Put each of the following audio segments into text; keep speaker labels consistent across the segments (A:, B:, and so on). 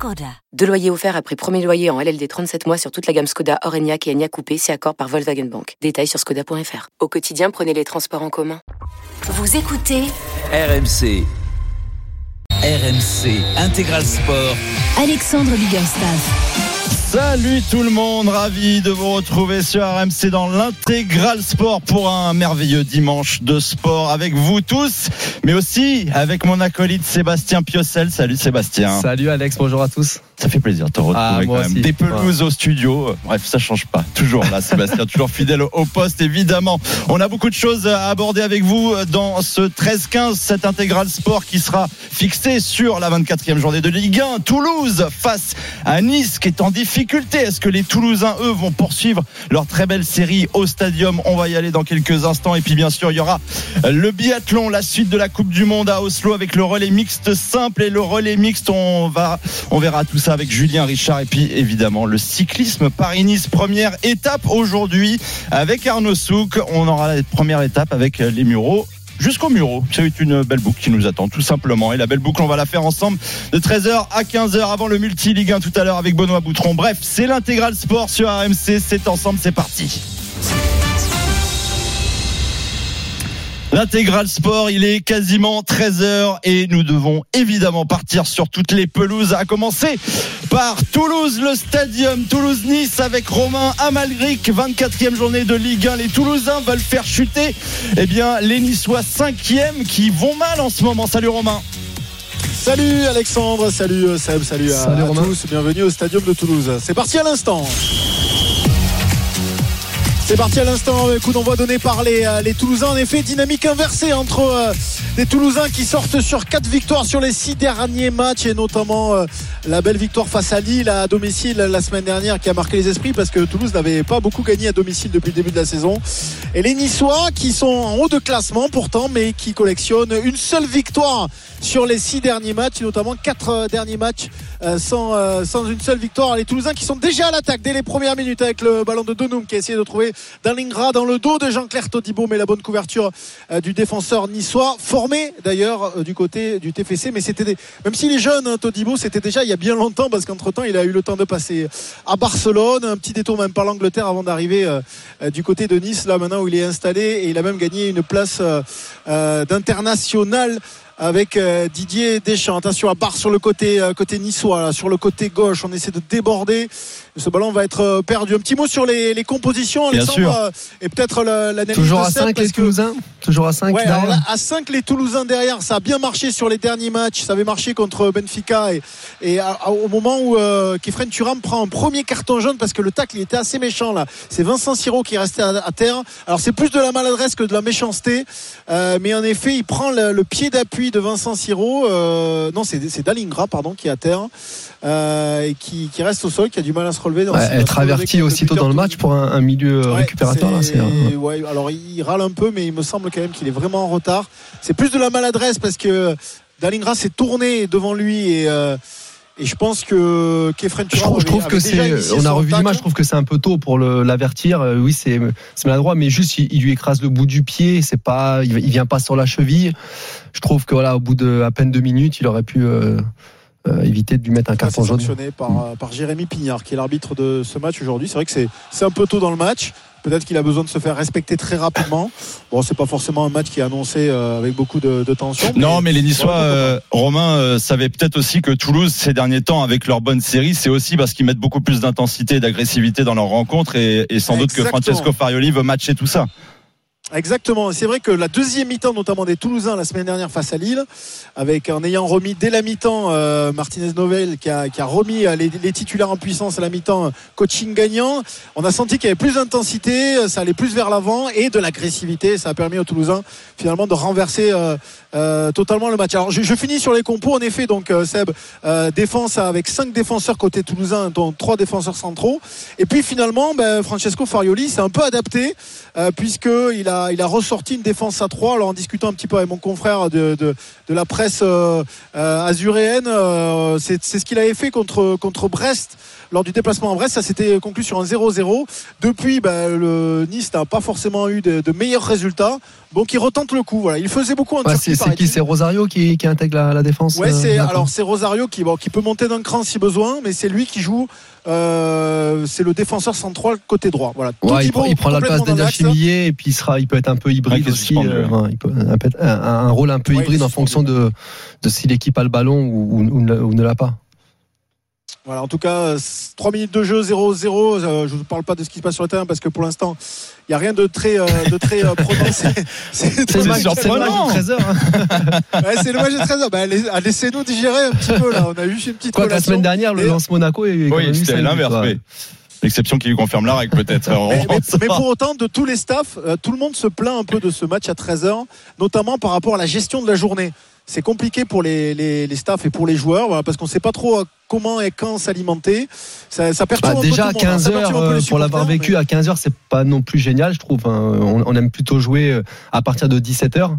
A: Skoda. Deux loyers offerts après premier loyer en LLD 37 mois sur toute la gamme Skoda, Orenia et Enya Coupé, c'est accord par Volkswagen Bank. Détails sur skoda.fr. Au quotidien, prenez les transports en commun.
B: Vous écoutez
C: RMC. RMC Intégral Sport.
B: Alexandre Biggerstaff.
D: Salut tout le monde, ravi de vous retrouver sur RMC dans l'intégral sport pour un merveilleux dimanche de sport avec vous tous, mais aussi avec mon acolyte Sébastien Piocel. Salut Sébastien.
E: Salut Alex, bonjour à tous.
D: Ça fait plaisir de te retrouver
E: Ah,
D: quand même. Des pelouses au studio. Bref, ça change pas. Toujours là, Sébastien, toujours fidèle au poste, évidemment. On a beaucoup de choses à aborder avec vous dans ce 13-15, cet intégral sport qui sera fixé sur la 24e journée de Ligue 1. Toulouse face à Nice qui est en difficulté. Est-ce que les Toulousains, eux, vont poursuivre leur très belle série au stadium? On va y aller dans quelques instants. Et puis, bien sûr, il y aura le biathlon, la suite de la Coupe du Monde à Oslo avec le relais mixte simple et le relais mixte. On va, on verra tout ça avec Julien Richard et puis évidemment le cyclisme Paris-Nice première étape aujourd'hui avec Arnaud Souk. On aura la première étape avec les Mureaux jusqu'au Muro. C'est une belle boucle qui nous attend, tout simplement. Et la belle boucle, on va la faire ensemble de 13h à 15h avant le multi Ligue 1 tout à l'heure avec Benoît Boutron. Bref, c'est l'intégral sport sur RMC. C'est ensemble, c'est parti. L'intégral sport, il est quasiment 13h et nous devons évidemment partir sur toutes les pelouses, à commencer par Toulouse, le stadium Toulouse-Nice avec Romain Amalric, 24e journée de Ligue 1. Les Toulousains veulent faire chuter eh bien, les Niçois 5e qui vont mal en ce moment. Salut Romain.
F: Salut Alexandre, salut euh, Seb, salut à,
E: Salut
F: à
E: Romain.
F: tous, bienvenue au Stadium de Toulouse. C'est parti à l'instant. C'est parti à l'instant, euh, coup d'envoi donné par les, euh, les Toulousains. En effet, dynamique inversée entre euh, des Toulousains qui sortent sur quatre victoires sur les six derniers matchs et notamment euh, la belle victoire face à Lille à domicile la semaine dernière qui a marqué les esprits parce que Toulouse n'avait pas beaucoup gagné à domicile depuis le début de la saison. Et les Niçois qui sont en haut de classement pourtant mais qui collectionnent une seule victoire sur les six derniers matchs, notamment quatre euh, derniers matchs euh, sans, sans une seule victoire. Les Toulousains qui sont déjà à l'attaque dès les premières minutes avec le ballon de Donum qui a essayé de trouver Dalingra dans le dos de Jean-Claire Todibo, mais la bonne couverture euh, du défenseur niçois, formé d'ailleurs euh, du côté du TFC. Mais c'était même s'il est jeune, hein, Todibo, c'était déjà il y a bien longtemps parce qu'entre-temps il a eu le temps de passer à Barcelone, un petit détour même par l'Angleterre avant d'arriver euh, du côté de Nice, là maintenant où il est installé et il a même gagné une place d'international avec Didier Deschamps. Attention à barre sur le côté côté niçois, sur le côté gauche. On essaie de déborder. Ce ballon va être euh, perdu. Un petit mot sur les, les compositions, Alexandre, euh, et peut-être la- l'analyse
E: Toujours
F: de
E: à
F: Seb,
E: 5 les
F: que-
E: Toulousains Toujours à 5
F: Ouais, là, à 5 les Toulousains derrière, ça a bien marché sur les derniers matchs. Ça avait marché contre Benfica et, et à- à- au moment où euh, Kefren Turam prend un premier carton jaune parce que le tacle il était assez méchant là. C'est Vincent Siro qui est resté à, à terre. Alors c'est plus de la maladresse que de la méchanceté, Euh, mais en effet il prend le, le pied d'appui de Vincent Siro. Euh, non, c'est Dalingra pardon qui est à terre et qui, qui reste au sol, qui a du mal à se relever. dans
E: Ouais,
F: ce-
E: Être averti aussitôt dans le match pour un, un milieu
F: Ouais,
E: récupérateur. là, euh,
F: ouais, alors il râle un peu, mais il me semble quand même qu'il est vraiment en retard. C'est plus de la maladresse parce que Dalingra s'est tourné devant lui et, euh, et je pense que Kefren
E: Je trouve, je trouve
F: avait-
E: que c'est. On a revu l'image. Je trouve que c'est un peu tôt pour l'avertir. Euh, Oui, c'est c'est maladroit, mais juste il, il lui écrase le bout du pied. C'est pas. Il, il vient pas sur la cheville. Je trouve que voilà, au bout de à peine deux minutes, il aurait pu euh, euh, éviter de lui mettre un carton jaune.
F: sanctionné par, euh, par Jérémy Pignard, qui est l'arbitre de ce match aujourd'hui. C'est vrai que c'est c'est un peu tôt dans le match. Peut-être qu'il a besoin de se faire respecter très rapidement. Bon, c'est pas forcément un match qui est annoncé euh, avec beaucoup de, de tension.
D: Non, mais les Niçois, euh, Romain, euh, savaient peut-être aussi que Toulouse, ces derniers temps, avec leur bonne série, c'est aussi parce qu'ils mettent beaucoup plus d'intensité et d'agressivité dans leurs rencontres et, et sans doute que. Francesco Farioli veut matcher tout ça.
F: Exactement. C'est vrai que la deuxième mi-temps, notamment des Toulousains la semaine dernière face à Lille, avec en ayant remis dès la mi-temps euh, Martinez Novel qui a, remis euh, les, titulaires en puissance à la mi-temps, euh, coaching gagnant, on a senti qu'il y avait plus d'intensité, ça allait plus vers l'avant et de l'agressivité. Ça a permis aux Toulousains finalement de renverser totalement le match. Alors je, finis sur les compos en effet. Donc Seb, défense avec cinq défenseurs côté Toulousain, dont trois défenseurs centraux. Et puis finalement, ben, Francesco Farioli s'est un peu adapté puisque il a il a ressorti une défense à 3. Alors en discutant un petit peu avec mon confrère de, la presse euh, euh, azuréenne, euh, c'est ce qu'il avait fait contre Brest lors du déplacement en Brest. Ça s'était conclu sur un 0-0. Depuis, ben, le Nice n'a pas forcément eu de, de meilleurs résultats. Donc il retente le coup. Voilà. Il faisait beaucoup en Turquie,
E: c'est qui? C'est Rosario qui, qui intègre la, la défense
F: Ouais,
E: euh,
F: c'est alors c'est Rosario qui bon, qui peut monter d'un cran si besoin, mais c'est lui qui joue. euh, c'est le défenseur central côté droit. Voilà.
E: Ouais, il, prend, il prend la place d'Achimillier et puis il sera, il peut être un peu hybride
D: Ouais,
E: aussi. euh,
D: ouais.
E: il peut- un, peu- un- un rôle un peu hybride en fonction de, de si l'équipe a le ballon ou, ou- ou ne, ou ne l'a pas.
F: Voilà, en tout cas, 3 minutes de jeu, 0-0. Euh, je ne vous parle pas de ce qui se passe sur le terrain parce que pour l'instant, il n'y a rien de très, euh, de très euh, prenant. C'est-
E: le match, de 13 heures. hein.
F: ouais, c'est le match de 13 Bah, allez- ah, Laissez-nous digérer un petit peu là. On a eu une petite
E: Quoi la semaine dernière, le lance Monaco est
D: Oui, c'était l'inverse. L'exception qui lui confirme la règle, peut-être.
F: Mais, pour autant, de tous les staffs, euh, tout le monde se plaint un peu de ce match à 13h, notamment par rapport à la gestion de la journée. C'est compliqué pour les, les, les staffs et pour les joueurs, voilà, parce qu'on ne sait pas trop euh, comment et quand s'alimenter. Ça, ça perturbe
E: Bah,
F: un peu
E: déjà à
F: le monde, hein.
E: 15
F: Ça perturbe
E: heures
F: un peu les
E: euh, pour l'avoir vécu
F: mais-
E: à 15 heures c'est pas non plus génial je trouve hein. on, on aime plutôt jouer euh, à partir de 17 heures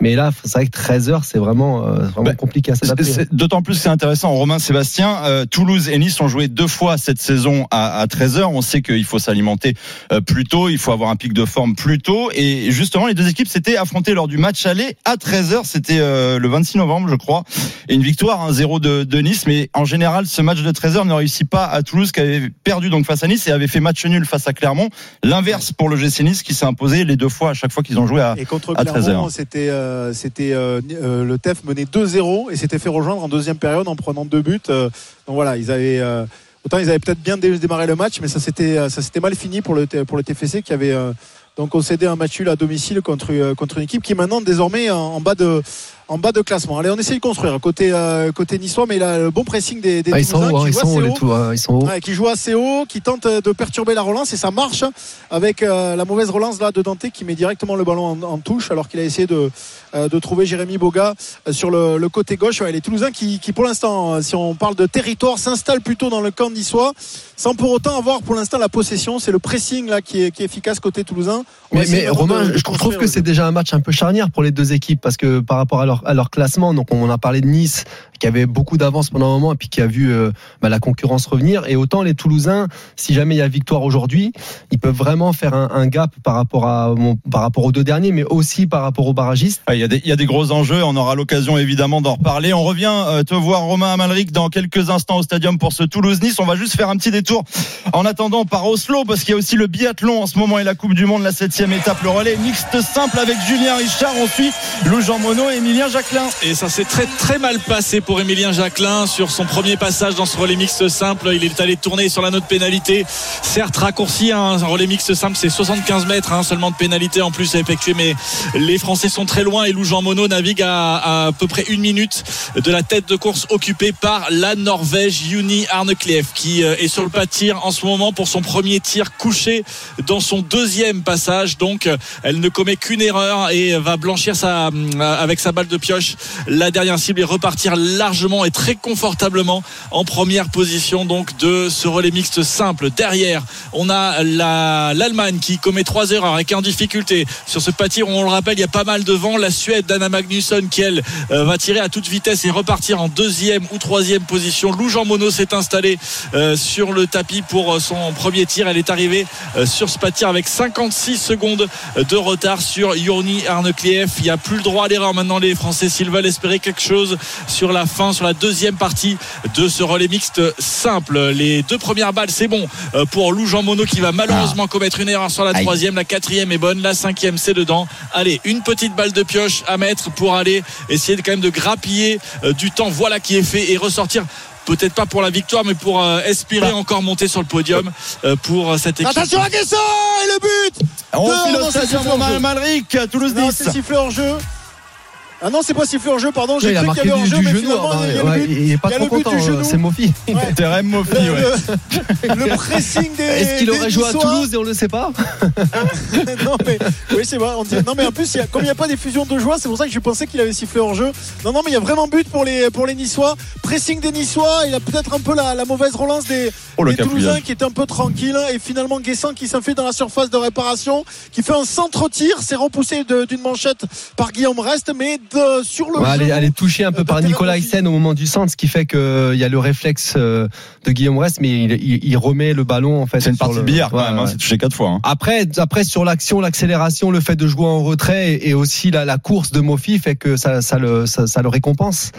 E: mais là c'est vrai que 13 heures c'est vraiment euh, vraiment
D: Bah,
E: compliqué à s'adapter
D: D'autant plus c'est intéressant. Romain Sébastien, euh, Toulouse et Nice ont joué deux fois cette saison à, à 13h. On sait qu'il faut s'alimenter euh, plus tôt, il faut avoir un pic de forme plus tôt. Et justement, les deux équipes s'étaient affrontées lors du match aller à 13h. C'était euh, le 26 novembre, je crois. Et une victoire 1-0 de, de Nice. Mais en général, ce match de 13h ne réussit pas à Toulouse qui avait perdu donc face à Nice et avait fait match nul face à Clermont. L'inverse pour le GC Nice qui s'est imposé les deux fois à chaque fois qu'ils ont joué à,
F: Et contre
D: à
F: Clermont,
D: 13h.
F: c'était euh, c'était euh, euh, le TEF menait 2-0 et s'était fait rejoindre en deuxième période en prenant deux buts. Donc voilà, ils avaient autant ils avaient peut-être bien dé- démarré le match, mais ça s'était ça s'était mal fini pour le T- pour le TFC qui avait donc concédé un match nul à domicile contre contre une équipe qui est maintenant désormais en, en bas de en bas de classement. Allez, on essaie de construire côté euh, côté niçois, mais le bon pressing des, des
E: Ah, ils sont
F: Toulousains
E: hauts hein,
F: qui
E: ils sont
F: haut.
E: tout hein, ils sont
F: Ouais, qui joue assez haut, qui tente de perturber la relance et ça marche avec euh, la mauvaise relance là de Dante qui met directement le ballon en, en touche alors qu'il a essayé de, euh, de trouver Jérémy Boga euh, sur le, le côté gauche. Ouais, les Toulousains qui, qui pour l'instant, si on parle de territoire, s'installent plutôt dans le camp niçois sans pour autant avoir pour l'instant la possession. C'est le pressing là qui est, qui est efficace côté Toulousain. On
E: Mais, Romain,
F: de- de
E: je trouve que c'est déjà un match un peu charnière pour les deux équipes parce que par rapport à leur, à leur classement, donc on a parlé de Nice qui avait beaucoup d'avance pendant un moment et puis qui a vu euh, bah, la concurrence revenir. Et autant les Toulousains, si jamais il y a victoire aujourd'hui, ils peuvent vraiment faire un, un gap par rapport à bon, par rapport aux deux derniers, mais aussi par rapport aux barragistes.
D: Ah, Il y, a des, il y a des gros enjeux, on aura l'occasion évidemment d'en reparler. On revient euh, te voir Romain Amalric dans quelques instants au stadium pour ce Toulouse-Nice. On va juste faire un petit détour en attendant par Oslo parce qu'il y a aussi le biathlon en ce moment et la Coupe du Monde, la septième étape, le relais mixte simple avec Julien Richard. On suit Lou Jean Monod et Emilien Jacquelin.
G: Et ça s'est très très mal passé pour Emilien Jacquelin sur son premier passage dans ce relais mixte simple. Il est allé tourner sur la note pénalité. Certes raccourci, hein, un relais mixte simple c'est 75 mètres hein, seulement de pénalité en plus à effectuer. Mais les Français sont très loin et Lou Jean Monod navigue à, à peu près une minute de la tête de course occupée par la Norvège Juni Arnekleef qui euh, est sur le en ce moment pour son premier tir couché dans son deuxième passage. Donc elle ne commet qu'une erreur et va blanchir sa, avec sa balle de pioche la dernière cible et repartir largement et très confortablement en première position donc de ce relais mixte simple. Derrière, on a la- l'Allemagne qui commet trois erreurs et qui est en difficulté sur ce pas de tir. On le rappelle, il y a pas mal de vent. La Suède d'Anna Magnusson qui elle euh, va tirer à toute vitesse et repartir en deuxième ou troisième position. Lou Jean Monod s'est installé euh, sur le tapis pour euh, son premier tir. Elle est arrivée euh, sur ce tir avec 56 secondes de retard sur Yorni Arneklief. Il n'y a plus le droit à l'erreur maintenant les Français s'ils veulent espérer quelque chose sur la fin, sur la deuxième partie de ce relais mixte simple. Les deux premières balles, c'est bon euh, pour Lou Jean Monod qui va malheureusement commettre une erreur sur la troisième. La quatrième est bonne, la cinquième c'est dedans. Allez, une petite balle de pioche à mettre pour aller essayer de, quand même de grappiller du temps. Voilà qui est fait et ressortir. Peut-être pas pour la victoire, mais pour euh, espérer encore monter sur le podium euh, pour euh, cette équipe.
F: Attention à Guesson et le but
D: On file au
F: Non,
D: Toulouse-Nice.
F: c'est sifflé en jeu. Ah non, c'est pas sifflé hors jeu, pardon. J'ai cru qu'il y avait hors jeu, mais
E: genou.
F: finalement,
E: hein,
F: il y a
E: ouais,
F: le but.
E: il est pas trop content,
F: genou.
E: c'est Mofi.
D: Terem Mofi,
F: Le,
D: ouais.
F: le- pressing des.
E: Est-ce qu'il aurait joué à. Toulouse et on le sait pas
F: non mais oui c'est vrai. On dit- non mais en plus il y a- comme il n'y a pas d'effusion de joie, c'est pour ça que je pensais qu'il avait sifflé hors jeu. Non non mais il y a vraiment but pour les pour les Niçois. Pressing des Niçois. Il a peut-être un peu la, la mauvaise relance des,
D: Oh,
F: des Toulousains qui était un peu tranquille et finalement Guessant qui s'enfuit dans la surface de réparation, qui fait un centre-tir, c'est repoussé d'une manchette par Guillaume Reste, mais de- sur le
E: Ouais, elle, est,
F: genou.
E: elle est touchée un peu
F: Euh,
E: par Nicolas. Hyssen au moment du centre, ce qui fait qu'il y a le réflexe euh, de Guillaume Rest, mais il, il- il remet le ballon en fait.
D: C'est une partie
E: le-
D: de billard quand
E: Ouais,
D: même, hein,
E: ouais.
D: c'est touché quatre fois. hein.
E: Après, après sur l'action, l'accélération, le fait de jouer en retrait et, et aussi la, la course de Mofi fait que ça, ça, le, ça, ça le récompense.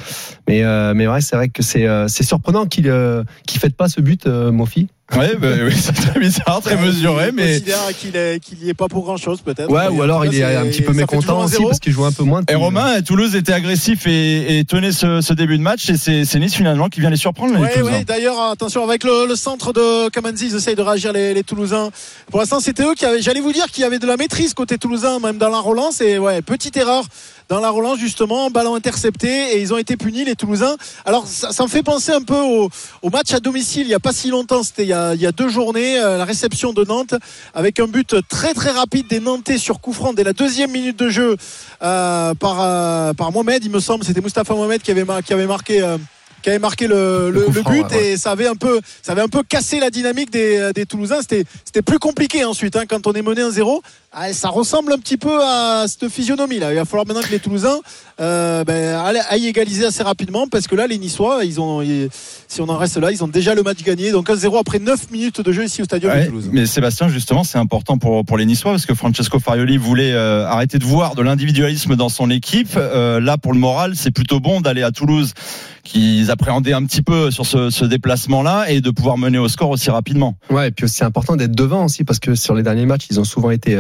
E: Mais, euh, mais ouais, c'est vrai que c'est euh, surprenant qu'il euh, qu'il fête pas ce but, euh, Mofi.
D: Ouais, bah, oui, c'est très bizarre, très
F: Ouais,
D: mesuré,
F: il
D: mais.
F: considère qu'il est qu'il y est pas pour grand chose peut-être.
E: Ouais,
F: Mais
E: ou
F: en
E: alors
F: tout
E: il
F: cas,
E: est un
F: c'est-
E: petit peu
F: ça fait toujours
E: mécontent
F: un
E: aussi
F: zéro.
E: parce qu'il joue un peu moins.
D: Et Romain, Toulouse était agressif et, et tenait ce, ce début de match et c'est c'est Nice finalement qui vient les surprendre. les
F: Ouais,
D: Toulousains.
F: ouais, d'ailleurs, attention, avec le, le centre de Kamanzi, ils essayent de réagir les, les Toulousains. Pour l'instant, c'était eux qui avaient, j'allais vous dire, qu'il y avait de la maîtrise côté Toulousain, même dans la relance. Et ouais, petite erreur dans la relance, justement, ballon intercepté et ils ont été punis, les Toulousains. Alors, ça, ça me fait penser un peu au, au match à domicile, il n'y a pas si longtemps, c'était il y a, il y a deux journées, euh, la réception de Nantes, avec un but très très rapide des Nantais sur coup franc dès la deuxième minute de jeu euh, par, euh, par Mohamed, il me semble, c'était Mustapha Mohamed qui avait, mar- qui avait marqué. euh, qui avait marqué le, but
E: ouais, ouais.
F: et ça avait un peu ça avait un peu cassé la dynamique des, des Toulousains c'était c'était plus compliqué ensuite hein, quand on est mené 1-0 Ah, ça ressemble un petit peu à cette physionomie là il va falloir maintenant que les Toulousains euh, ben, aillent- égaliser assez rapidement parce que là les Niçois ils ont ils- si on en reste là ils ont déjà le match gagné donc 1-0 après 9 minutes de jeu ici au stadium de
D: Ouais,
F: Toulouse
D: mais Sébastien, justement, c'est important pour, pour les Niçois parce que Francesco Farioli voulait euh, arrêter de voir de l'individualisme dans son équipe. Euh, là, pour le moral, c'est plutôt bon d'aller à Toulouse, qu'ils appréhendaient un petit peu sur ce, ce déplacement-là, et de pouvoir mener au score aussi rapidement.
E: Ouais, et puis c'est important d'être devant aussi parce que sur les derniers matchs, ils ont souvent été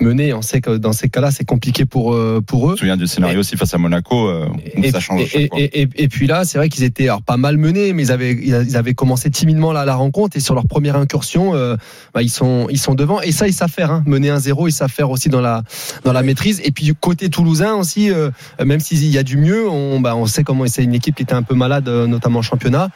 E: menés. On sait que dans ces cas-là, c'est compliqué pour euh, pour
D: Je
E: eux.
D: me souviens du scénario aussi face à Monaco, euh, où
E: Et,
D: ça change.
E: et, et- puis là, c'est vrai qu'ils étaient alors pas mal menés, mais ils avaient ils avaient commencé timidement là la rencontre et sur leur première incursion, euh, bah, ils sont ils sont devant et ça ils savent faire. Hein, mener un 0 ils savent faire aussi dans la dans la maîtrise. Et puis du côté toulousain aussi, euh, même s'il y a du mieux, on bah, on sait comment c'est une équipe qui était un peu malade, notamment en championnat.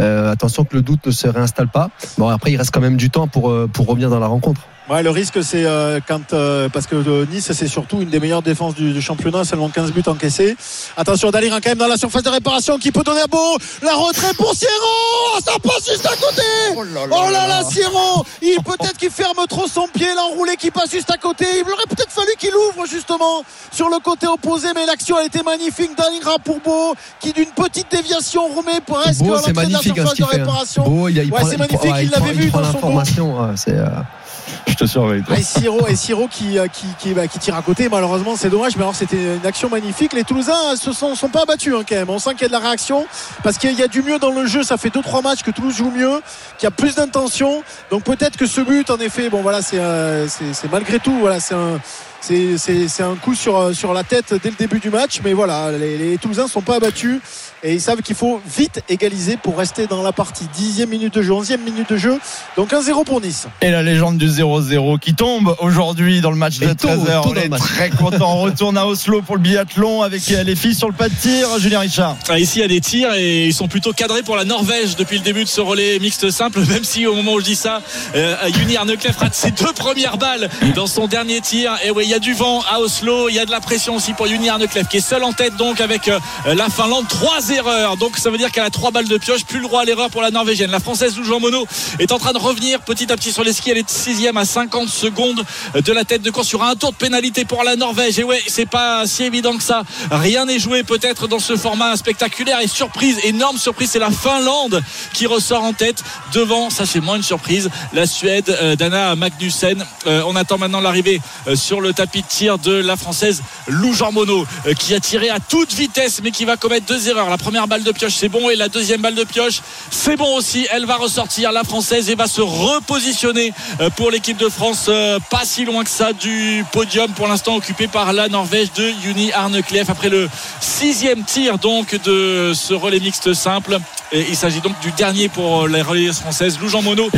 E: Euh, attention que le doute ne se réinstalle pas. Bon après il reste quand même du temps pour pour revenir dans la rencontre.
F: Ouais, le risque, c'est euh, quand. euh, parce que euh, Nice, c'est surtout une des meilleures défenses du, du championnat, seulement 15 buts encaissés. Attention, Dalir quand même dans la surface de réparation qui peut donner à beau. La retraite pour Sierro Ça passe juste à côté Oh là là, Sierro Il peut-être qu'il ferme trop son pied, l'enroulé qui passe juste à côté. Il aurait peut-être fallu qu'il ouvre justement sur le côté opposé, mais l'action a été magnifique. Dalingra pour Beau, qui d'une petite déviation remet presque à l'entrée de la
E: hein,
F: surface de
E: hein.
F: réparation.
E: Beau, il, a- il
F: Ouais, c'est magnifique, il l'avait vu dans son
E: euh,
D: Je te surveille. toi.
F: Et Siro, et Siro qui, euh, bah, qui tire à côté, malheureusement, c'est dommage. Mais alors, c'était une action magnifique. Les Toulousains se sont, pas abattus hein, quand même. On sent qu'il y a de la réaction parce qu'il y a du mieux dans le jeu. Ça fait 2-3 matchs que Toulouse joue mieux, qu'il y a plus d'intention. Donc peut-être que ce but, en effet, bon voilà, c'est euh, malgré tout, voilà, c'est un. Coup sur, euh, la tête dès le début du match, mais voilà, les, Toulousains sont pas abattus et ils savent qu'il faut vite égaliser pour rester dans la partie. Dixième minute de jeu, onzième minute de jeu, donc 1-0 pour Nice.
D: Et la légende du 0-0 qui tombe aujourd'hui dans le match de
E: Et tôt,
D: 13h.
E: tôt
D: On est très content. On retourne à Oslo pour le biathlon avec les filles sur le pas de tir. Julien Richard.
G: Ah, Ici, il y a des tirs et ils sont plutôt cadrés pour la Norvège depuis le début de ce relais mixte simple, même si au moment où je dis ça, euh, Juni Arnekleff rate ses deux premières balles dans son dernier tir. Et oui, il y a du vent à Oslo, il y a de la pression aussi pour Juni Arnekleff qui est seul en tête donc avec euh, la Finlande. Erreurs, donc ça veut dire qu'elle a trois balles de pioche, plus le droit à l'erreur pour la Norvégienne. La Française Lou Jean Monod est en train de revenir petit à petit sur les skis. Elle est sixième à 50 secondes de la tête de course sur un tour de pénalité pour la Norvège. Et ouais, c'est pas si évident que ça. Rien n'est joué peut-être dans ce format spectaculaire et surprise, énorme surprise, c'est la Finlande qui ressort en tête devant. Ça c'est moins une surprise. La Suède euh, d'Anna Magnussen. Euh, on attend maintenant l'arrivée euh, sur le tapis de tir de la française Lou Jean Monod euh, qui a tiré à toute vitesse mais qui va commettre deux erreurs. La première balle de pioche c'est bon et la deuxième balle de pioche c'est bon aussi. Elle va ressortir la française et va se repositionner euh, pour l'équipe de France euh, pas si loin que ça du podium pour l'instant occupé par la Norvège de Juni Arnekleff après le sixième tir donc de ce relais mixte simple Et il s'agit donc du dernier pour les relais françaises. Lou Jean Monod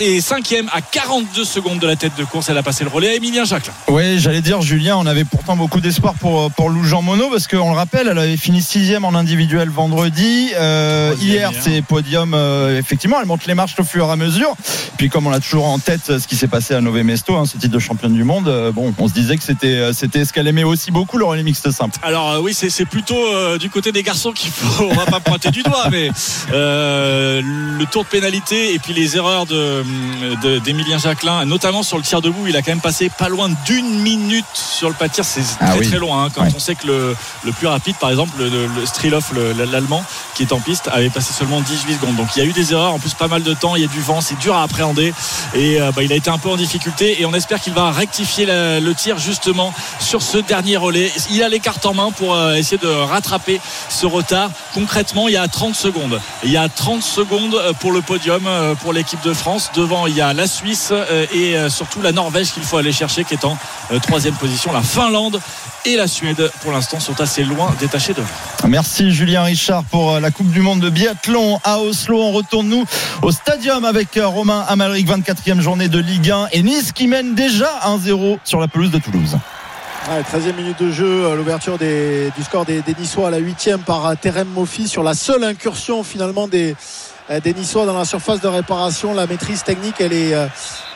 G: est 5 à 42 secondes de la tête de course. Elle a passé le relais à Emilien Jacquelin.
D: Oui, j'allais dire, Julien, on avait pourtant beaucoup d'espoir pour, pour Lou Jean Monod parce qu'on le rappelle, elle avait fini sixième en individuel vendredi. Euh, hier, c'est podium. Euh, effectivement, elle monte les marches au fur et à mesure. Puis, comme on a toujours en tête ce qui s'est passé à Nové Mesto, hein, ce titre de championne du monde, euh, bon, on se disait que c'était euh, c'était ce qu'elle aimait aussi beaucoup, le relais mixte simple.
G: Alors, euh, oui, c'est plutôt du côté des garçons qu'il faut. On va pas pointer du doigt, mais le tour de pénalité et puis les erreurs d'Emilien de, Jacquelin, notamment sur le tir debout, il a quand même passé pas loin d'une minute sur le pas de tir. C'est ah très très loin hein, quand on sait que le, le, plus rapide, par exemple, le, le l'allemand, qui est en piste, avait passé seulement 18 secondes. Donc il y a eu des erreurs, en plus pas mal de temps, il y a du vent, c'est dur à appréhender et bah, il a été un peu en difficulté et on espère qu'il va rectifier le tir justement sur ce dernier relais. Il a les cartes en main pour essayer de rattraper ce retard. Concrètement, il y a 30 secondes. Il y a 30 secondes pour le podium pour l'équipe de France. Devant, il y a la Suisse et surtout la Norvège qu'il faut aller chercher qui est en troisième position. La Finlande et la Suède pour l'instant sont assez loin détachés de
D: Merci Julien Richard pour la Coupe du Monde de biathlon à Oslo. On retourne nous au stadium avec Romain Amalric, 24e journée de Ligue 1 et Nice qui mène déjà 1-0 sur la pelouse de Toulouse.
F: 13e minute de jeu, l'ouverture du score des, Niçois à la 8e par Terem Mofi sur la seule incursion finalement des, des Niçois dans la surface de réparation. La maîtrise technique, elle est,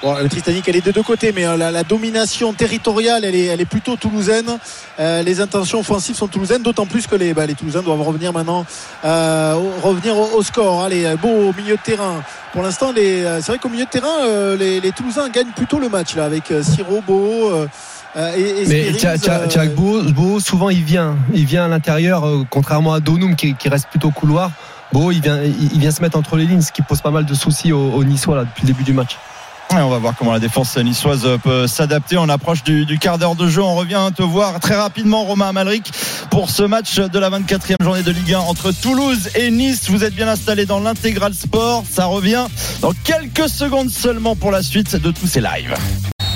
F: bon, la maîtrise technique, elle est de deux côtés, mais la, domination territoriale, elle est, elle est plutôt toulousaine. les intentions offensives sont toulousaines, d'autant plus que les, bah, les Toulousains doivent revenir maintenant, revenir au, score. Allez, beau au milieu de terrain. Pour l'instant, c'est vrai qu'au milieu de terrain, les, les, Toulousains gagnent plutôt le match là, avec Siro, Beau.
E: Euh, et, mais Beau, Beau, souvent il vient, il vient à l'intérieur, contrairement à Donum qui, qui, reste plutôt couloir. Beau, il vient, il vient se mettre entre les lignes, ce qui pose pas mal de soucis aux, Niçois là, depuis le début du match.
D: on va voir comment la défense niçoise peut s'adapter. On approche du, quart d'heure de jeu. On revient te voir très rapidement, Romain Amalric, pour ce match de la 24e journée de Ligue 1 entre Toulouse et Nice. Vous êtes bien installé dans l'intégral sport. Ça revient dans quelques secondes seulement pour la suite de tous ces lives.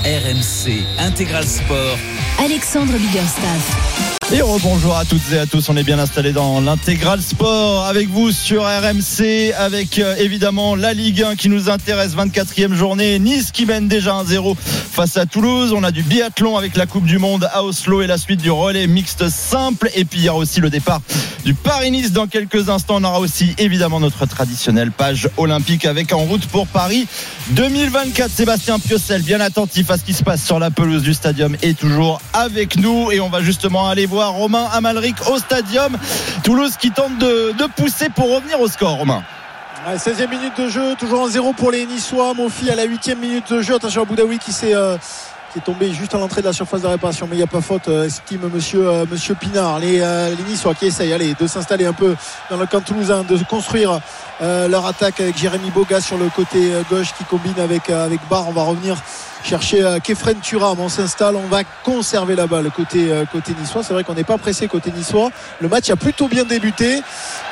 C: RMC Intégral Sport.
B: Alexandre Biggerstaff.
D: Et bonjour à toutes et à tous, on est bien installé dans l'intégral sport avec vous sur RMC, avec euh, évidemment la Ligue 1 qui nous intéresse, 24e journée, Nice qui mène déjà 1-0 face à Toulouse, on a du biathlon avec la Coupe du Monde à Oslo et la suite du relais mixte simple, et puis il y aura aussi le départ du Paris-Nice dans quelques instants, on aura aussi évidemment notre traditionnelle page olympique avec en route pour Paris 2024. Sébastien Piocel, bien attentif à ce qui se passe sur la pelouse du stadium, est toujours avec nous. Et on va justement aller voir Romain Amalric au stadium. Toulouse qui tente de, pousser pour revenir au score, Romain.
F: 16e minute de jeu, toujours en zéro pour les Niçois. Mofi à la 8e minute de jeu. Attention à Boudaoui qui s'est euh, qui est tombé juste à l'entrée de la surface de réparation. Mais il n'y a pas faute, euh, estime monsieur, euh, monsieur Pinard. Les, les Niçois qui essayent allez, de s'installer un peu dans le camp toulousain, de construire leur attaque avec Jérémy Boga sur le côté gauche qui combine avec, avec Barre. On va revenir chercher euh, Kefren Turam. On s'installe, on va conserver la balle côté, euh, côté niçois. C'est vrai qu'on n'est pas pressé côté niçois. Le match a plutôt bien débuté.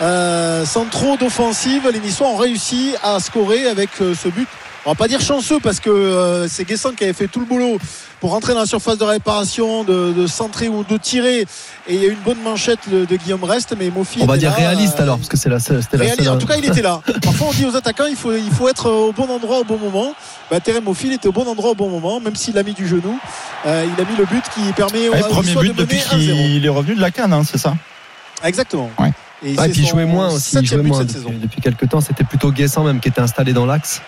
F: Euh, sans trop d'offensive, les Niçois ont réussi à scorer avec ce but on va pas dire chanceux parce que c'est Guessant qui avait fait tout le boulot pour rentrer dans la surface de réparation, de, centrer ou de tirer. Et il y a une bonne manchette de, Guillaume Rest, mais Mofi.
E: On va dire réaliste alors, parce que c'est la, c'était
F: la En tout cas, il était là. Parfois, on dit aux attaquants, il faut, il faut être au bon endroit au bon moment. Bah, Terem Mofi, il était au bon endroit au bon moment, même s'il a mis du genou. Euh, il a mis le but qui permet
D: au premier but de depuis qu'il est revenu de la canne, hein, c'est ça?
F: Exactement.
E: Et, puis il jouait moins aussi. Il jouait moins depuis, depuis, quelques temps. C'était plutôt Guessant même qui était installé dans l'axe.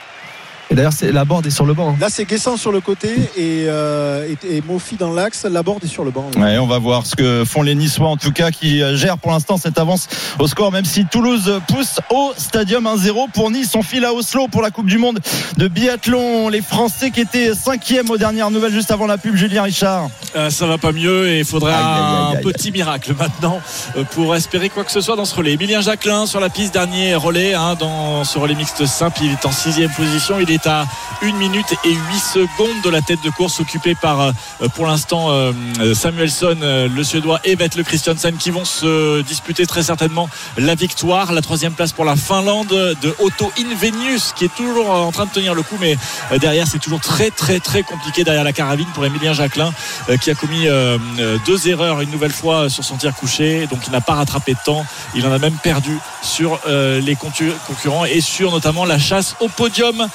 E: Et d'ailleurs, la borde est sur le banc. Hein.
F: Là, c'est Guessant sur le côté et, euh, et, Mofi dans l'axe. La borde est sur le banc.
D: Ouais, on va voir ce que font les Niçois, en tout cas, qui euh, gèrent pour l'instant cette avance au score, même si Toulouse pousse au stadium 1-0 pour Nice. On file à Oslo pour la Coupe du Monde de biathlon. Les Français qui étaient cinquièmes aux dernières nouvelles juste avant la pub, Julien Richard.
G: Euh, ça va pas mieux et il faudrait un petit miracle maintenant euh, pour espérer quoi que ce soit dans ce relais. Emilien Jacquelin sur la piste, dernier relais hein, dans ce relais mixte simple. Il est en sixième position. Il est est à 1 minute et 8 secondes de la tête de course occupée par euh, pour l'instant euh, Samuelson, euh, le Suédois et Vettel Christiansen qui vont se disputer très certainement la victoire. La troisième place pour la Finlande de Otto Invenius qui est toujours en train de tenir le coup mais derrière c'est toujours très très très compliqué derrière la carabine pour Emilien Jacquelin qui a commis deux erreurs une nouvelle fois sur son tir couché. Donc il n'a pas rattrapé de temps. Il en a même perdu sur les concurrents et sur notamment la chasse au podium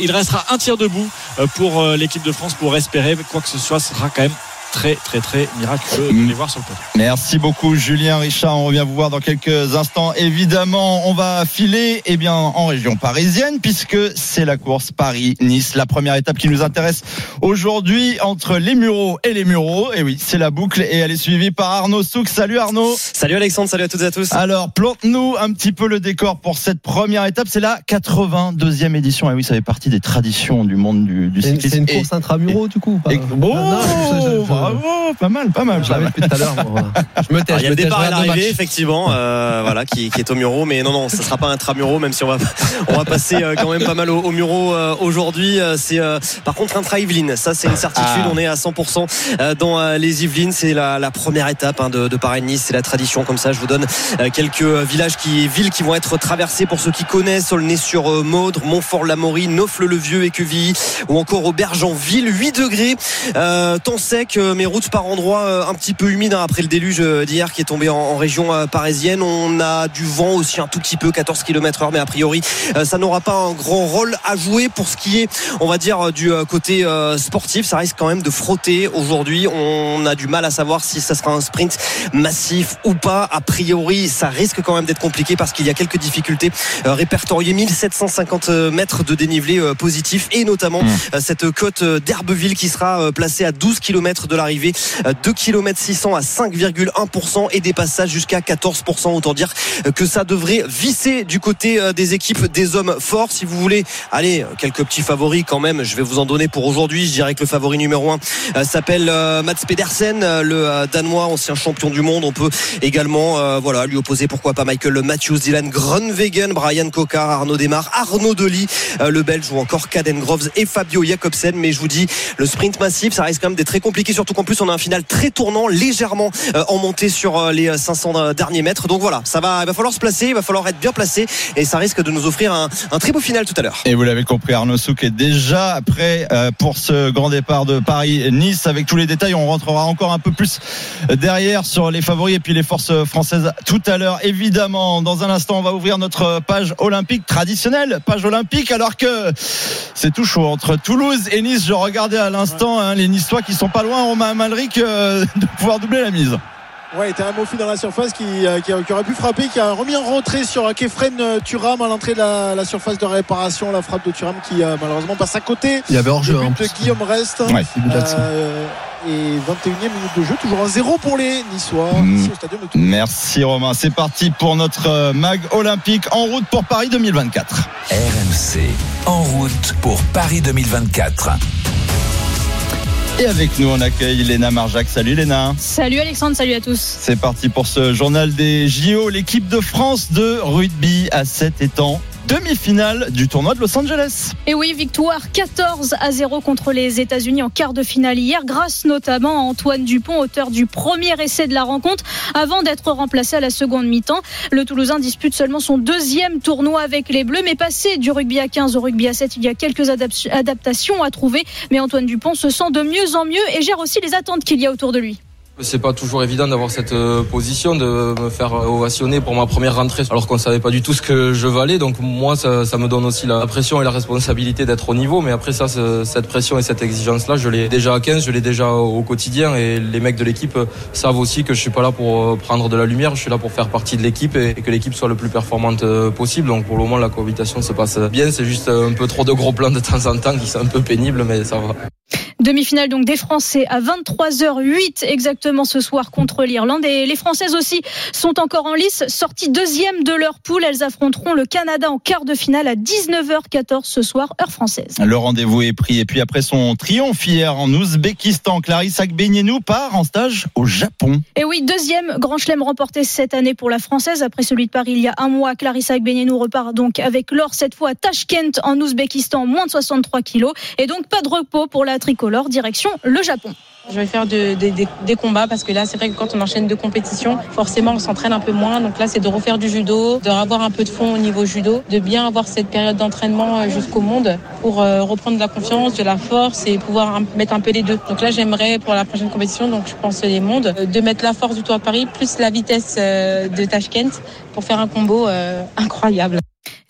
G: il restera un tir debout euh, pour euh, l'équipe de France pour espérer quoi que ce soit ce sera quand même très très très miraculeux de les voir sur le podium
D: Merci beaucoup Julien Richard. On revient vous voir dans quelques instants. Évidemment, on va filer eh bien, en région parisienne puisque c'est la course Paris-Nice, la première étape qui nous intéresse aujourd'hui entre les Mureaux et les Mureaux. Et oui, c'est la boucle et elle est suivie par Arnaud Souk. Salut Arnaud.
H: Salut Alexandre, salut à toutes et à tous.
D: Alors, plante-nous un petit peu le décor pour cette première étape. C'est la 82e édition. Et oui, ça fait partie des traditions du monde du, du
E: C'est une,
D: cyclisme.
E: c'est une course intramuros du coup. ou pas?
D: Et- bon,
E: Non, non, je- je- je-
D: bravo, pas mal, pas mal.
E: Je l'avais depuis tout à l'heure. Je me tais.
H: Alors, il y a le départ et l'arrivée, effectivement, euh, voilà, qui, qui est au Muro, mais non, non, ça sera pas un tramuro, même si on va, on va passer euh, quand même pas mal au, au Muro euh, aujourd'hui. Euh, C'est euh, par contre un Yvelines, ça c'est une certitude.
D: Ah.
H: On est à 100% euh, dans euh, les Yvelines, c'est la, la première étape hein, de, de Paris-Nice, c'est la tradition comme ça. Je vous donne euh, quelques villages qui, villes qui vont être traversées pour ceux qui connaissent. Aulnay-sur-Maudre, Montfort-l'Amaury, Neaufle-le-Vieux, Équevilly ou encore Aubergenville. 8 degrés, euh, temps sec, euh, mais routes par endroits euh, un petit peu humides hein, après le déluge euh, d'hier qui est tombé en, en région parisienne. On a du vent aussi un tout petit peu, 14 km heure, mais a priori ça n'aura pas un grand rôle à jouer pour ce qui est, on va dire, du côté sportif. Ça risque quand même de frotter aujourd'hui. On a du mal à savoir si ça sera un sprint massif ou pas. A priori, ça risque quand même d'être compliqué parce qu'il y a quelques difficultés répertoriées. 1750 mètres de dénivelé positif et notamment euh, cette côte d'Herbeville qui sera placée à 12 km de l'arrivée, euh, 2 km 600 à 5,1% et des passages jusqu'à 14%. Autant dire que ça devrait visser du côté euh, des équipes des hommes forts. Si vous voulez, allez, euh, quelques petits favoris quand même. Je vais vous en donner pour aujourd'hui. Je dirais que le favori numéro 1 s'appelle euh, Mats Pedersen, le Danois, ancien champion du monde. On peut également, voilà, lui opposer pourquoi pas Michael Matthews, Dylan Grunwegen, Brian Cocard, Arnaud Demar, Arnaud Delis, euh, le Belge ou encore Caden Groves et Fabio Jacobsen. Mais je vous dis, le sprint massif, ça risque quand même d'être très compliqué, surtout qu'en plus on a un final très tournant, légèrement euh, en montée sur euh, les 500 derniers mètres. Donc voilà, ça va, il va falloir se placer, il va falloir être bien placé et ça risque de nous offrir un, un très beau final tout à l'heure.
D: Et vous l'avez compris, Arnaud Souk est déjà prêt euh, pour ce grand départ de Paris-Nice. Avec tous les détails, on rentrera encore un peu plus derrière sur les favoris et puis les forces françaises tout à l'heure. Évidemment, dans un instant, on va ouvrir notre page olympique traditionnelle, page olympique, alors que c'est tout chaud entre Toulouse et Nice. Je regardais à l'instant hein, les Niçois qui sont pas loin, Malric, euh, de pouvoir doubler la mise.
F: Ouais, Terem Moffi dans la surface qui, euh, qui, qui aurait pu frapper, qui a remis en rentrée sur Kefren euh, Turam à l'entrée de la, la surface de réparation. La frappe de Turam qui euh, malheureusement passe à côté.
E: Il y avait hors-jeu.
F: De
E: plus.
F: Guillaume reste.
D: Ouais.
F: Euh, et 21e minute de jeu, toujours un zéro pour les Niçois
D: Mm.
F: ici au stadium de Toulouse.
D: Merci Romain. C'est parti pour notre mag olympique en route pour Paris 2024.
C: RMC, en route pour Paris 2024.
D: Et avec nous, on accueille Léna Marjac. Salut Léna.
I: Salut Alexandre, salut à tous.
D: C'est parti pour ce journal des JO. L'équipe de France de rugby à 7 étant demi-finale du tournoi de Los Angeles.
I: Et oui, victoire 14 à 0 contre les États-Unis en quart de finale hier, grâce notamment à Antoine Dupont, auteur du premier essai de la rencontre, avant d'être remplacé à la seconde mi-temps. Le Toulousain dispute seulement son deuxième tournoi avec les Bleus, mais passé du rugby à 15 au rugby à 7, il y a quelques adap- adaptations à trouver. Mais Antoine Dupont se sent de mieux en mieux et gère aussi les attentes qu'il y a autour de lui.
J: C'est pas toujours évident d'avoir cette euh, position, de me faire ovationner pour ma première rentrée, alors qu'on savait pas du tout ce que je valais. Donc moi, ça, ça me donne aussi la pression et la responsabilité d'être au niveau. Mais après ça, ce- cette pression et cette exigence-là, je l'ai déjà à 15, je l'ai déjà au quotidien. Et les mecs de l'équipe savent aussi que je suis pas là pour euh, prendre de la lumière, je suis là pour faire partie de l'équipe et, et que l'équipe soit le plus performante euh, possible. Donc pour le moment, la cohabitation se passe bien. C'est juste un peu trop de gros plans de temps en temps qui sont un peu pénibles, mais ça va.
I: Demi-finale donc des Français à 23h08 exactement ce soir contre l'Irlande. Et les Françaises aussi sont encore en lice, sorties deuxième de leur poule. Elles affronteront le Canada en quart de finale à 19h14 ce soir, heure française.
D: Le rendez-vous est pris. Et puis après son triomphe hier en Ouzbékistan, Clarisse Agbenienou part en stage au Japon.
I: Et oui, deuxième grand chelem remporté cette année pour la Française. Après celui de Paris il y a un mois, Clarissa Agbenienou repart donc avec l'or cette fois à Tashkent en Ouzbékistan, moins de 63 kilos. Et donc pas de repos pour la tricolore, direction le Japon.
K: Je vais faire de, de, de, des combats parce que là, c'est vrai que quand on enchaîne deux compétitions, forcément, on s'entraîne un peu moins. Donc là, c'est de refaire du judo, de avoir un peu de fond au niveau judo, de bien avoir cette période d'entraînement euh, jusqu'au monde pour euh, reprendre de la confiance, de la force et pouvoir mettre un peu les deux. Donc là, j'aimerais pour la prochaine compétition, donc je pense les mondes, euh, de mettre la force du Tour à Paris plus la vitesse de Tashkent pour faire un combo incroyable.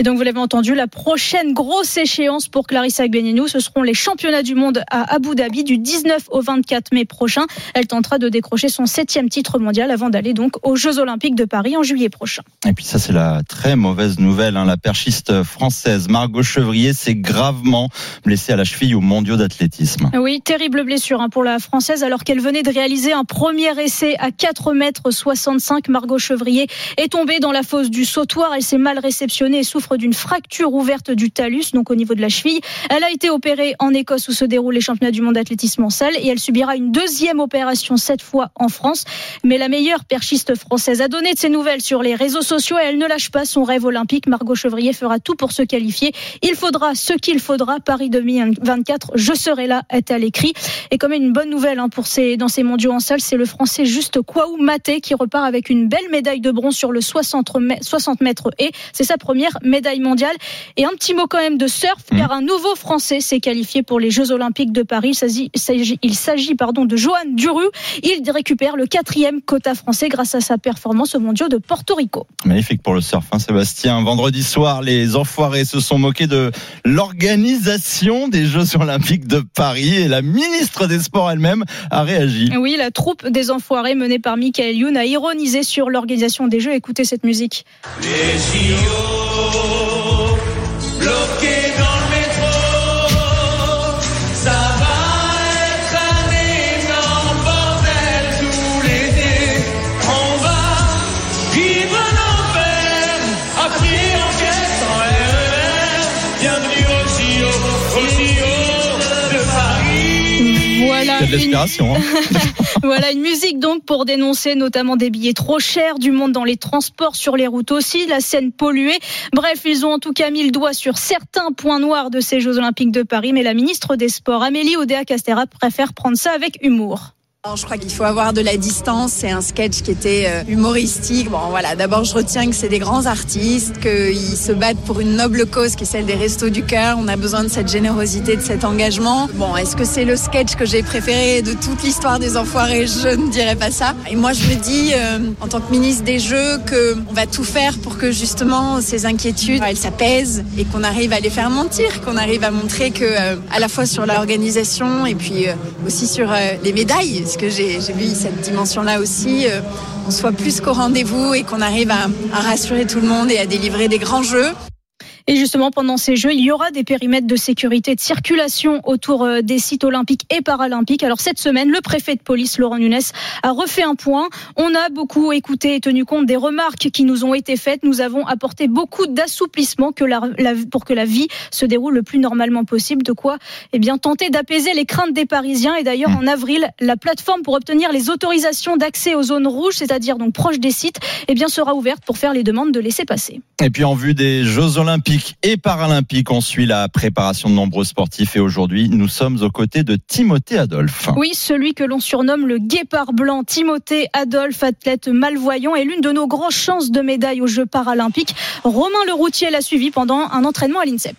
I: Et donc, vous l'avez entendu, la prochaine grosse échéance pour Clarissa Agbenienou, ce seront les championnats du monde à Abu Dhabi du 19 au 24 mai prochain. Elle tentera de décrocher son septième titre mondial avant d'aller donc aux Jeux Olympiques de Paris en juillet prochain.
D: Et puis ça, c'est la très mauvaise nouvelle. Hein. La perchiste française Margot Chevrier s'est gravement blessée à la cheville aux mondiaux d'athlétisme.
I: Oui, terrible blessure hein, pour la française alors qu'elle venait de réaliser un premier essai à 4 mètres 65. Margot Chevrier est tombée dans la fosse du sautoir. Elle s'est mal réceptionnée et souffre d'une fracture ouverte du talus, donc au niveau de la cheville. Elle a été opérée en Écosse où se déroulent les championnats du monde d'athlétisme en salle et elle subira une deuxième opération cette fois en France. Mais la meilleure perchiste française a donné de ses nouvelles sur les réseaux sociaux et elle ne lâche pas son rêve olympique. Margot Chevrier fera tout pour se qualifier. Il faudra ce qu'il faudra. Paris 2024, je serai là, est à l'écrit. Et comme une bonne nouvelle hein, pour ces, dans ces mondiaux en salle, c'est le français Juste Kwaou Maté qui repart avec une belle médaille de bronze sur le 60 mètres et c'est sa première médaille médaille mondiale. Et un petit mot quand même de surf, mmh. car un nouveau Français s'est qualifié pour les Jeux Olympiques de Paris. Il s'agit pardon, de Johan Duru. Il récupère le quatrième quota français grâce à sa performance au mondiaux de Porto Rico.
D: Magnifique pour le surf, hein, Sébastien. Vendredi soir, les enfoirés se sont moqués de l'organisation des Jeux Olympiques de Paris et la ministre des Sports elle-même a réagi.
I: Oui, la troupe des enfoirés menée par Michael Youn a ironisé sur l'organisation des Jeux. Écoutez cette musique. Les bloqué dans le de
D: l'inspiration. Hein.
I: voilà une musique donc pour dénoncer notamment des billets trop chers, du monde dans les transports, sur les routes aussi, la scène polluée. Bref, ils ont en tout cas mis le doigt sur certains points noirs de ces Jeux Olympiques de Paris, mais la ministre des Sports, Amélie Oudéa-Castera, préfère prendre ça avec humour.
L: Je crois qu'il faut avoir de la distance. C'est un sketch qui était euh, humoristique. Bon, voilà. D'abord, je retiens que c'est des grands artistes, qu'ils se battent pour une noble cause qui est celle des Restos du Cœur. On a besoin de cette générosité, de cet engagement. Bon, est-ce que c'est le sketch que j'ai préféré de toute l'histoire des Enfoirés? Je ne dirais pas ça. Et moi, je me dis, euh, en tant que ministre des Jeux, qu'on va tout faire pour que justement ces inquiétudes, elles s'apaisent et qu'on arrive à les faire mentir, qu'on arrive à montrer que, euh, à la fois sur l'organisation et puis aussi sur les médailles que j'ai vu cette dimension-là aussi, euh, on soit plus qu'au rendez-vous et qu'on arrive à, à rassurer tout le monde et à délivrer des grands jeux.
I: Et justement, pendant ces Jeux, il y aura des périmètres de sécurité de circulation autour euh, des sites olympiques et paralympiques. Alors cette semaine, le préfet de police, Laurent Nunes, a refait un point. On a beaucoup écouté et tenu compte des remarques qui nous ont été faites. Nous avons apporté beaucoup d'assouplissement que la, pour que la vie se déroule le plus normalement possible. De quoi eh bien, tenter d'apaiser les craintes des Parisiens. Et d'ailleurs, en avril, la plateforme pour obtenir les autorisations d'accès aux zones rouges, c'est-à-dire donc proches des sites, eh bien, sera ouverte pour faire les demandes de laisser passer.
D: Et puis en vue des Jeux olympiques, et paralympiques. On suit la préparation de nombreux sportifs et aujourd'hui, nous sommes aux côtés de Timothée Adolphe.
I: Oui, celui que l'on surnomme le guépard blanc. Timothée Adolphe, athlète malvoyant, est l'une de nos grosses chances de médaille aux Jeux paralympiques. Romain Le Routier l'a suivi pendant un entraînement à l'INSEP.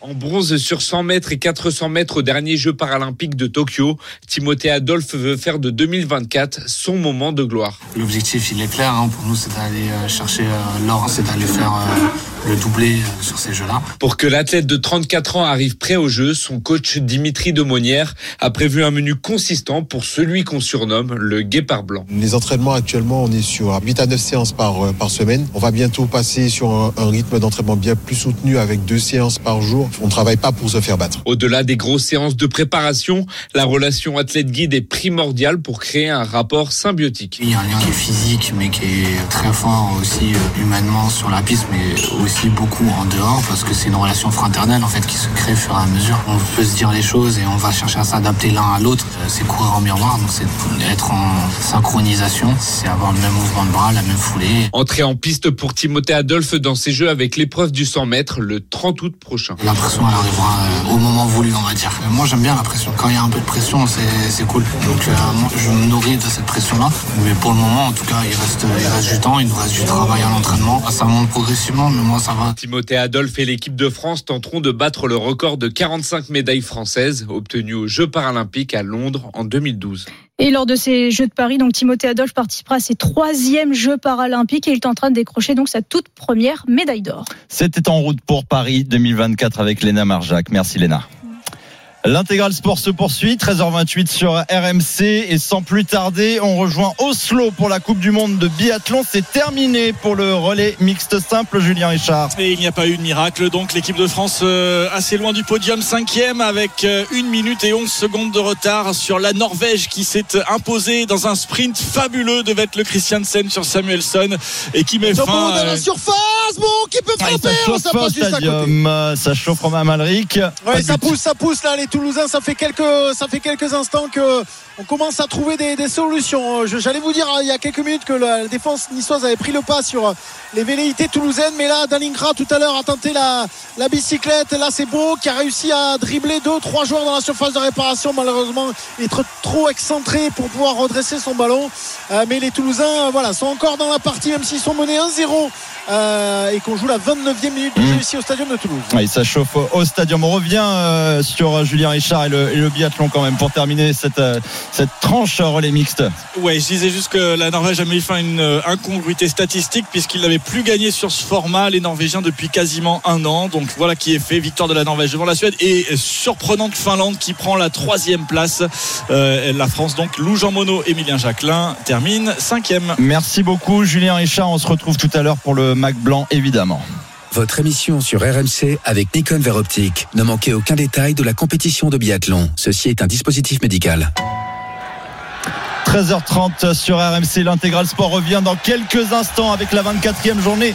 M: En bronze sur 100 mètres et 400 mètres au dernier Jeux paralympiques de Tokyo, Timothée Adolphe veut faire de 2024 son moment de gloire.
N: L'objectif, il est clair. Hein. Pour nous, c'est d'aller euh, chercher euh, l'or, c'est d'aller faire euh, le doubler euh, sur ces jeux-là.
M: Pour que l'athlète de 34 ans arrive prêt au jeu, son coach Dimitri Demonière a prévu un menu consistant pour celui qu'on surnomme le guépard blanc.
O: Les entraînements actuellement, on est sur 8 à 9 séances par, euh, par semaine. On va bientôt passer sur un, un rythme d'entraînement bien plus soutenu avec deux séances par jour. On ne travaille pas pour se faire battre.
M: Au-delà des grosses séances de préparation, la relation athlète-guide est primordiale pour créer un rapport symbiotique.
N: Il y a un lien qui est physique, mais qui est très fort aussi euh, humainement sur la piste, mais aussi beaucoup en dehors, parce que c'est une relation fraternelle en fait qui se crée au fur et à mesure. On peut se dire les choses et on va chercher à s'adapter l'un à l'autre. Euh, C'est courir en miroir, donc c'est être en synchronisation, c'est avoir le même mouvement de bras, la même foulée.
M: Entrée en piste pour Timothée Adolphe dans ses jeux avec l'épreuve du 100 mètres le 30 août prochain.
N: La pression elle arrivera euh, au moment voulu, on va dire. Euh, Moi j'aime bien la pression. Quand il y a un peu de pression, c'est c'est cool. Donc euh, moi je me nourris de cette pression-là. Mais pour le moment, en tout cas, il reste, il reste du temps, il nous reste du travail à l'entraînement. Ça monte progressivement, mais moi ça va.
M: Timothée Adolphe et l'équipe de France tenteront de battre le record de 45 médailles françaises obtenues aux Jeux paralympiques à Londres en 2012.
I: Et lors de ces Jeux de Paris, donc Timothée Adolphe participera à ses troisièmes Jeux paralympiques et il est en train de décrocher donc sa toute première médaille d'or.
D: C'était en route pour Paris 2024 avec Léna Marjac. Merci Léna. L'intégral sport se poursuit, 13h28 sur RMC et sans plus tarder, on rejoint Oslo pour la Coupe du Monde de biathlon. C'est terminé pour le relais mixte simple, Julien Richard.
G: Et il n'y a pas eu de miracle, donc l'équipe de France euh, assez loin du podium, cinquième avec euh, une minute et 11 secondes de retard sur la Norvège qui s'est imposée dans un sprint fabuleux de Vettel Christiansen sur Samuelson et qui met fin.
F: de la
G: euh,
F: surface, bon, qui peut
D: Ah,
F: frapper
D: ça
F: Oh,
D: chauffe
F: Ça passe juste à côté.
D: euh, ça chauffe Romain Malric.
F: Ouais, ça pousse, ça pousse là, les Toulousains. Ça fait quelques, ça fait quelques instants que on commence à trouver des, solutions. Je- J'allais vous dire hein, il y a quelques minutes que la, défense niçoise avait pris le pas sur les velléités toulousaines, mais là, Dalingra tout à l'heure a tenté la, bicyclette. Là, c'est beau qui a réussi à dribbler deux, trois joueurs dans la surface de réparation. Malheureusement, est trop, excentré pour pouvoir redresser son ballon. Euh, mais les Toulousains, euh, voilà, sont encore dans la partie, même s'ils sont menés 1-0 euh, et qu'on joue la 29e minute de jeu
D: Mmh.
F: ici au stadium de Toulouse.
D: Oui, ça chauffe au stadium. On revient euh, sur Julien Richard et le, et le biathlon quand même pour terminer cette, euh, cette tranche relais mixte.
G: Ouais, je disais juste que la Norvège a mis fin à une euh, incongruité statistique puisqu'il n'avait plus gagné sur ce format les Norvégiens depuis quasiment un an. Donc voilà qui est fait. Victoire de la Norvège devant la Suède et surprenante Finlande qui prend la troisième place. Euh, la France donc Lou Jean Monod, Emilien Jacquelin termine cinquième.
D: Merci beaucoup Julien Richard. On se retrouve tout à l'heure pour le Mac Blanc évidemment.
P: Votre émission sur RMC avec Nikon Vert Optique. Ne manquez aucun détail de la compétition de biathlon. Ceci est un dispositif médical.
D: 13h30 sur RMC. L'intégral sport revient dans quelques instants avec la 24e journée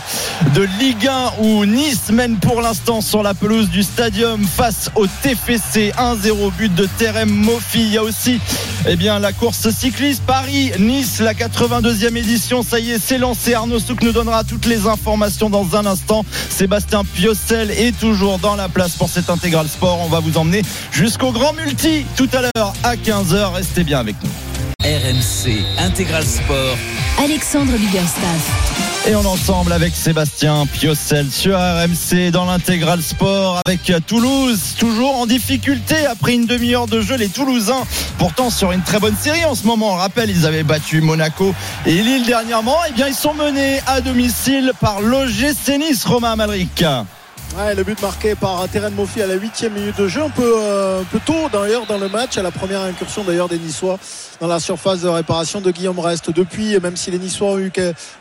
D: de Ligue 1 où Nice mène pour l'instant sur la pelouse du stadium face au TFC 1-0 but de Terem Mofi. Il y a aussi eh bien, la course cycliste Paris-Nice, la 82e édition. Ça y est, c'est lancé. Arnaud Souk nous donnera toutes les informations dans un instant. Sébastien Piocel est toujours dans la place pour cet intégral sport. On va vous emmener jusqu'au grand multi tout à l'heure à 15h. Restez bien avec nous.
C: RMC Intégral Sport.
B: Alexandre Biggerstaff.
D: Et on est ensemble avec Sébastien Piocel sur RMC dans l'intégral sport avec Toulouse, toujours en difficulté après une demi-heure de jeu. Les Toulousains, pourtant sur une très bonne série en ce moment. On rappelle, ils avaient battu Monaco et Lille dernièrement. Et bien, ils sont menés à domicile par l'OGC Nice, Romain Malric.
F: Ouais, le but marqué par Terren Mofi à la huitième minute de jeu, un peu, euh, un peu tôt d'ailleurs dans le match, à la première incursion d'ailleurs des Niçois dans la surface de réparation de Guillaume Reste. Depuis, même si les Niçois ont eu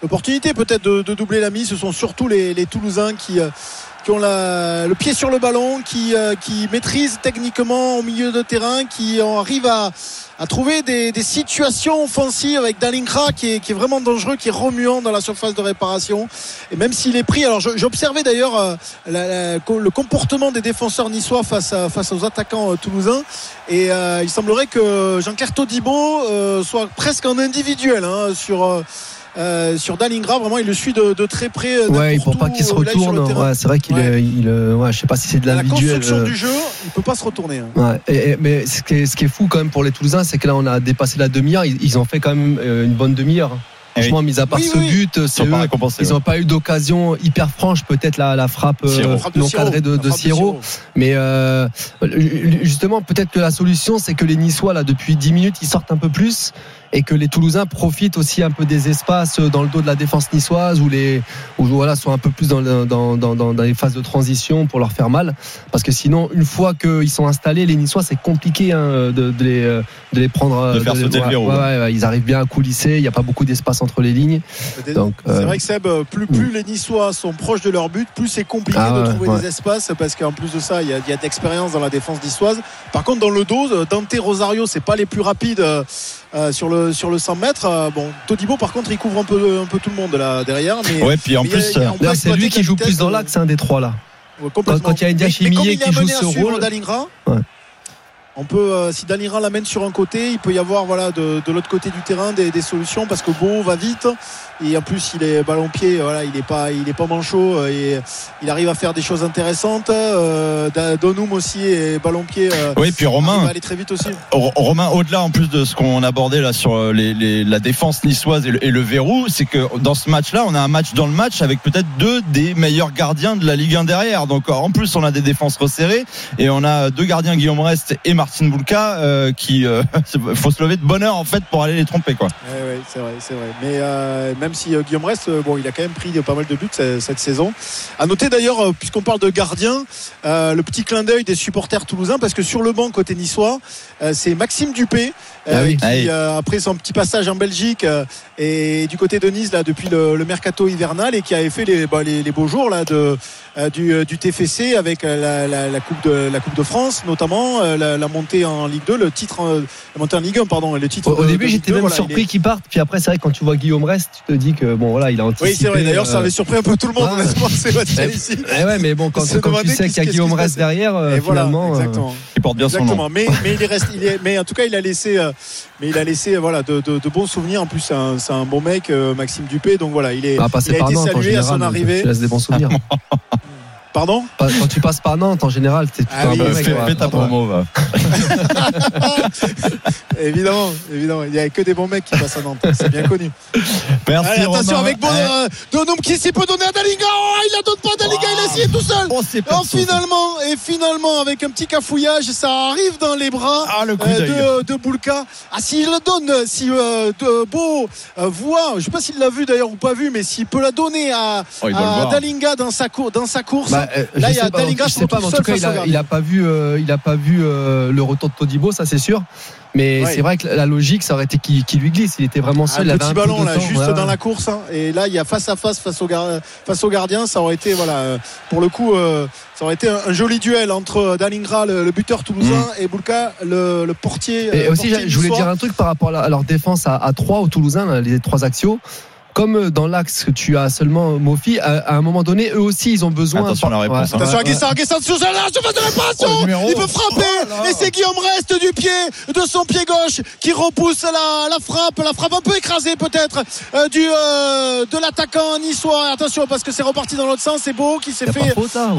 F: l'opportunité peut-être de, doubler la mise, ce sont surtout les, Toulousains qui, euh, ont le pied sur le ballon, qui, euh, qui maîtrisent techniquement au milieu de terrain, qui en arrivent à, à trouver des, situations offensives avec Dalinkra qui est, vraiment dangereux, qui est remuant dans la surface de réparation. Et même s'il est pris, alors j'observais d'ailleurs euh, le comportement des défenseurs niçois face, face aux attaquants euh, toulousains. Et euh, il semblerait que Jean-Claire Todibo soit presque en individuel hein, sur. Euh, sur Dalingra, vraiment, il le suit de, de très près. euh,
E: Ouais, pour pas qu'il se
F: euh,
E: retourne. Ouais, c'est vrai qu'il
F: Ouais.
E: est- il, ouais, je sais pas si c'est de
F: La construction
E: euh,
F: du jeu, il peut pas se retourner. hein.
E: Ouais, et- et- mais ce qui, est, ce qui est fou quand même pour les Toulousains, c'est que là on a dépassé la demi-heure. Ils, ils ont fait quand même une bonne demi-heure. Franchement, mis à part
F: Oui,
E: ce
F: oui.
E: but, c'est ils
D: ouais.
E: n'ont pas eu d'occasion hyper franche, peut-être la, la frappe euh, non cadrée de, de
F: de
E: Siro.
F: Siro.
E: Mais euh, justement, peut-être que la solution, c'est que les Niçois, là, depuis 10 minutes, ils sortent un peu plus et que les Toulousains profitent aussi un peu des espaces dans le dos de la défense niçoise où les où voilà sont un peu plus dans, le- dans, dans, dans, dans les phases de transition pour leur faire mal parce que sinon une fois qu'ils sont installés les Niçois c'est compliqué hein, de, de les de les prendre
D: De faire
E: les-
D: sauter le verrou,
E: ouais,
D: ouais.
E: ouais, ils arrivent bien à coulisser il n'y a pas beaucoup d'espace entre les lignes donc
F: C'est
E: euh,
F: vrai que Seb, plus, plus les Niçois sont proches de leur but, plus c'est compliqué
E: Ah
F: de
E: ouais,
F: trouver
E: ouais.
F: des espaces parce qu'en plus de ça, il y a, il y a de l'expérience dans la défense niçoise. Par contre, dans le dos, euh, Dante Rosario, c'est pas les plus rapides euh, euh, sur le sur le 100 mètres. Euh, bon, Todibo, par contre, il couvre un peu un peu tout le monde là derrière. Mais,
D: Ouais, puis en
F: mais
D: plus,
F: il y a- on peut
E: d'ailleurs, c'est lui qui joue plus dans
F: euh,
E: l'axe un des trois là
F: ouais,
E: quand,
F: complètement.
E: quand il y a
F: Mais- mais est
E: qui joue ce rôle
F: Dalingra,
E: Ouais.
F: On peut, euh, si Dalingra l'amène sur un côté, il peut y avoir voilà, de, de l'autre côté du terrain des, des solutions parce que Beau va vite et en plus il est ballon pied, voilà, il n'est pas, il est pas manchot euh, et il arrive à faire des choses intéressantes. Euh, Donum aussi est ballon pied. euh,
D: Oui, puis Romain.
F: arrive à aller très vite aussi.
D: Ro- Romain, au-delà en plus de ce qu'on abordait là sur les, les- la défense niçoise et le, et le verrou, c'est que dans ce match-là, on a un match dans le match avec peut-être deux des meilleurs gardiens de la Ligue 1 derrière. Donc en plus, on a des défenses resserrées et on a deux gardiens, Guillaume Rest et Martin Boulka, euh, qui euh, faut se lever de bonheur en fait pour aller les tromper quoi.
F: Ouais, c'est vrai, c'est vrai. Mais euh, même si euh, Guillaume reste, bon, il a quand même pris pas mal de buts cette, cette saison. À noter d'ailleurs, puisqu'on parle de gardien, le petit clin d'œil des supporters toulousains, parce que sur le banc côté niçois, c'est Maxime Dupé.
E: Ah oui.
F: qui
D: Ah oui.
F: après son petit passage en Belgique et du côté de Nice là depuis le, le mercato hivernal et qui avait fait les, bah, les, les beaux jours là de euh, du, euh, du TFC avec euh, la, la, la coupe de la coupe de France notamment la, la montée en Ligue 2 le titre la montée en Ligue 1 pardon le titre
E: Au,
F: de-
E: début, j'étais
F: Ligue 2,
E: même
F: voilà,
E: surpris
F: est-
E: qu'il parte. Puis après, c'est vrai, quand tu vois Guillaume Reste, tu te dis que bon, voilà, il a anticipé.
F: Oui, c'est vrai. D'ailleurs, ça avait surpris un peu tout le monde,
E: ah,
F: honnêtement, Sébastien
E: eh,
F: ici.
E: eh ouais, mais bon, quand, quand tu sais qu'il y a Guillaume Reste
F: passe.
E: derrière,
F: Et voilà,
E: finalement. euh,
F: exactement.
D: Il porte bien son nom.
F: Exactement. Mais, mais il est, mais en tout cas, il a laissé, mais il a laissé, voilà, de, de, de bons souvenirs. En plus, c'est un, c'est un bon mec, euh, Maxime Dupé. Donc voilà, il est,
E: à
F: il a
E: par
F: été salué à son arrivée.
E: tu laisses des bons souvenirs.
F: Pardon
E: Pas- Quand tu passes par Nantes, en général, t'es plutôt
F: Ah
E: un
F: oui,
E: bon
D: fais, fais ta promo va.
F: évidemment, évidemment. Il y a que des bons mecs qui passent à Nantes. C'est bien connu.
D: Merci
F: Allez, attention
D: Romain.
F: avec Bon, euh, Donum qui s'est peut donner à Dalinga. Oh, il la donne pas à Dalinga, il a essayé tout seul.
D: oh, c'est pas
F: Oh, finalement, et finalement, avec un petit cafouillage, ça arrive dans les bras
D: Ah, le
F: euh, de, de Boulka. Ah, s'il le donne, si euh, de Beau euh, voit, je sais pas s'il l'a vu d'ailleurs ou pas vu, mais s'il peut la donner à,
D: Oh,
F: à. Dalinga dans sa, cour- dans sa course,
E: Bah, euh,
F: là,
E: je
F: il y a
E: pas,
F: Dalinga
E: je
F: se
E: sais pas, mais en tout cas, il
F: face au
E: a,
F: gardien.
E: il a pas vu, euh, il a pas vu euh, le retour de Todibo, ça c'est sûr. Mais
F: Ouais.
E: c'est vrai que la logique, ça aurait été qu'il qu'il lui glisse. Il était vraiment seul. il
F: le
E: avait
F: petit
E: un peu
F: ballon là,
E: temps,
F: juste
E: voilà.
F: dans la course. hein. et là, il y a face à face face au, gar- face au gardien. Ça aurait été, voilà, euh, pour le coup, euh, ça aurait été un, un joli duel entre euh, Dalingra, le, le buteur toulousain, et Boulka, le, le portier.
E: Et
F: euh,
E: aussi,
F: portier
E: je voulais dire un truc par rapport à, leur défense à, à 3 au Toulousain, là, les trois axiaux. Comme dans l'axe que tu as seulement Mofi, à, à un moment donné, eux aussi, ils ont besoin.
D: Attention à la réponse, hein.
F: Attention à Guessard, Guessard sur la surface de réparation
D: Oh.
F: Il peut frapper
D: Oh.
F: Et c'est Guillaume Reste du pied, de son pied gauche, qui repousse la, la frappe, la frappe un peu écrasée peut-être euh, du euh, de l'attaquant niçois. Attention parce que c'est reparti dans l'autre sens, c'est beau qui s'est fait.
E: faute, hein,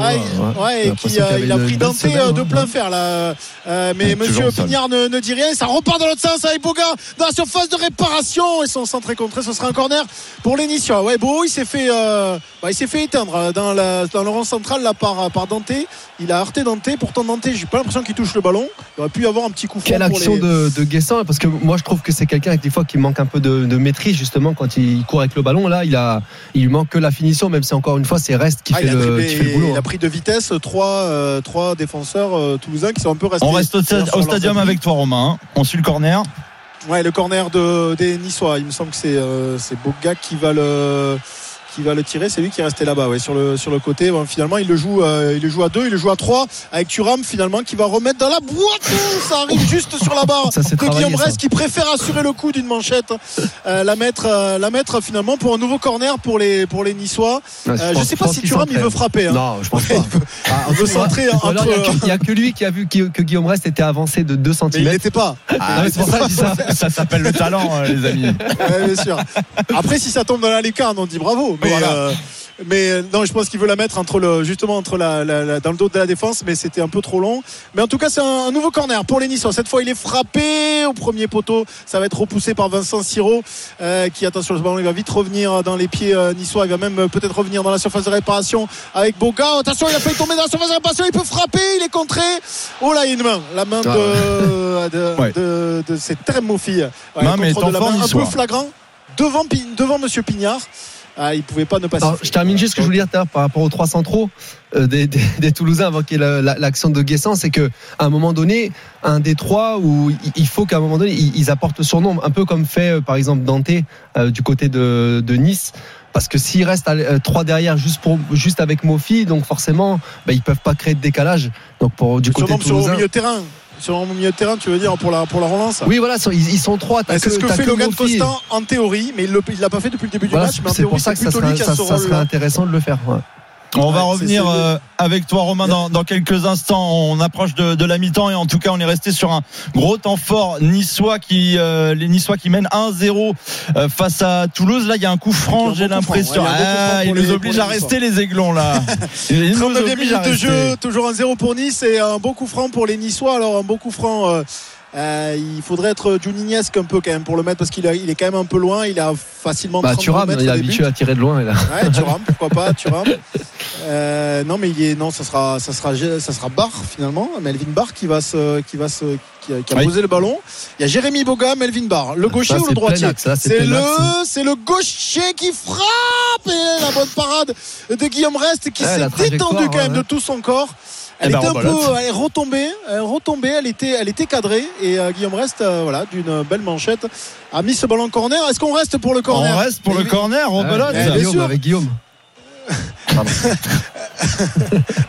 E: ouais,
F: et qui, euh, il a pris Dante euh, de plein fer là. Euh, mais Monsieur. Pignard ne, ne dit rien. Ça repart dans l'autre sens avec Boga dans la surface de réparation. Ils sont centrés contre. Ce sera un corner pour les Niçois. Ouais, il s'est fait, euh, bah, il s'est fait éteindre euh, dans, la, dans le rang central là par, par Dante. Il a heurté Dante. Pourtant Dante, j'ai pas l'impression qu'il touche le ballon. Il aurait pu y avoir un petit coup
E: Quelle
F: pour
E: action
F: les-
E: de, de Guessant parce que moi je trouve que c'est quelqu'un des fois qui manque un peu de, de maîtrise justement quand il court avec le ballon là il a il lui manque que la finition même si encore une fois c'est Reste qui,
F: Ah,
E: fait, le, qui fait le boulot.
F: il a
E: hein.
F: pris de vitesse trois, euh, trois défenseurs euh, toulousains qui sont un peu restés.
D: On reste au, au stadium avec toi Romain. hein. On suit le corner.
F: Ouais, le corner de, des Niçois. Il me semble que c'est euh, Boga qui va le qui va le tirer. C'est lui qui est resté là-bas, ouais, sur le sur le côté. Bon, finalement, il le joue, euh, il le joue à deux, il le joue à trois avec Thuram finalement qui va remettre dans la boîte. Ça arrive juste sur la barre
E: Ça, travaillé,
F: Guillaume
E: ça.
F: Rest qui préfère assurer le coup d'une manchette, euh, la mettre, euh, la mettre finalement pour un nouveau corner pour les pour les Niçois.
E: Ouais,
F: je
E: pense-
F: sais pas si
E: qu'il
F: Thuram il veut frapper. hein.
E: Non, je pense pas.
F: il veut-
E: Ah,
F: il veut centrer
E: il y a que- a que lui qui a vu que, que Guillaume Reste était avancé de 2
F: Mais il
E: cm.
F: n'était pas.
D: Ah,
E: c'est pour ça que ça.
D: Ça s'appelle le talent, les amis.
F: Ouais, bien sûr. Après, si ça tombe dans la lucarne, on dit bravo. Mais,
D: Voilà.
F: euh, Mais euh, non, je pense qu'il veut la mettre entre le, justement entre la, la- la- dans le dos de la défense, mais c'était un peu trop long. Mais en tout cas, c'est un, un nouveau corner pour les Niçois. Cette fois, il est frappé au premier poteau. Ça va être repoussé par Vincent Siro, euh, qui attention, ce ballon, il va vite revenir dans les pieds euh, niçois. Il va même euh, peut-être revenir dans la surface de réparation avec Boga. Attention, il a failli tomber dans la surface de réparation. Il peut frapper. Il est contré. Oh là, il y a une main, la main de,
D: Ah
F: de,
D: Ouais.
F: de, de, c'est très. Ouais,
D: Main, mais
F: de la main un peu flagrant devant devant Monsieur Pignard. Ah, il pouvait pas ne pas.
E: Alors, je termine juste ce que je voulais dire par rapport aux trois centraux euh, des, des- des Toulousains avant qu'il y ait la- la- l'action de Guessant, c'est que à un moment donné, un des trois où il- faut qu'à un moment donné ils, ils apportent son nombre, un peu comme fait euh, par exemple Dante euh, du côté de, de Nice. Parce que s'il reste à, euh, trois derrière juste pour juste avec Mofi, donc forcément, bah, ils peuvent pas créer de décalage. Donc pour du côté
F: sur au
E: toulousain.
F: milieu de terrain. Sur au milieu de terrain, tu veux dire pour la pour la relance.
E: Oui, voilà, ils, ils sont trois.
F: Bah, c'est
E: que-
F: ce que fait Logan. Constant en théorie, mais il ne l'a pas fait depuis le début du match.
E: C'est pour ça que ça serait, ça, ça serait intéressant de le faire. ouais.
D: On va revenir euh, avec toi Romain dans, dans quelques instants. On approche de, de la mi-temps et en tout cas on est resté sur un gros temps fort niçois qui euh, les niçois qui mènent 1-0 euh, face à Toulouse. Là il y a un coup franc, j'ai
F: bon
D: l'impression.
F: Ouais, bon
D: Ah,
F: pour
D: il
F: les-
D: nous
F: pour
D: oblige
F: les
D: à rester les aiglons là. Il nous
F: 39e
D: oblige à
F: de jeu, toujours un 0 pour Nice et un beau coup franc pour les Niçois. Alors un beau coup franc. Euh, il faudrait être Juninesque un peu quand même pour le mettre parce qu'il il est quand même un peu loin. Il a facilement
E: Bah,
F: 32
E: Thuram,
F: mètres
E: il est habitué à tirer de loin. là.
F: Ouais, Thuram, pourquoi pas, Thuram. Euh, non, mais il est, non, ça sera, ça sera, ça sera Barr finalement, Melvin Barr qui va se, qui va se, qui a, qui a
D: Oui.
F: posé le ballon. Il y a Jérémy Boga, Melvin Barr, le gaucher
E: Ça,
F: ou le droitier
E: c'est
F: le, c'est le gaucher qui frappe et la bonne parade de Guillaume Rest qui s'est détendu quand même
E: ouais.
F: de tout son corps. Elle
D: Eh ben,
F: était un peu, elle est retombée, elle est retombée, elle était, elle était cadrée et euh, Guillaume Rest, euh, voilà, d'une belle manchette, a mis ce ballon corner. Est-ce qu'on reste pour le corner?
D: On reste pour le corner.
F: Eh,
E: Avec
F: bien
E: Guillaume,
F: sûr.
E: avec Guillaume.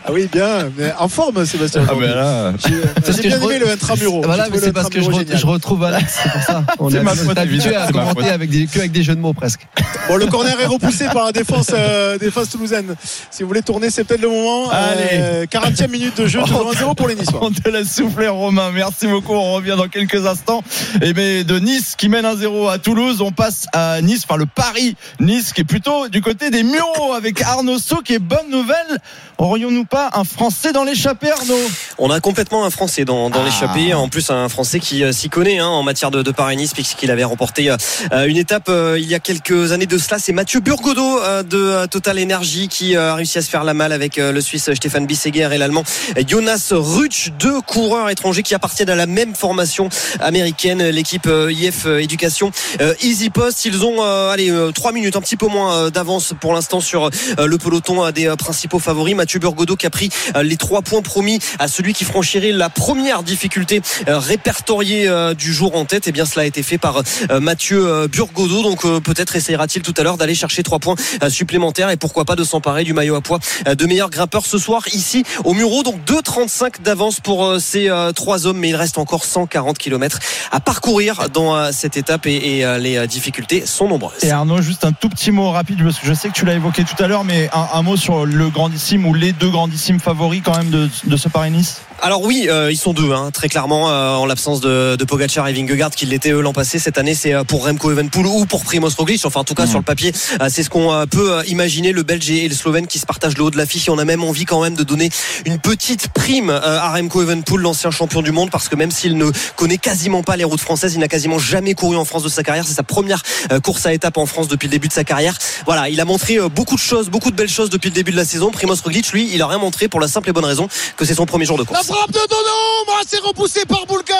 F: Ah oui, bien, mais en forme, Sébastien.
D: Ah ben là,
F: J'ai
E: que
F: bien aimé
E: re-
F: le intramuro.
E: Voilà,
F: J'ai
E: mais
F: trouvé
E: c'est parce que je, re- retrouve Alex, c'est pour ça. On
D: C'est
E: est est habitué à commenter avec des, que avec des jeux de mots presque.
F: Bon, le corner est repoussé par la défense, euh, défense toulousaine. Si vous voulez tourner, c'est peut-être le moment.
D: Allez.
F: 40e minute de jeu, toujours 1-0 pour les Niçois.
D: On te laisse souffler Romain, merci beaucoup, on revient dans quelques instants. Et mais de Nice qui mène 1-0 à Toulouse, on passe à Nice, enfin le Paris Nice qui est plutôt du côté des Mureaux avec Arnaud Souk et bonne nouvelle, aurions-nous pas un Français dans l'échappée Arnaud?
H: On a complètement un Français dans, dans
D: Ah.
H: l'échappée. En plus, un Français qui euh, s'y connaît hein, en matière de, de Paris-Nice, puisqu'il avait remporté euh, une étape euh, il y a quelques années de cela. C'est Mathieu Burgodeau euh, de euh, Total Energy qui euh, a réussi à se faire la malle avec euh, le Suisse Stéphane Bisseguer et l'Allemand Jonas Rutsch, deux coureurs étrangers qui appartiennent à la même formation américaine, l'équipe euh, IF Éducation euh, Easy Post. Ils ont euh, allez euh, trois minutes, un petit peu moins euh, d'avance pour l'instant sur euh, le peloton euh, des euh, principaux favoris. Mathieu Burgodeau qui a pris euh, les trois points promis à celui qui franchirait la première difficulté euh, répertoriée euh, du jour en tête. Et bien cela a été fait par euh, Mathieu euh, Burgodeau. Donc euh, peut-être essayera-t-il tout à l'heure d'aller chercher trois points euh, supplémentaires et pourquoi pas de s'emparer du maillot à poids euh, de meilleur grimpeur ce soir ici au Muro. Donc 2,35 d'avance pour euh, ces euh, trois hommes, mais il reste encore 140 km à parcourir dans euh, cette étape et, euh, les euh, difficultés sont nombreuses.
D: Et Arnaud, juste un tout petit mot rapide, parce que je sais que tu l'as évoqué tout à l'heure, mais un, mot sur le grandissime ou les deux grandissimes favoris quand même de, de ce Paris-Nice?
H: Alors oui, euh, ils sont deux, hein, très clairement, euh, en l'absence de, de Pogacar et Vingegaard, qui l'étaient eux l'an passé. Cette année, c'est euh, pour Remco Evenepoel ou pour Primoz Roglic. Enfin, en tout cas, sur le papier, euh, c'est ce qu'on peut imaginer. Le Belge et le Slovène qui se partagent le haut de l'affiche. Et on a même envie quand même de donner une petite prime euh, à Remco Evenepoel, l'ancien champion du monde, parce que même s'il ne connaît quasiment pas les routes françaises, il n'a quasiment jamais couru en France de sa carrière. C'est sa première course à étape en France depuis le début de sa carrière. Voilà, il a montré beaucoup de choses, beaucoup de belles choses depuis le début de la saison. Primoz Roglic, lui, il a rien montré pour la simple et bonne raison que c'est son premier jour de course.
F: Frappe de Dono, c'est repoussé par Boulka.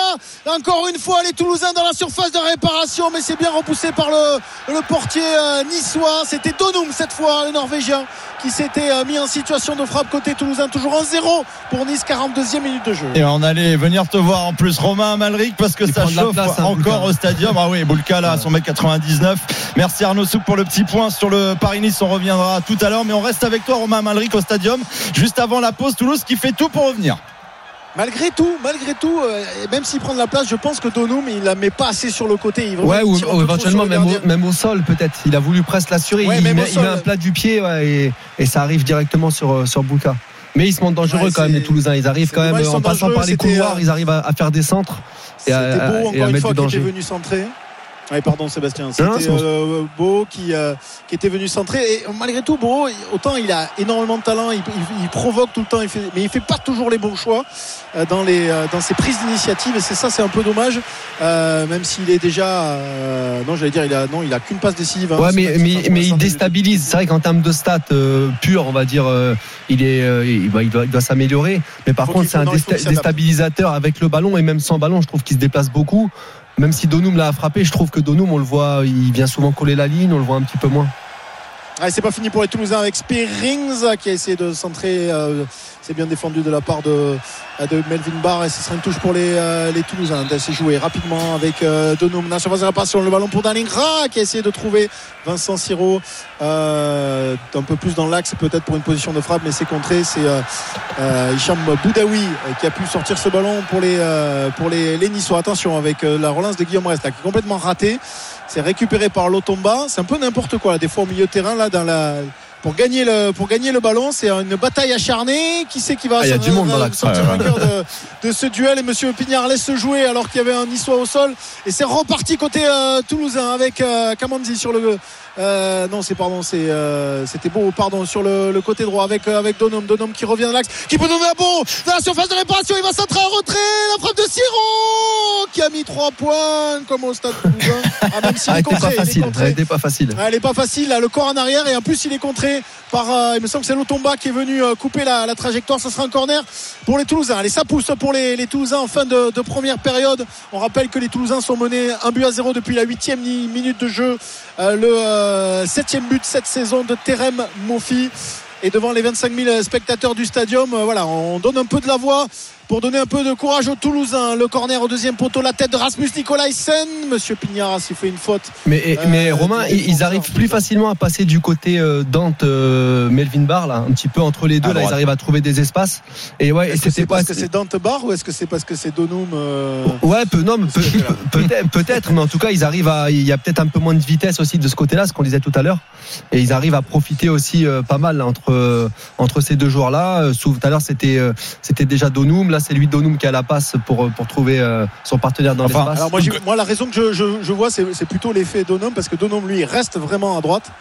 F: Encore une fois, les Toulousains dans la surface de réparation, mais c'est bien repoussé par le, le portier euh, niçois. C'était Donum cette fois, le Norvégien, qui s'était euh, mis en situation de frappe côté Toulousain. Toujours 1-0 pour Nice, 42e minute de jeu.
D: Et on allait venir te voir en plus Romain Malric parce que ça chauffe
E: place, hein,
D: encore
E: Boulka.
D: au stadium. Ah oui, Boulka là, à son mètre 99. Merci Arnaud Souk pour le petit point sur le Paris-Nice. On reviendra tout à l'heure, mais on reste avec toi Romain Malric au stadium juste avant la pause. Toulouse qui fait tout pour revenir.
F: Malgré tout, malgré tout, euh, même s'il prend de la place, je pense que Donum, il la met pas assez sur le côté. Il,
E: Ouais, ou, éventuellement même au,
F: gardien.
E: même au sol peut-être. Il a voulu presque l'assurer.
F: Ouais,
E: il, met, il un plat du pied ouais, et, et ça arrive directement sur, euh, sur Bouka. Mais ils se montrent dangereux
F: Ouais,
E: quand même les Toulousains. Ils arrivent quand même en passant par les couloirs,
F: euh,
E: ils arrivent à, à faire des centres et
F: C'était
E: à-
F: beau,
E: et à
F: encore une
E: mettre
F: fois,
E: du
F: était
E: danger.
F: venu centrer. Oui, pardon Sébastien. C'était euh, Beau qui, euh, qui était venu centrer. Et malgré tout, Beau, autant il a énormément de talent, il, il- il provoque tout le temps, il fait, mais il fait pas toujours les bons choix euh, dans, les, euh, dans ses prises d'initiative. Et c'est ça, c'est un peu dommage. Euh, même s'il est déjà. euh, non, j'allais dire, il a, non, il a qu'une passe décisive. hein.
E: Ouais, mais, mais, il
F: 60
E: déstabilise. C'est vrai qu'en termes de stats euh, purs, on va dire, euh, il, est, euh, il, bah, il doit, s'améliorer. Mais par contre, c'est un désta- déstabilisateur avec le ballon et même sans ballon. Je trouve qu'il se déplace beaucoup. Même si Donum l'a frappé, je trouve que Donum, on le voit, il vient souvent coller la ligne, on le voit un petit peu moins.
F: Allez, c'est pas fini pour les Toulousains avec Spearings qui a essayé de centrer. euh, c'est bien défendu de la part de, Melvin Barr et ce sera une touche pour les, euh, les Toulousains. C'est joué rapidement avec euh. Dans la surface de réparation, le ballon pour Dalingra qui a essayé de trouver Vincent Siro euh, un peu plus dans l'axe peut-être pour une position de frappe, mais c'est contré. C'est euh, euh, Hicham Boudaoui qui a pu sortir ce ballon pour les, pour les, Niçois. Attention avec la relance de Guillaume Resta qui est complètement ratée. C'est récupéré par Lotomba. C'est un peu n'importe quoi des fois au milieu terrain là dans la pour gagner le pour gagner le ballon, c'est une bataille acharnée. Qui c'est qui va
E: Ah, il y a
F: s'en-
E: du monde dans
F: va
E: l'axe.
F: sortir
E: Ouais, ouais.
F: vainqueur de, de ce duel et Monsieur Pignard laisse se jouer alors qu'il y avait un Niçois au sol et c'est reparti côté euh, toulousain avec euh, Kamanzi sur le euh, non c'est pardon c'est euh, c'était beau pardon sur le, le côté droit avec avec Donum qui revient de l'axe qui peut donner un bon dans la surface de réparation il va centrer en retrait la frappe de Siro qui a mis trois points comme au stade toulousain ah, même
E: Ah,
F: est
E: pas
F: il est
E: facile.
F: contré.
E: Elle était pas facile.
F: Elle est pas facile, là, le corps en arrière et en plus il est contré euh, il me semble que c'est Lotomba qui est venu euh, couper la, trajectoire. Ça sera un corner pour les Toulousains. Allez, ça pousse pour les, Toulousains en fin de, première période. On rappelle que les Toulousains sont menés un but à zéro depuis la huitième mi- minute de jeu. Euh, le septième but cette saison de Terem Mofi. Et devant les 25 000 spectateurs du stadium, voilà, on donne un peu de la voix pour donner un peu de courage aux Toulousains. Le corner au deuxième poteau, la tête de Rasmus Nicolaisen. Monsieur Pignard a sifflé une faute.
E: Mais, et-
F: Euh,
E: mais Romain, ils, ils arrivent plus facilement à passer du côté euh, Dante euh, Melvin Barr là, un petit peu entre les deux là, ils arrivent à trouver des espaces. Et ouais,
F: Est-ce que c'est parce que c'est Dante Bar ou est-ce que c'est parce que c'est Donum euh,
E: Ouais, peu, non, mais peut- peut- peut-être, peut-être, mais en tout cas, ils arrivent à. Il y a peut-être un peu moins de vitesse aussi de ce côté-là, ce qu'on disait tout à l'heure, et ils arrivent à profiter aussi euh, pas mal là, entre euh, entre ces deux joueurs-là. Euh, Tout à l'heure, c'était euh, c'était déjà Donum, là, c'est lui Donum qui a la passe pour euh, pour trouver euh, son partenaire dans
D: Enfin,
E: l'espace.
F: Alors moi, la raison que je, je- je vois, c'est c'est plutôt l'effet Donum parce que Donum lui reste vraiment à droite.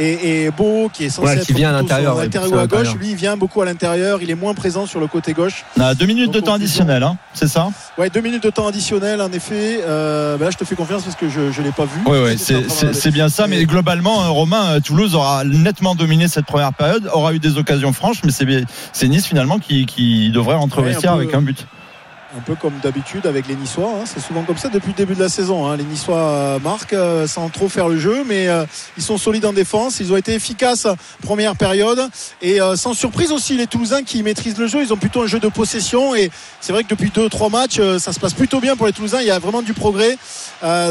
F: Et, et Beau qui est censé
E: Ouais,
F: être
E: qui vient à l'intérieur, ouais,
F: ou à gauche, lui il vient beaucoup à l'intérieur. Il est moins présent sur le côté gauche.
D: On a deux minutes de temps additionnel, hein, c'est ça
F: Ouais, deux minutes de temps additionnel en effet. Euh, ben là, je te fais confiance parce que je ne l'ai pas vu. J'étais en
D: c'est- bien ça. Mais globalement, euh, Romain, euh, Toulouse aura nettement dominé cette première période, aura eu des occasions franches, mais c'est Nice finalement qui, qui devrait rentrer
F: Ouais,
D: vestiaire avec un but.
F: Un peu comme d'habitude avec les Niçois, hein. c'est souvent comme ça depuis le début de la saison. hein. Les Niçois euh, marquent euh, sans trop faire le jeu, mais euh, ils sont solides en défense. Ils ont été efficaces première période et euh, sans surprise aussi les Toulousains qui maîtrisent le jeu. Ils ont plutôt un jeu de possession et c'est vrai que depuis deux trois matchs, ça se passe plutôt bien pour les Toulousains. Il y a vraiment du progrès,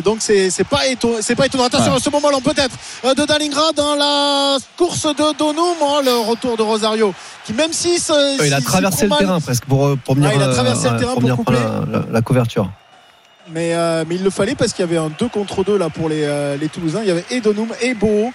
F: donc c'est pas. C'est pas étonnant. Attention
D: Ouais.
F: à ce moment-là peut-être de Dalingra dans la course de Donum, oh, le retour de Rosario qui même si
E: il a traversé le terrain presque pour, pour venir,
F: il a traversé le terrain
E: prendre la, la- la couverture.
F: Mais, euh, mais il le fallait parce qu'il y avait un 2 contre 2 là pour les, euh, les Toulousains. Il y avait et Donum et Beau euh,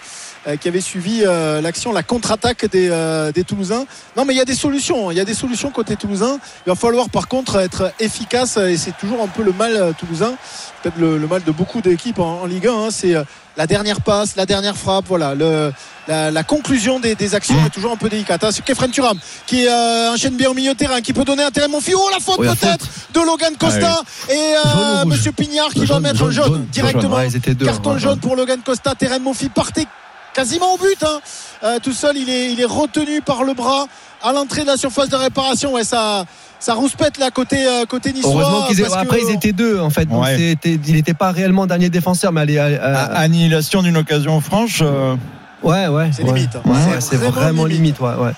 F: qui avaient suivi euh, l'action, la contre-attaque des, euh, des Toulousains. Non, mais il y a des solutions. Il y a des solutions côté Toulousain. Il va falloir par contre être efficace et c'est toujours un peu le mal euh, toulousain. Peut-être le, le mal de beaucoup d'équipes en, en Ligue 1. hein. C'est euh, la dernière passe, la dernière frappe. Voilà. Le, la, la conclusion des, des actions est toujours un peu délicate. Hein. C'est Kefren Turam qui euh, enchaîne bien au milieu de terrain, qui peut donner un terrain mon fille. Oh la faute
E: Oui,
F: peut-être de Logan Costa et euh, Monsieur Pignard qui va mettre
E: jaune,
F: jaune,
E: jaune,
F: directement.
E: Ouais, deux,
F: Carton
E: ouais,
F: jaune pour Logan Costa. Terrain Mofi partait quasiment au but. hein. Euh, tout seul, il est, il est retenu par le bras à l'entrée de la surface de réparation. Ouais, ça, ça rouspète là côté euh, côté niçois.
E: Heureusement qu'ils
F: que-
E: ils étaient deux en fait, donc
D: Ouais.
E: c'était- il n'était pas réellement dernier défenseur, mais allez, euh,
D: A- Annihilation d'une occasion franche. euh,
E: ouais ouais,
F: C'est
E: ouais.
F: limite, hein.
E: Ouais,
F: C'est vraiment
E: vraiment
F: limite.
E: limite, ouais, ouais.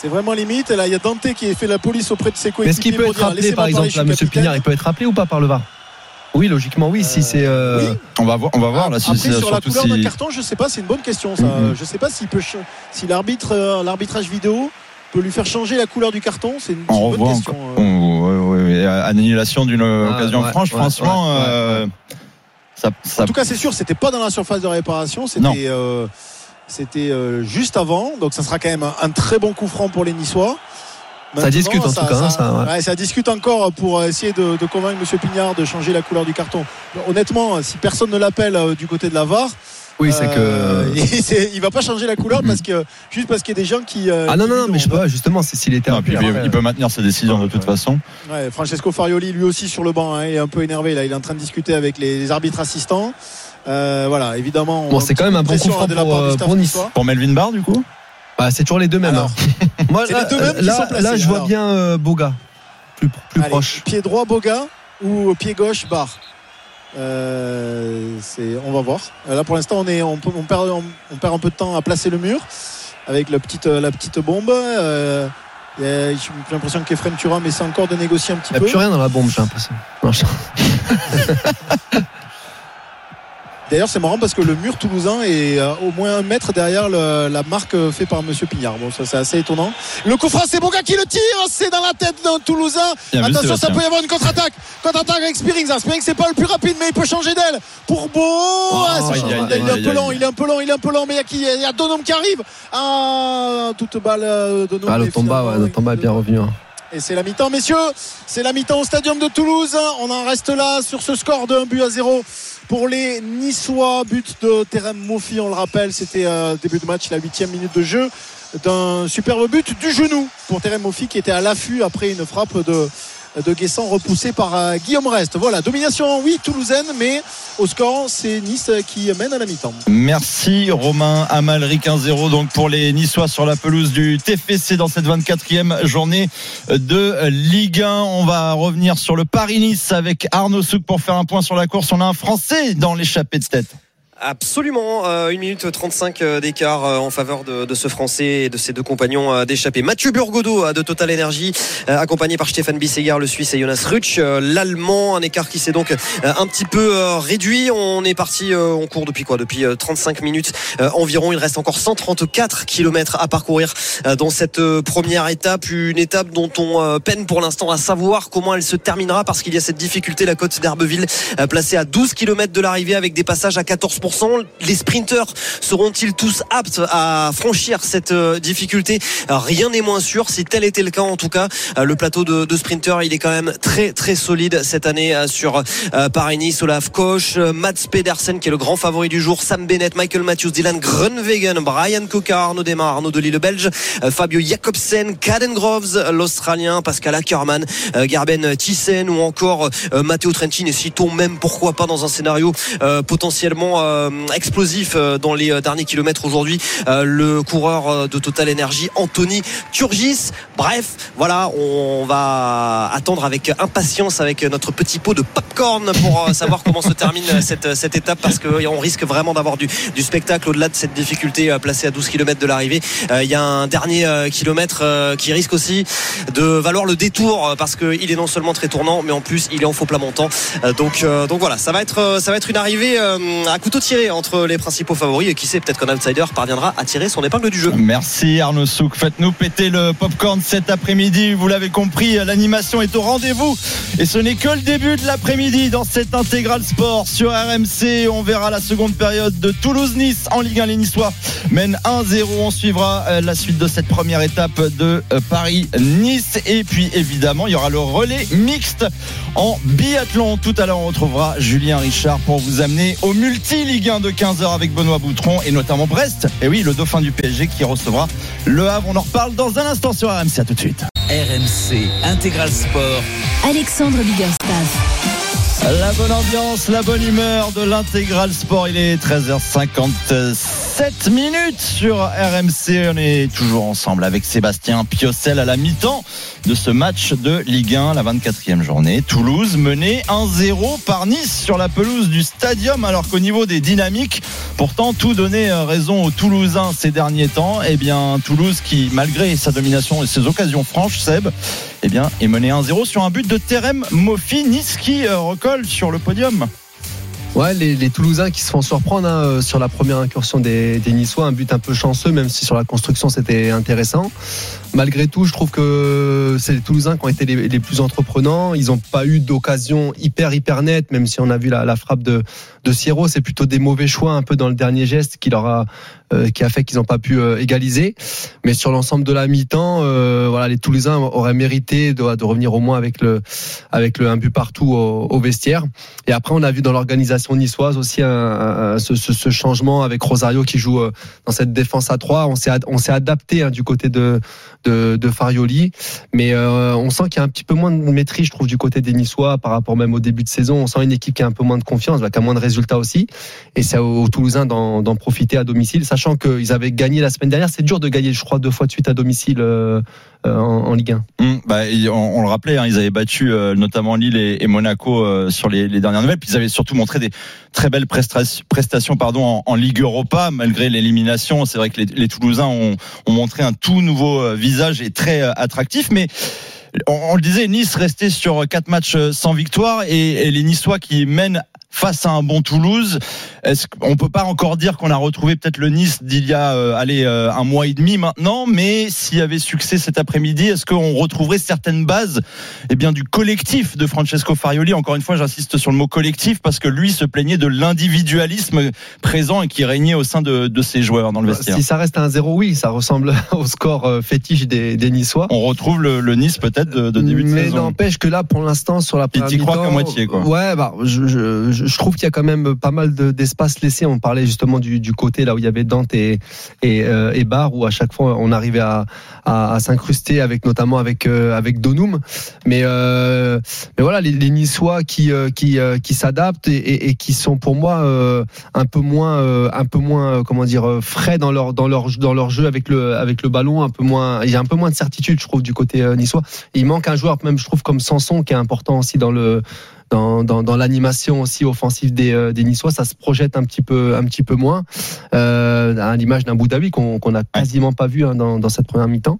F: C'est vraiment limite. Et là, il y a Dante qui fait la police auprès de ses coéquipiers.
E: est-ce qu'il peut
F: pour
E: être rappelé par exemple là, Monsieur. Pignard, il peut être rappelé ou pas par le VAR Oui, logiquement oui, si c'est. euh,
D: on va voir, on va voir là. si
F: Après,
D: c'est-
F: sur la couleur d'un carton, je sais pas, c'est une bonne question ça.
D: Mhm.
F: Je sais pas s'il peut, ch- si l'arbitre, euh, l'arbitrage vidéo peut lui faire changer la couleur du carton. C'est une, c'est
D: On
F: une bonne question. euh.
D: Ouais. Annihilation d'une
E: Ah,
D: occasion
E: ouais,
D: franche,
E: ouais,
D: franchement,
E: ouais, ouais,
D: euh, ça, ça-
F: En tout cas, c'est sûr, c'était pas dans la surface de réparation, c'était euh, c'était euh, juste avant. Donc, ça sera quand même un, un très bon coup franc pour les Niçois.
E: Ça discute en tout cas. hein, ça, ouais.
F: ouais, ça discute encore pour essayer de, de convaincre M. Pignard de changer la couleur du carton. Honnêtement, si personne ne l'appelle euh, du côté de la VAR,
E: Oui, c'est
F: euh,
E: que.
F: il, c'est- il va pas changer la couleur parce que juste parce qu'il y a des gens qui. euh,
E: Ah non, non, non, mais je sais pas, justement, c'est s'il était
D: Non,
E: un
D: puis
E: peu.
D: il, il peut maintenir ses décisions de toute façon.
F: Ouais, Francesco Farioli, lui aussi sur le banc, hein, il est un peu énervé. Là, il est en train de discuter avec les, les arbitres assistants. Euh, voilà, évidemment.
E: Bon,
F: on-
E: c'est quand même un bon
F: pression,
E: coup franc
F: de la
E: pour,
F: part du
E: euh,
F: staff
E: pour Nice.
D: Pour Melvin Barr, du coup
E: Bah, c'est toujours les deux mêmes.
F: Alors,
E: hein. Moi, là,
F: les deux mêmes qui
E: là,
F: sont placés,
E: là, je vois
F: alors.
E: bien euh, Boga. Plus, plus
F: Allez,
E: proche.
F: Pied droit, Boga ou pied gauche, Barre Euh, on va voir. Euh, Là, pour l'instant, on, est, on, peut- on perd, on, on perd un peu de temps à placer le mur avec la petite, euh, la petite bombe. Euh, j'ai l'impression qu'Efrem Turam essaie encore de négocier un petit
E: Il n'y
F: peu.
E: a plus rien dans la bombe, j'ai l'impression.
F: D'ailleurs, c'est marrant parce que le mur toulousain est euh, au moins un mètre derrière le- la marque euh, faite par Monsieur Pignard. Bon, ça c'est assez étonnant. Le coup franc, c'est Boga qui le tire. C'est dans la tête d'un Toulousain.
D: Bien vu,
F: Attention, ça peut y avoir une contre-attaque. Contre-attaque avec Spearings. Spearings, c'est pas le plus rapide, mais il peut changer d'aile. Pour Beau. Ah,
D: aïe,
F: d'aile. il est un peu lent. Il est un peu lent. Il est un peu lent. Mais il y a qui? Il y a Donum qui arrive. Ah, toute balle euh, Donum.
E: Ah, le Tomba, ouais, le Tomba est bien revenu. hein.
F: et c'est la mi-temps, messieurs. C'est la mi-temps au stadium de Toulouse. On en reste là sur ce score de 1 but à 0 pour les Niçois. But de Terem Mofi, on le rappelle. C'était euh, début de match, la huitième minute de jeu. D'un superbe but du genou pour Terem Mofi qui était à l'affût après une frappe de, de Guessant repoussée par euh, Guillaume Rest. Voilà, domination, oui, toulousaine, mais au score, c'est Nice qui mène à la mi-temps.
D: Merci Romain Amalric 1-0 donc pour les Niçois sur la pelouse du TFC dans cette 24e journée de Ligue 1. On va revenir sur le Paris-Nice avec Arnaud Souk pour faire un point sur la course. On a un Français dans l'échappée de tête.
H: Absolument, euh, 1 minute 35 euh, d'écart euh, en faveur de, de ce Français et de ses deux compagnons euh, d'échappée. Mathieu Burgodeau de Total Energy, accompagné par Stéphane Bissegar, le Suisse, et Jonas Rutsch, l'Allemand. Un écart qui s'est donc un petit peu réduit. On est parti, on court depuis quoi? Depuis euh, 35 minutes environ. Il reste encore 134 kilomètres à parcourir dans cette première étape. Une étape dont on peine pour l'instant à savoir comment elle se terminera parce qu'il y a cette difficulté, la côte d'Herbeville placée à 12 km de l'arrivée avec des passages à 14%. Les sprinteurs seront-ils tous aptes à franchir cette euh, difficulté? Rien n'est moins sûr. Si tel était le cas, en tout cas, euh, le plateau de, de sprinteurs, il est quand même très très solide cette année euh, sur Paris-Nice. Olaf Koch, Mats Pedersen qui est le grand favori du jour, Sam Bennett, Michael Matthews, Dylan Grunwegen, Brian Coca, Arnaud Demar, Arnaud Delis le Belge, Fabio Jacobsen, Caden Groves, l'Australien, Pascal Ackermann, euh, Gerben Thyssen ou encore Matteo Trentin et citons même pourquoi pas dans un scénario potentiellement explosif euh, dans les euh, derniers kilomètres aujourd'hui. Euh, le coureur euh, de Total Energy Anthony Turgis. Bref voilà on va attendre avec impatience avec notre petit pot de popcorn pour euh, savoir comment se termine euh, cette, cette étape parce qu'on risque vraiment d'avoir du, spectacle au-delà de cette difficulté euh, placée à 12 km de l'arrivée. Euh, il y a un dernier euh, kilomètre euh, qui risque aussi de valoir le détour euh, parce qu'il est non seulement très tournant mais en plus il est en faux plat montant. Euh, donc, euh, donc voilà ça va être, euh, ça va être une arrivée euh, à couteau tiré entre les principaux favoris et qui sait peut-être qu'un outsider parviendra à tirer son épingle du jeu
D: Merci Arnaud Souk. Faites-nous péter le popcorn cet après-midi. Vous l'avez compris, l'animation est au rendez-vous. Et ce n'est que le début de l'après-midi dans cette intégrale sport sur RMC. On verra la seconde période de Toulouse-Nice en Ligue 1. Les Niçois mènent 1-0. On suivra euh, la suite de cette première étape de euh, Paris-Nice. Et puis évidemment, il y aura le relais mixte en biathlon. Tout à l'heure, on retrouvera Julien Richard pour vous amener au multi-Ligue 1 de 15h avec Benoît Boutron et notamment Brest. Et oui, le dauphin du PSG qui recevra le Havre. On en reparle dans un instant sur RMC. À tout de suite.
C: RMC Intégral Sport.
B: Alexandre Biggerstaff.
D: La bonne ambiance, la bonne humeur de l'intégral sport. Il est 13h57 minutes sur RMC. On est toujours ensemble avec Sébastien Piocel à la mi-temps de ce match de Ligue 1, la 24e journée. Toulouse menée 1-0 par Nice sur la pelouse du stadium, alors qu'au niveau des dynamiques, pourtant tout donnait raison aux Toulousains ces derniers temps. Eh bien, Toulouse qui, malgré sa domination et ses occasions franches, Seb, eh bien, est mené 1-0 sur un but de Terem Mofi. Nice qui euh, recolle sur le podium.
E: Ouais, les, Toulousains qui se font surprendre hein, euh, sur la première incursion des, des, Niçois, un but un peu chanceux, même si sur la construction c'était intéressant. Malgré tout, je trouve que c'est les Toulousains qui ont été les, plus entreprenants. Ils n'ont pas eu d'occasion hyper hyper nette, même si on a vu la, frappe de, de Sierro. C'est plutôt des mauvais choix un peu dans le dernier geste qui leur a euh, qui a fait qu'ils n'ont pas pu euh, égaliser. Mais sur l'ensemble de la mi-temps, euh, voilà, les Toulousains auraient mérité de, de, revenir au moins avec le avec le un but partout au, au vestiaire. Et après, on a vu dans l'organisation niçoise aussi un, ce, ce, ce, changement avec Rosario qui joue euh, dans cette défense à 3 on s'est on s'est adapté hein, du côté de de, Farioli. Mais euh, on sent qu'il y a un petit peu moins de maîtrise je trouve du côté des Niçois par rapport même au début de saison. On sent une équipe qui a un peu moins de confiance qui a moins de résultats aussi. Et c'est aux, aux Toulousains d'en profiter à domicile sachant qu'ils avaient gagné la semaine dernière. C'est dur de gagner je crois deux fois de suite à domicile euh, en, en, Ligue 1
D: mmh, bah, on, le rappelait hein, ils avaient battu euh, notamment Lille et, Monaco euh, sur les, dernières nouvelles puis ils avaient surtout montré des très belles prestations pardon, en, Ligue Europa, malgré l'élimination. C'est vrai que les, Toulousains ont, ont, montré un tout nouveau euh, visage et très euh, attractif. Mais on, le disait, Nice restait sur quatre matchs euh, sans victoire et les Niçois qui mènent face à un bon Toulouse. Est-ce qu'on peut pas encore dire qu'on a retrouvé peut-être le Nice d'il y a euh, allez, euh, un mois et demi maintenant, mais s'il y avait succès cet après-midi, est-ce qu'on retrouverait certaines bases eh bien, du collectif de Francesco Farioli? Encore une fois, j'insiste sur le mot collectif parce que lui se plaignait de l'individualisme présent et qui régnait au sein de, de ses joueurs dans le vestiaire.
E: Si ça reste un 0, oui, ça ressemble au score euh, fétiche des, des Niçois.
D: On retrouve le, le Nice peut-être de, de, début de
E: mais
D: saison.
E: Mais n'empêche que là, pour l'instant, sur la première
D: mi crois qu'à moitié, quoi.
E: Ouais, bah, je, je, je trouve qu'il y a quand même pas mal d'espace laissé. On parlait justement du, côté là où il y avait Dante et, et, euh, et Bar, où à chaque fois on arrivait à, s'incruster avec notamment avec euh, avec Donum. Mais euh, mais voilà, les, les Niçois qui euh, qui s'adaptent et, et, et, qui sont pour moi un peu moins un peu moins comment dire frais dans leur dans leur dans leur jeu avec le avec le ballon, un peu moins. Il y a un peu moins de certitude, je trouve, du côté niçois. Il manque un joueur même, je trouve, comme Sanson, qui est important aussi dans le dans, l'animation aussi offensive des, euh, des Niçois, ça se projette un petit peu, moins, euh, à l'image d'un Boudaoui qu'on qu'on a quasiment pas vu hein, dans, cette première mi-temps.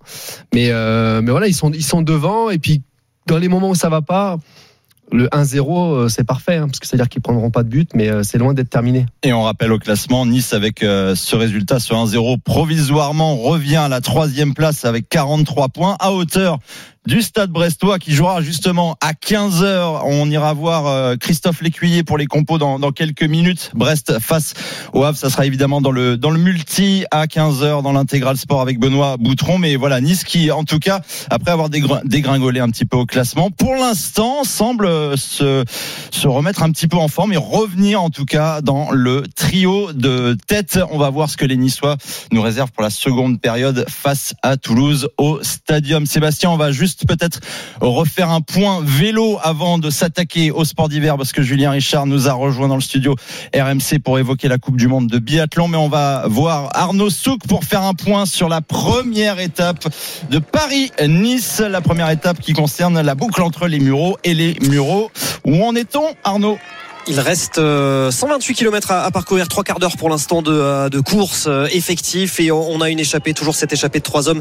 E: Mais, euh, voilà, ils sont, devant et puis dans les moments où ça va pas, le 1-0, c'est parfait, hein, parce que c'est-à-dire qu'ils prendront pas de but, mais c'est loin d'être terminé.
D: Et on rappelle au classement, Nice avec ce résultat, ce 1-0 provisoirement revient à la troisième place avec 43 points à hauteur du Stade Brestois qui jouera justement à 15h. On ira voir euh, Christophe Lécuyer pour les compos dans, dans, quelques minutes. Brest face au Havre, ça sera évidemment dans le dans le multi à 15h dans l'intégral sport avec Benoît Boutron. Mais voilà, Nice qui en tout cas après avoir dégringolé un petit peu au classement, pour l'instant semble se se remettre un petit peu en forme et revenir en tout cas dans le trio de tête. On va voir ce que les Niçois nous réservent pour la seconde période face à Toulouse au Stadium. Sébastien, on va juste peut-être refaire un point vélo avant de s'attaquer au sport d'hiver parce que Julien Richard nous a rejoint dans le studio RMC pour évoquer la Coupe du Monde de biathlon. Mais on va voir Arnaud Souk pour faire un point sur la première étape de Paris-Nice. La première étape qui concerne la boucle entre les Mureaux et les Mureaux. Où en est-on, Arnaud?
H: Il reste 128 km à, parcourir, trois quarts d'heure pour l'instant de, de, course effectif et on a une échappée, toujours cette échappée de trois hommes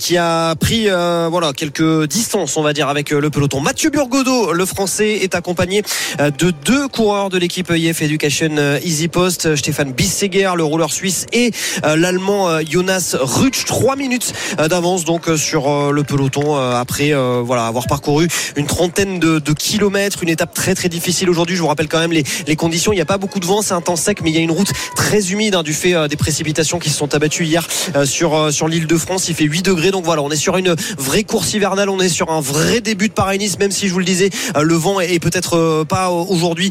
H: qui a pris euh, voilà quelques distances, on va dire, avec le peloton. Mathieu Burgodeau, le Français, est accompagné de deux coureurs de l'équipe IF Education Easy Post, Stéphane Bisseguer, le rouleur suisse, et l'Allemand Jonas Rutsch. Trois minutes d'avance donc sur le peloton après voilà avoir parcouru une trentaine de, de kilomètres, une étape très très difficile aujourd'hui. Je vous rappelle quand même les, conditions. Il n'y a pas beaucoup de vent, c'est un temps sec, mais il y a une route très humide hein, du fait euh, des précipitations qui se sont abattues hier euh, sur, euh, sur l'île de France. Il fait 8 degrés, donc voilà, on est sur une vraie course hivernale, on est sur un vrai début de Paris-Nice, même si je vous le disais, le vent est peut-être pas aujourd'hui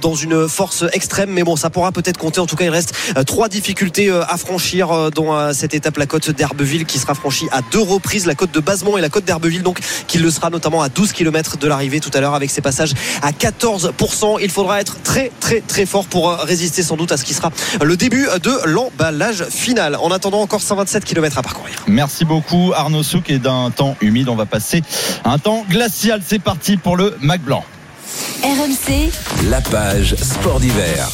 H: dans une force extrême, mais bon, ça pourra peut-être compter. En tout cas, il reste trois difficultés à franchir dans cette étape, la côte d'Herbeville qui sera franchie à deux reprises, la côte de Basemont et la côte d'Herbeville, donc qui le sera notamment à 12 km de l'arrivée tout à l'heure avec ses passages à 14%. Il faudra être très très très fort pour résister sans doute à ce qui sera le début de l'emballage final. En attendant encore 127 km à parcourir.
D: Merci beaucoup Arnaud Souk et d'un temps humide, on va passer à un temps glacial. C'est parti pour le Mac Blanc.
B: RMC,
C: la page sport d'hiver.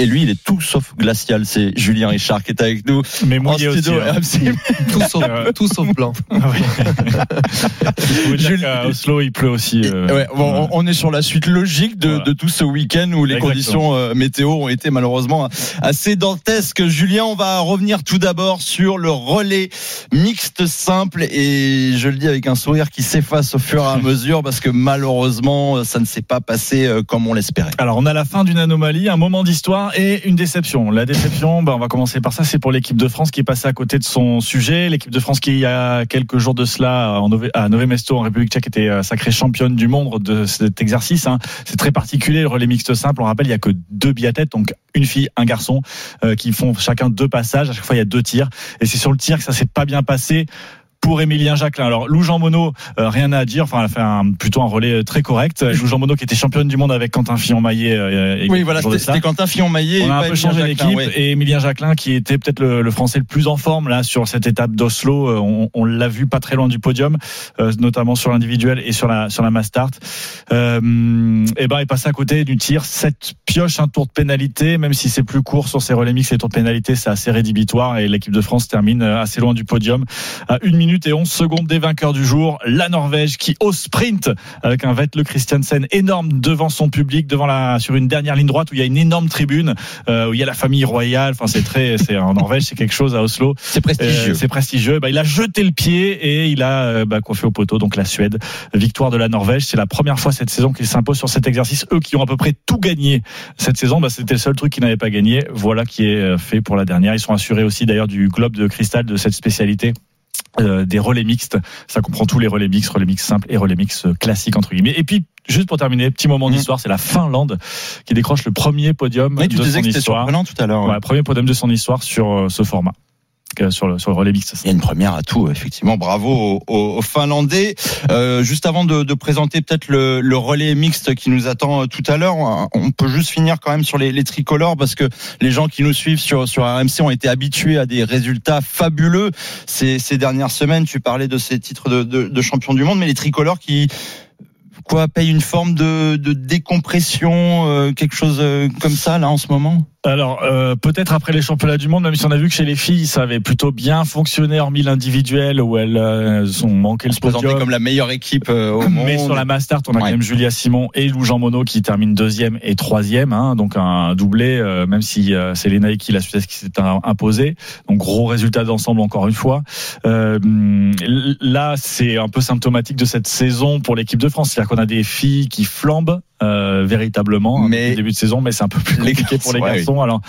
D: Et lui, il est tout sauf glacial. C'est Julien Richard qui est avec nous.
G: Mais
D: En
G: mouillé aussi. hein.
E: Tout sauf, tout sauf blanc.
G: Vous dire qu'à Oslo, il pleut aussi. euh,
D: Ouais, bon, on- on est sur la suite logique de,
G: Voilà.
D: de tout ce week-end où les
G: Exactement.
D: conditions euh, météo ont été malheureusement assez dantesques. Julien, on va revenir tout d'abord sur le relais mixte simple et je le dis avec un sourire qui s'efface au fur et à mesure parce que malheureusement ça ne s'est pas passé euh, comme on l'espérait.
G: Alors, on a la fin d'une anomalie, un moment d'histoire et une déception. La déception, bah, on va commencer par ça, c'est pour l'équipe de France qui est passée à côté de son sujet. L'équipe de France qui, il y a quelques jours de cela, à Nové Mesto, en République tchèque, était euh, sacrée championne du monde de cet exercice. hein. C'est très particulier, le relais mixte simple. On rappelle, il y a que deux biathlètes, donc une fille, un garçon, euh, qui font chacun deux passages. À chaque fois, il y a deux tirs. Et c'est sur le tir que ça s'est pas bien passé pour Émilien Jacquelin. Alors Lou Jean Monod, euh, rien à dire. Enfin, elle a fait un, plutôt un relais euh, très correct. Lou Jean Monod qui était championne du monde avec Quentin Fillon-Maillet. euh,
D: Oui, voilà, c'était Quentin Fillon-Maillet.
G: On a un peu changé l'équipe
D: ouais.
G: et Emilien Jacquelin qui était peut-être le, le Français le plus en forme là sur cette étape d'Oslo. Euh, On, on l'a vu pas très loin du podium, euh, notamment sur l'individuel et sur la sur la mass start. Euh, et ben il passe à côté du tir. Cette pioche un tour de pénalité, même si c'est plus court sur ces relais mix, les tours de pénalité c'est assez rédhibitoire et l'équipe de France termine euh, assez loin du podium à 1 minute et 11 secondes des vainqueurs du jour. La Norvège qui au sprint avec un Vettel Christiansen énorme devant son public, devant la sur une dernière ligne droite où il y a une énorme tribune euh, où il y a la famille royale. Enfin c'est très c'est en Norvège c'est quelque chose à Oslo.
D: C'est prestigieux.
G: Euh, c'est prestigieux. Bah, il a jeté le pied et il a euh, bah, coiffé au poteau. Donc la Suède, victoire de la Norvège. C'est la première fois cette saison qu'il s'impose sur cet exercice. Eux qui ont à peu près tout gagné cette saison, bah, c'était le seul truc qu'ils n'avaient pas gagné. Voilà qui est fait pour la dernière. Ils sont assurés aussi d'ailleurs du globe de cristal de cette spécialité. Euh, des relais mixtes, ça comprend tous les relais mixtes, relais mixtes simples et relais mixtes euh, classiques entre guillemets. Et puis juste pour terminer, petit moment d'histoire, c'est la Finlande qui décroche le premier podium.
D: Oui,
G: de son histoire.
D: tout à l'heure. ouais.
G: Ouais, premier podium de son histoire sur euh, ce format, sur le, relais mixte.
D: Il y a une première à tout, effectivement. Bravo aux, Finlandais. Euh, juste avant de, de présenter peut-être le, le relais mixte qui nous attend euh, tout à l'heure, on on peut juste finir quand même sur les, les tricolores parce que les gens qui nous suivent sur, sur RMC ont été habitués à des résultats fabuleux ces, ces dernières semaines. Tu parlais de ces titres de, de, de champion du monde, mais les tricolores qui quoi payent une forme de, de décompression, euh, quelque chose euh, comme ça là en ce moment?
G: Alors euh, peut-être après les championnats du monde, même si on a vu que chez les filles ça avait plutôt bien fonctionné, hormis l'individuel où elles euh, ont manqué le
D: Présenté
G: podium.
D: comme la meilleure équipe euh, au monde.
G: Mais sur la Mastart, on a
D: Ouais.
G: quand même Julia Simon et Lou Jean Monod qui terminent deuxième et troisième, hein, donc un doublé, euh, même si euh, c'est Lénaï qui la Suisse qui s'est un- imposé. Donc gros résultat d'ensemble encore une fois. Euh, là, c'est un peu symptomatique de cette saison pour l'équipe de France, c'est-à-dire qu'on a des filles qui flambent. Euh, véritablement
D: Mais-
G: mais début de saison mais c'est un peu plus compliqué pour les
D: garçons, ouais,
G: alors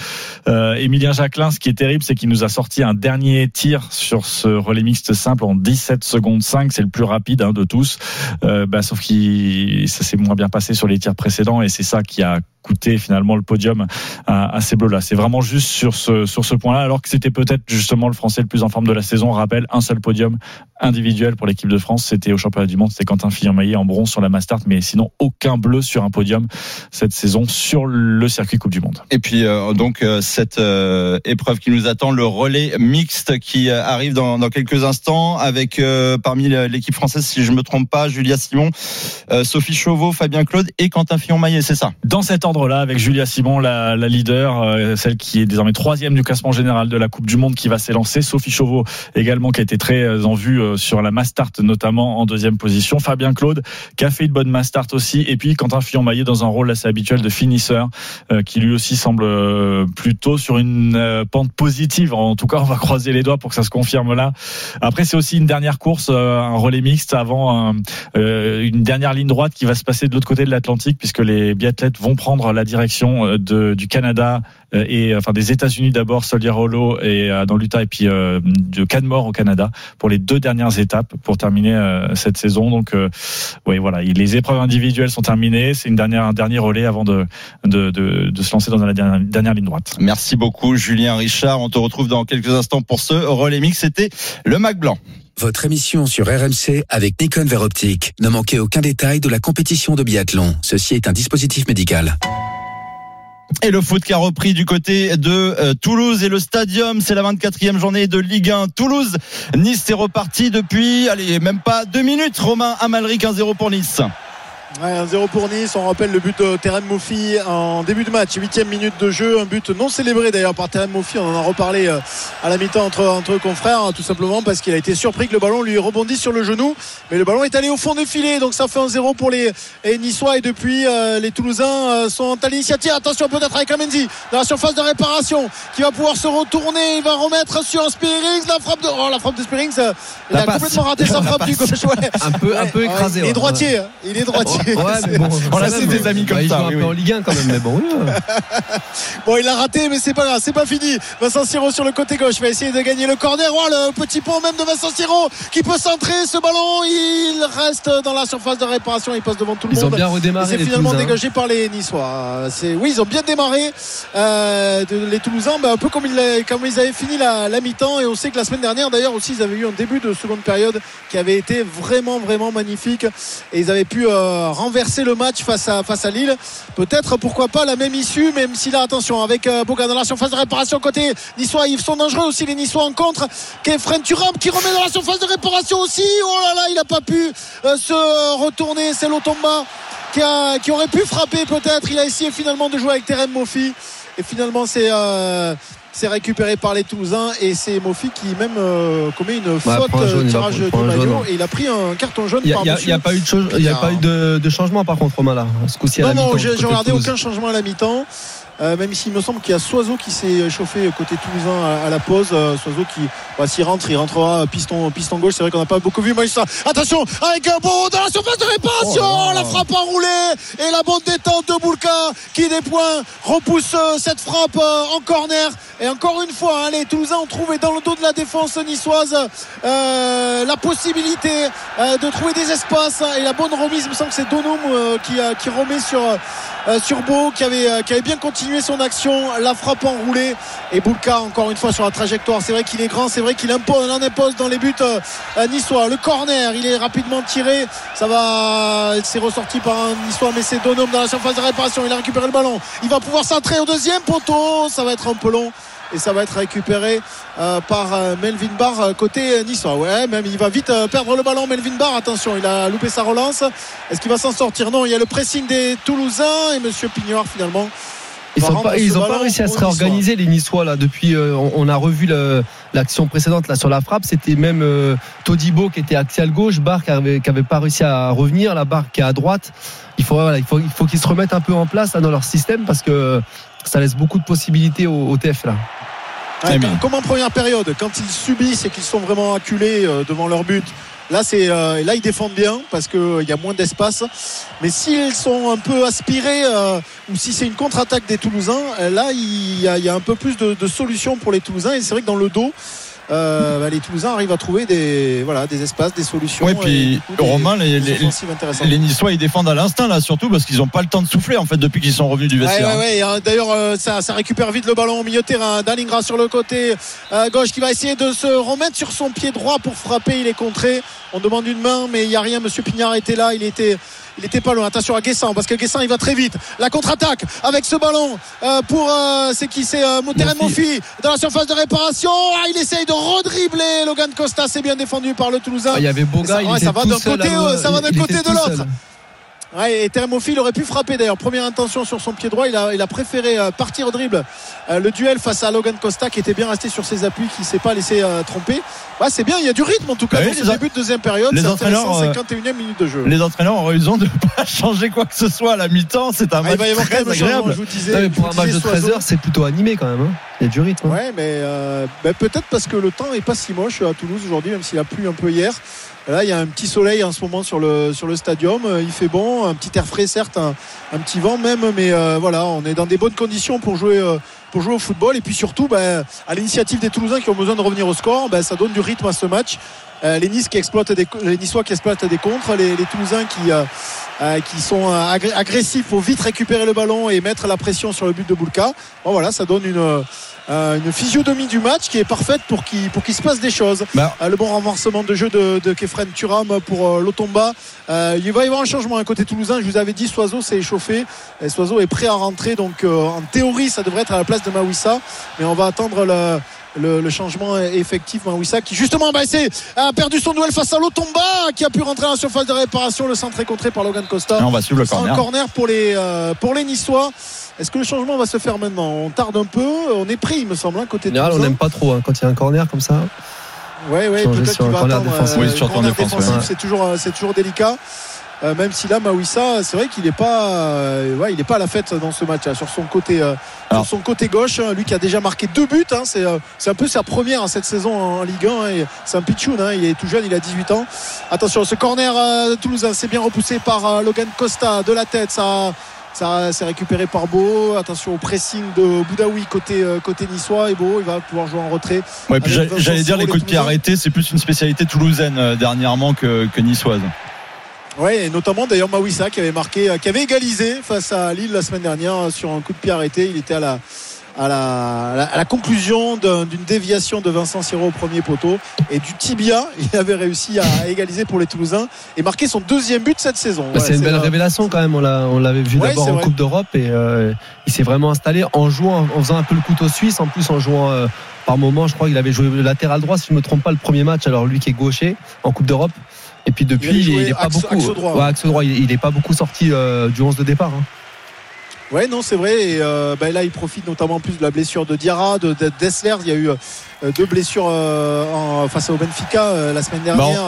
G: euh, Emilien Jacquelin ce qui est terrible c'est qu'il nous a sorti un dernier tir sur ce relais mixte simple en 17 secondes 5 c'est le plus rapide hein, de tous. Euh, bah, sauf qu'il ça s'est moins bien passé sur les tirs précédents et c'est ça qui a coûté finalement le podium à, à ces bleus là c'est vraiment juste sur ce sur ce point là alors que c'était peut-être justement le français le plus en forme de la saison. On rappelle un seul podium individuel pour l'équipe de France c'était au championnat du monde c'était Quentin Fillon-Maillet en bronze sur la Mastart mais sinon aucun bleu sur un podium cette saison sur le circuit Coupe du Monde
D: Et puis euh, donc euh, cette euh, épreuve qui nous attend, le relais mixte qui arrive dans, dans quelques instants avec euh, parmi l'équipe française, si je me trompe pas, Julia Simon, Sophie Chauveau, Fabien Claude et Quentin Fillon-Maillet, c'est ça?
G: Dans cet ordre-là, avec Julia Simon, la, la leader, celle qui est désormais troisième du classement général de la Coupe du Monde, qui va s'élancer. Sophie Chauveau également, qui a été très en vue sur la Mastart, notamment en deuxième position. Fabien Claude, qui a fait une bonne Mastart aussi. Et puis Quentin Fillon-Maillet dans un rôle assez habituel de finisseur, euh, qui lui aussi semble euh, plutôt sur une euh, pente positive. En tout cas, on va croiser les doigts pour que ça se confirme là. Après, c'est aussi une dernière course, un relais mixte avant un- une dernière ligne droite qui va se passer de l'autre côté de l'Atlantique, puisque les biathlètes vont prendre la direction du Canada et enfin des États-Unis d'abord, Solier-Hollow et euh, dans l'Utah, et puis euh, de Canmore au Canada pour les deux dernières étapes pour terminer euh, cette saison. Donc, euh, oui, voilà, les épreuves individuelles sont terminées. C'est une dernière, un dernier relais avant de, de, de, de se lancer dans la dernière, dernière ligne droite.
D: Merci beaucoup Julien Richard, on te retrouve dans quelques instants pour ce relais mix, c'était le Mac Blanc.
P: Votre émission sur RMC avec Nikon Vert Optique. Ne manquez aucun détail de la compétition de biathlon. Ceci est un dispositif médical.
D: Et le foot qui a repris du côté de euh, Toulouse et le stadium, c'est la 24e journée de Ligue 1. Toulouse, Nice est reparti depuis, allez, même pas deux minutes. Romain Amalric 1-0 pour Nice.
F: Ouais, 1-0 pour Nice. On rappelle le but de Terem Moffi en début de match, 8 minute de jeu. Un but non célébré d'ailleurs par Terem Moffi. On en a reparlé euh, à la mi-temps entre, entre confrères, hein, tout simplement parce qu'il a été surpris que le ballon lui rebondisse sur le genou. Mais le ballon est allé au fond de filet. Donc ça fait 1-0 pour les, les Niçois. Et depuis, euh, les Toulousains euh, sont à l'initiative. Attention peut-être avec Amenzi dans la surface de réparation qui va pouvoir se retourner. Il va remettre sur Spearings. La frappe de, oh, la frappe de Spearings. il
E: La
F: a
E: passe.
F: complètement raté sa frappe du gauche. Ouais.
E: Un peu, un peu écrasé.
F: Il est droitier. hein. Il est droitier.
E: Ouais, bon,
D: On a des amis comme
E: bah, il
D: ça,
E: joue un peu
D: oui.
E: en Ligue 1 quand même, mais bon. oui.
F: Bon, il a raté, mais c'est pas grave, c'est pas fini. Vincent Siro sur le côté gauche va essayer de gagner le corner. Oh, le petit pont même de Vincent Siro qui peut centrer ce ballon. Il reste dans la surface de réparation. Il passe devant tout le
E: Ils ont
F: monde.
E: bien redémarré,
F: C'est finalement
E: Toulousains.
F: dégagé par les Niçois. Oui, ils ont bien démarré. Euh, de- les Toulousains, bah, un peu comme ils, comme ils avaient fini la, la mi-temps. Et on sait que la semaine dernière, d'ailleurs aussi, ils avaient eu un début de seconde période qui avait été vraiment, vraiment magnifique. Et ils avaient pu euh, renverser le match face à face à Lille. Peut-être, pourquoi pas, la même issue, même si là, attention, avec euh, Boga dans la surface de réparation côté Niçois, ils sont dangereux aussi les Niçois en contre. Kefren Turam qui remet dans la surface de réparation aussi. Oh là là, il n'a pas pu euh, se retourner. C'est Lotomba qui, a- qui aurait pu frapper peut-être. Il a essayé finalement de jouer avec Terem Mofi. Et finalement, c'est. euh, c'est récupéré par les Toulousains et c'est Mofi qui même euh, commet une faute
E: un jaune,
F: tirage
E: jaune,
F: maillot et il a pris un carton jaune
E: Il n'y a, pas eu de, chose- il y a pas eu de, de changement par contre Romain là. Ce coup-ci
F: non, non, j'ai regardé aucun changement à la mi-temps. Euh, même s'il me semble qu'il y a Soiseau qui s'est chauffé côté toulousain à, à la pause. Euh, Soiseau qui, bah, s'il rentre, il rentrera piston, piston gauche. C'est vrai qu'on n'a pas beaucoup vu Maïssa. Attention, avec un bon dans la surface de réparation.
D: Oh là.
F: la frappe enroulée et la bonne détente de Boulka qui des points repousse euh, cette frappe euh, en corner. Et encore une fois, hein, les Toulousains ont trouvé dans le dos de la défense niçoise euh, la possibilité euh, de trouver des espaces et la bonne remise. Il me semble que c'est Donum euh, qui remet sur, euh, sur Beau qui avait, euh, qui avait bien continué son action. La frappe enroulée et Boulka encore une fois sur la trajectoire. C'est vrai qu'il est grand, c'est vrai qu'il impose, en impose dans les buts euh, niçois. Le corner, il est rapidement tiré. Ça va, c'est ressorti par un niçois, mais c'est Donum dans la surface de réparation. Il a récupéré le ballon. Il va pouvoir centrer au deuxième poteau. Ça va être un peu long et ça va être récupéré euh, par euh, Melvin Barr euh, côté niçois. Ouais, même il va vite perdre le ballon. Melvin Barr, attention, il a loupé sa relance. Est-ce qu'il va s'en sortir? Non, il y a le pressing des Toulousains et Monsieur Pignard finalement.
E: Ils n'ont pas,
F: ce
E: ils ont pas
F: ballon
E: réussi à se réorganiser les Niçois là depuis. euh, on, on a revu l'action précédente là sur la frappe. C'était même euh, Todibo qui était axial gauche, Barre qui avait, qui avait pas réussi à revenir, la barre qui est à droite. Il faut voilà, il faut il faut qu'ils se remettent un peu en place là, dans leur système parce que ça laisse beaucoup de possibilités au, au TF là.
F: Ouais, comme- en première période, quand ils subissent et qu'ils sont vraiment acculés euh, devant leur but, là c'est euh, là ils défendent bien parce qu'il y a moins d'espace. Mais s'ils sont un peu aspirés euh, ou si c'est une contre-attaque des Toulousains, euh, là il y, a, il y a un peu plus de, de solutions pour les Toulousains et c'est vrai que dans le dos. Euh, bah, les Toulousains arrivent à trouver des, voilà, des espaces, des solutions. Et
D: puis
F: du coup, des-
D: Romain, les, Niçois, ils défendent à l'instinct là, surtout parce qu'ils n'ont pas le temps de souffler en fait depuis qu'ils sont revenus du vestiaire.
F: ouais, ouais. Et, euh, D'ailleurs, euh, ça, ça récupère vite le ballon au milieu de terrain. Dalingra sur le côté gauche qui va essayer de se remettre sur son pied droit pour frapper. Il est contré. On demande une main, mais il n'y a rien. Monsieur Pignard était là. Il était. Il était pas loin. Attention à Guessant parce que Guessant il va très vite. La contre-attaque avec ce ballon euh, pour euh, c'est qui c'est euh, Terren Monfi dans la surface de réparation. Ah, il essaye de redribler Logan Costa. C'est bien défendu par le Toulousain.
E: Ah, il y avait Boga,
F: ça,
E: il
F: ouais, ça va d'un côté, euh, ça va d'un côté de l'autre. Ouais, et Teremofil aurait pu frapper d'ailleurs. Première intention sur son pied droit. Il a, il a préféré euh, partir au dribble euh, le duel face à Logan Costa qui était bien resté sur ses appuis, qui s'est pas laissé euh, tromper. Ouais, c'est bien. Il y a du rythme en tout cas dans
D: oui,
F: ce
D: les en-
F: début de deuxième période.
D: les
F: C'est
D: entraîneurs,
F: intéressant,
D: euh,
F: 51e minute de jeu.
D: Les entraîneurs ont raison de ne pas changer quoi que ce soit à la mi-temps. C'est un
F: Ah, il
D: match très
F: un changement,
D: agréable.
F: je vous disais.
E: Non, mais
F: je
E: pour
F: vous
E: un match de 13
F: Soiseau.
E: heures, c'est plutôt animé quand même. hein. Il y a du rythme. hein.
F: Ouais, mais euh, ben, peut-être parce que le temps est pas si moche à Toulouse aujourd'hui, même s'il a plu un peu hier. Là, il y a un petit soleil en ce moment sur le sur le stadium. Euh, Il fait bon, un petit air frais, certes, un, petit vent même, mais euh, voilà, on est dans des bonnes conditions pour jouer euh, pour jouer au football. Et puis surtout, ben, à l'initiative des Toulousains qui ont besoin de revenir au score, ben, ça donne du rythme à ce match. Euh, les, nice qui exploitent des, les Niçois qui exploitent des contres, les, les Toulousains qui, euh, euh, qui sont agressifs pour vite récupérer le ballon et mettre la pression sur le but de Boulka. Bon, voilà, ça donne une, euh, une physionomie du match qui est parfaite pour qu'il pour qu'il se passe des choses.
D: Bah.
F: Le bon renversement de jeu de, de Kefren Turam pour Lotomba. Euh, il va y avoir un changement à côté toulousain. Je vous avais dit, Soiseau s'est échauffé. Et Soiseau est prêt à rentrer. Donc, euh, en théorie, ça devrait être à la place de Mawissa. Mais on va attendre le, le, le changement est effectif. Mawissa qui justement bah, a perdu son duel face à Lotomba qui a pu rentrer en surface de réparation. Le centre est contré par Logan Costa.
D: Et on va suivre le corner.
F: Un corner pour les, euh, pour les Niçois. Est-ce que le changement va se faire maintenant? On tarde un peu. On est pris, il me semble, hein, côté
E: général, on n'aime pas trop hein, quand il y a un corner comme ça.
F: Ouais, ouais, peut-être qu'il va attendre.
E: défensif.
F: euh,
D: Oui, sur
F: corner
D: défense,
F: défensif,
D: ouais.
F: c'est toujours, euh, c'est toujours délicat. Euh, même si là, Mawissa, c'est vrai qu'il n'est pas, euh, ouais, il est pas à la fête dans ce match. hein, sur son côté, euh, sur son côté gauche, hein, lui qui a déjà marqué deux buts. hein, c'est, un peu sa première hein, cette saison en Ligue 1. hein, et c'est un pitchoun. il est tout jeune, il a 18 ans. Attention, ce corner toulousain, c'est bien repoussé par Logan Costa de la tête. Ça. Ça c'est récupéré par Beau. Attention au pressing de Boudaoui côté euh, côté niçois et Beau il va pouvoir jouer en retrait.
D: Ouais, j'allais- dire les coups de pied arrêtés, c'est plus une spécialité toulousaine euh, dernièrement que, que niçoise.
F: Ouais, et notamment d'ailleurs Mawissa qui avait marqué, euh, qui avait égalisé face à Lille la semaine dernière euh, sur un coup de pied arrêté. Il était à la, à la, à la, à la conclusion d'un- d'une déviation de Vincent Siro au premier poteau et du tibia. Il avait réussi à égaliser pour les Toulousains et marquer son deuxième but cette saison.
E: Bah,
F: Ouais,
E: c'est une belle
F: euh,
E: révélation quand même. On l'a- on l'avait vu
F: Ouais,
E: d'abord en
F: vrai.
E: Coupe d'Europe et euh, il s'est vraiment installé en jouant, en faisant un peu le couteau suisse. En plus, en jouant euh, par moment, je crois qu'il avait joué le latéral droit, si je ne me trompe pas, le premier match. Alors lui qui est gaucher en Coupe d'Europe. Et puis depuis, il,
F: joué
E: est pas
F: axe-
E: beaucoup.
F: axe droit,
E: ouais,
F: ouais.
E: axe droit. Il, il est pas beaucoup sorti euh, du 11 de départ. hein.
F: Ouais, non, c'est vrai. Et euh, bah, là, il profite notamment en plus de la blessure de Diarra, de, de Dessler. Il y a eu euh, deux blessures euh, en- face au Benfica la semaine dernière.